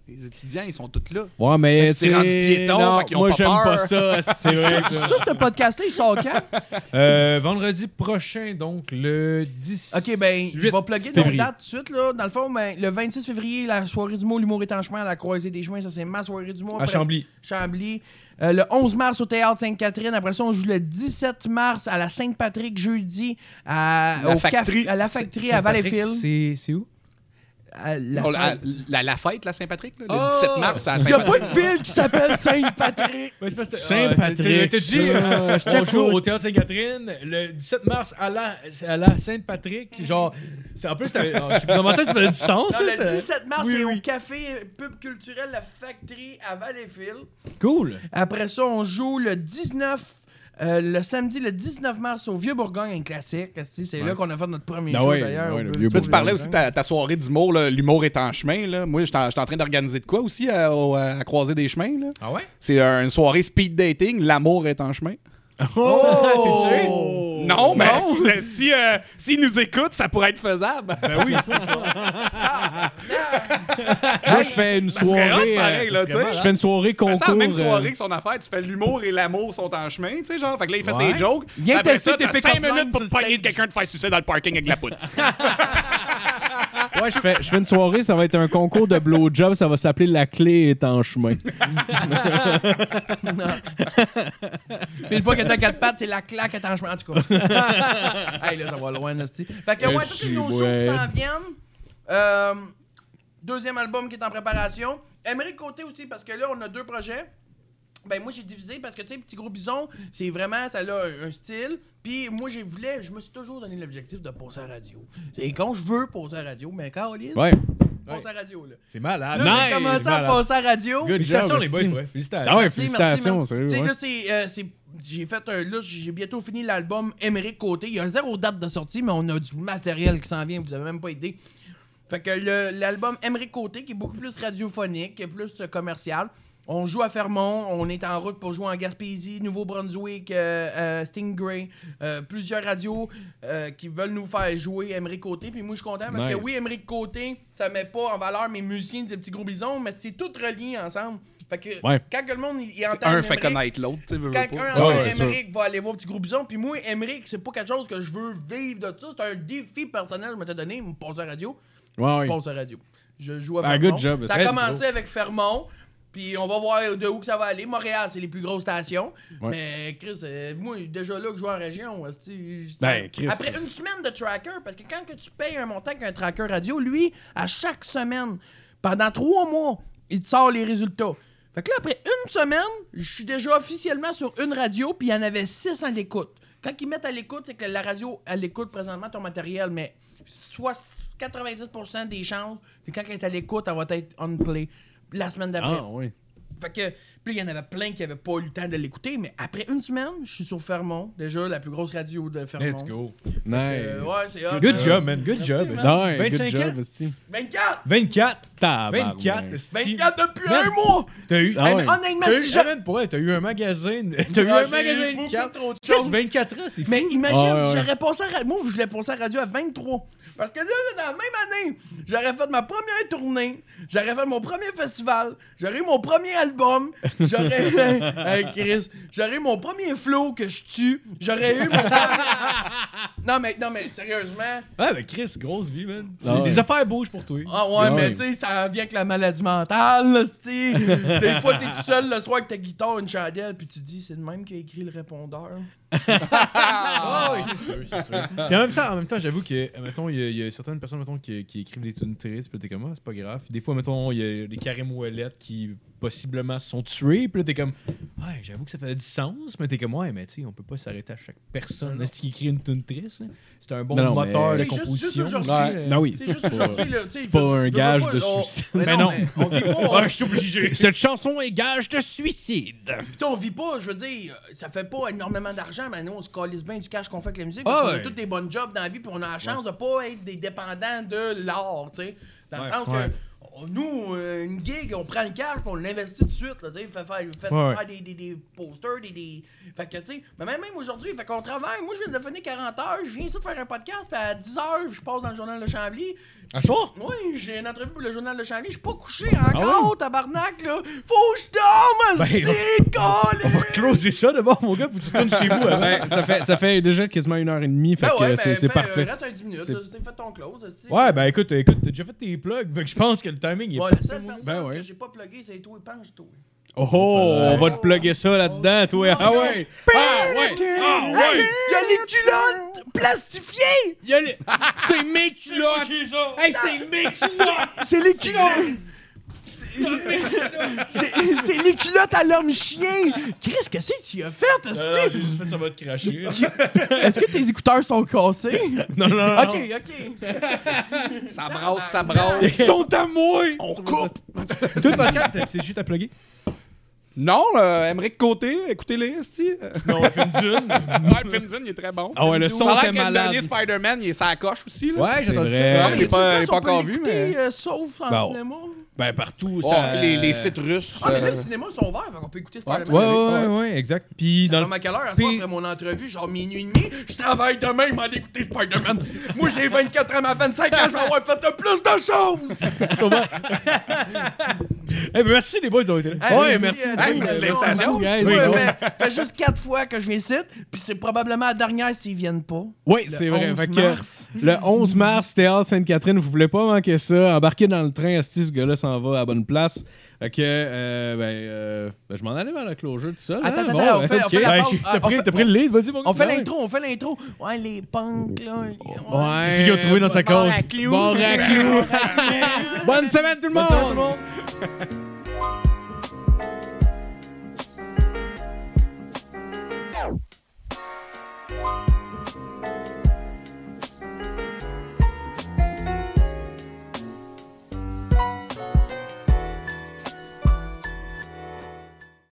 Les étudiants, ils sont tous là. Ouais, mais c'est rendu piéton, non, fait qu'ils ont moi, pas j'aime peur. pas ça. C'est vrai, Ça, ça. ça, ce podcast-là, il sort quand? Euh, vendredi prochain, donc le 10. Ok, ben, je vais plugger nos février. dates tout de suite, là. Dans le fond, ben, le 26 février, la soirée du mot, l'humour est en chemin à la croisée des chemins. Ça, c'est ma soirée du mot. À Après- Chambly. Chambly. Euh, le 11 mars au Théâtre Sainte-Catherine. Après ça, on joue le 17 mars à la Sainte-Patrick, jeudi, à, La au Factory. à la Factory à Valleyfield. C'est où? À la fête. la, la fête, la Saint-Patrick, le Oh! 17 mars, à Il n'y a pas Saint-Patrick. une ville qui s'appelle que- Saint-Patrick, Ah, euh, je on joue t'écoute. au Théâtre Sainte-Catherine le 17 mars à la, à la Sainte-Patrick. Genre, c'est- en plus, oh, je sais pas, dans ma tête, ça faisait du sens. Non, ça, le fait- 17 mars, Oui, c'est oui. au café pub culturel La Factory à Valleyfield. Cool. Après ça, on joue le 19, euh, le samedi, le 19 mars au Vieux-Bourgogne, un classique. C'est là qu'on a fait notre premier Ah show ouais, d'ailleurs. tu parlais aussi de ta, ta soirée d'humour, l'humour est en chemin. Là. Moi, j'étais en, j'étais en train d'organiser de quoi aussi à, au- à croiser des chemins. Là? Ah ouais? C'est euh, une soirée speed dating, l'amour est en chemin. Oh! T'es-tu? Non, mais c'est- si euh, s'ils nous écoutent, ça pourrait être faisable. Ben oui. Moi, je fais une serait soirée. hot, pareil, euh, là, tu sais. Je fais une soirée concours. ça la même euh, soirée que son affaire, tu fais l'humour et l'amour sont en chemin, tu sais, genre. Fait que là, il fait Ouais. ses jokes. Viens tester tes t'as pick-up 5 minutes pour pogner quelqu'un de faire sucer dans le parking avec la poudre. Ouais, je fais, je fais une soirée, ça va être un concours de blowjob, ça va s'appeler La clé est en chemin. Puis une fois que t'as quatre pattes, c'est la claque est en chemin. En tout cas. hey, là, ça va loin, Nasty. Fait que, ouais, tous nos shows qui s'en viennent. Euh, deuxième album qui est en préparation. Émeric Côté aussi, parce que là, on a deux projets. Ben moi j'ai divisé parce que tu sais petit gros bison c'est vraiment ça a un, un style puis moi j'ai voulu je me suis toujours donné l'objectif de passer à la radio c'est quand je veux passer à la radio mais quand Olivier Ouais. passe à la radio là C'est malade. là Nice, j'ai commencé à malade. passer à la radio Good Félicitations, job, les boys, esti. ouais. Félicitations. Ah ouais, Merci, félicitations, merci, sérieux. Tu sais, ouais. là, c'est, euh, c'est- j'ai fait un. Là, j'ai bientôt fini l'album Émeric Côté. Il y a zéro date de sortie, mais on a du matériel qui s'en vient. Vous avez même pas idée. Fait que le- l'album Émeric Côté, qui est beaucoup plus radiophonique, qui est plus euh, commercial. On joue à Fermont, on est en route pour jouer en Gaspésie, Nouveau-Brunswick, euh, euh, Stingray, euh, plusieurs radios euh, qui veulent nous faire jouer Émeric Côté. Puis moi, je suis content parce que oui, Émeric Côté, ça met pas en valeur mes musiciens des petits gros bisons, mais c'est tout relié ensemble. Fait que Ouais. quand que le monde il, entend Un fait connaître l'autre, tu sais, quand pas. un entend ouais, c'est Émeric va aller voir Petit Gros Bison, puis moi, Émeric, c'est pas quelque chose que je veux vivre de ça. C'est un défi personnel que je m'étais donné, me passer à la radio. Ouais, ouais. Passe à la radio. Je joue à Ah, Fermont. good job. Ça a commencé avec Fermont. Puis on va voir de où que ça va aller. Montréal, c'est les plus grosses stations. Ouais. Mais Chris, euh, moi, déjà là que je joue en région, Ben, Chris. après une semaine de tracker, parce que quand que tu payes un montant qu'un tracker radio, lui, à chaque semaine, pendant trois mois, il te sort les résultats. Fait que là, après une semaine, je suis déjà officiellement sur une radio, puis il y en avait six à l'écoute. Quand ils mettent à l'écoute, c'est que la radio, elle écoute présentement ton matériel, mais soit 90% des chances que quand elle est à l'écoute, elle va être on play la semaine d'après. Ah, oui. Fait que, puis il y en avait plein qui n'avaient pas eu le temps de l'écouter, mais après une semaine, je suis sur Fermont, déjà la plus grosse radio de Fermont. Let's go. Nice. Ouais, c'est hot. Good job, man. Good job. merci. Ouais, 25 good ans? job, esti. 24! 24. Tabarnak. 24. esti. 24 depuis Man. un mois! T'as eu. Ah ouais. honnêtement, T'as eu, ah, t'as un magasin. T'as eu Ah, un beaucoup trop de choses. 24 ans, c'est fou. Mais imagine, Ouais, ouais. j'aurais passé à Moi, je voulais passer à la radio à 23. Parce que là, dans la même année, j'aurais fait ma première tournée. J'aurais fait mon premier festival. J'aurais eu mon premier album. J'aurais. hey, Chris. J'aurais eu mon premier flow que je tue. J'aurais eu mon. non, mais, non, mais sérieusement. Ouais, mais Chris, grosse vie, man. Ah ouais. Les affaires bougent pour toi. Ah ouais, Ouais. mais tu sais, ça vient avec la maladie mentale, là, c'ti. Des fois, t'es tout seul le soir avec ta guitare, une chandelle, puis tu dis, c'est le même qui a écrit le répondeur. Ah oui, c'est sûr, c'est sûr. Puis en même temps, en même temps j'avoue que, mettons, il y, a- certaines personnes, mettons, qui, écrivent des tunes tristes, puis t'es comme, ah, c'est pas grave. Des fois, mettons, il y a des carrés moellettes qui possiblement se sont tués, puis là, t'es comme, ouais, j'avoue que ça fait du sens, mais t'es comme, ouais, mais tu sais, on peut pas s'arrêter à chaque personne. Est-ce qui écrit une tune triste? hein? C'est un bon Non, moteur mais- de juste- composition. juste euh. Non, oui. C'est juste aujourd'hui, c'est pas un gage pas- de on- suicide. Mais Mais non, non. mais on vit pas. Ah, je suis obligé. Cette chanson est gage de suicide. Tu sais, on vit pas, je veux dire, ça fait pas énormément d'argent, mais nous, on se calisse bien du cash qu'on fait avec la musique. Parce qu'on ouais. a tous des bonnes jobs dans la vie, puis on a la chance de pas être des dépendants de l'art, tu sais. Dans le sens Ouais. que on- nous, euh, une gig, on prend le cash, puis on l'investit tout de suite, là, tu sais. Fait faire, fait Ouais, faire des, des, des posters, des, des. Fait que, tu sais, mais même, même aujourd'hui, fait qu'on travaille. Moi, je viens de finir 40 heures, je viens ici de faire un podcast, puis à 10 heures, je passe dans le journal de Chambly. À soir? Oui, j'ai une entrevue pour le journal de Chambly. Je suis pas couché encore, tabarnak, là. Faut que je dorme, Ben, c'est colle! On va closer ça d'abord, mon gars, pour que tu tournes chez vous. avant. Ouais, ça, fait, ça fait déjà quasiment une heure et demie, fait Ben que ouais, c'est ben, c'est fais, parfait. euh, reste un 10 minutes, là, fait ton close. Ouais, ben écoute, écoute, t'as déjà fait tes plugs, fait que je pense que le timing est Ouais, pas la seule personne Ben ouais. que j'ai pas plugué, c'est toi, penche-toi. Oh, oh, on va te plugger ça là-dedans, toi. Ah ouais! Ah ouais! Ah ouais! y'a les culottes plastifiées! Il y a les- C'est mes culottes! Hey, c'est mes culottes! C'est les culottes! C'est c'est les culottes à l'homme chien! Chris, qu'est-ce que tu as fait, Euh, esti? J'ai juste fait ça va te cracher. Est-ce que tes écouteurs sont cassés? Non, non, non. Ok, ok. Ça brasse, ça brasse. Ils sont à moi! On coupe. Toi, Pascal, c'est juste à plugger? Non, euh, Émeric Côté, écoutez-les. Euh, Non, on fait une dune. Ouais, le Finzin, il est très bon. Ah ouais, le Ça son a l'air était que le malade. dernier Spider-Man, il est sa coche aussi. Là. Ouais, C'est j'ai entendu vrai. ça. Il est pas, une il est pas encore vu, mais. euh, sauf en Bon. cinéma. Ben, partout, Oh, ça... les, les sites russes. Ah, mais là, euh, les cinémas sont ouverts, qu'on peut écouter Ouais, Spider-Man. ouais, ouais, ouais, exact. Puis dans à quelle heure, à Puis- soir, après mon entrevue, genre minuit et demi, je travaille demain, m'en écouter Spider-Man. Moi, j'ai 24 ans, à 25 ans, je vais avoir fait plus de choses! Sûrement. Eh ben, merci les boys d'avoir été là. Hey, Ouais, merci, merci. euh, Hey, merci l'invitation. Ouais, Oui, fait, fait juste 4 fois que je viens ici, puis c'est probablement la dernière s'ils viennent pas. Oui, c'est vrai. 11 Fait que, mars. le 11 mars, Théâtre Sainte-Catherine, vous voulez pas manquer ça. Embarquez dans le train, Asti, ce gars-là s'en va à la bonne place. Fait que, euh, ben, euh, ben, je m'en allais vers la closure tout seul. Attends, hein? attends, Bon, on ben, fait- on ok. fait la pause. Ah, T'as on pris, pris le lead, vas-y, mon gars. On fait l'intro, on fait l'intro. Ouais, les punks, là. Ouais. Qu'est-ce qu'il a trouvé dans sa Bon cause? raclou. Bon raclou. Bonne semaine tout le monde! Bonne semaine, tout le monde.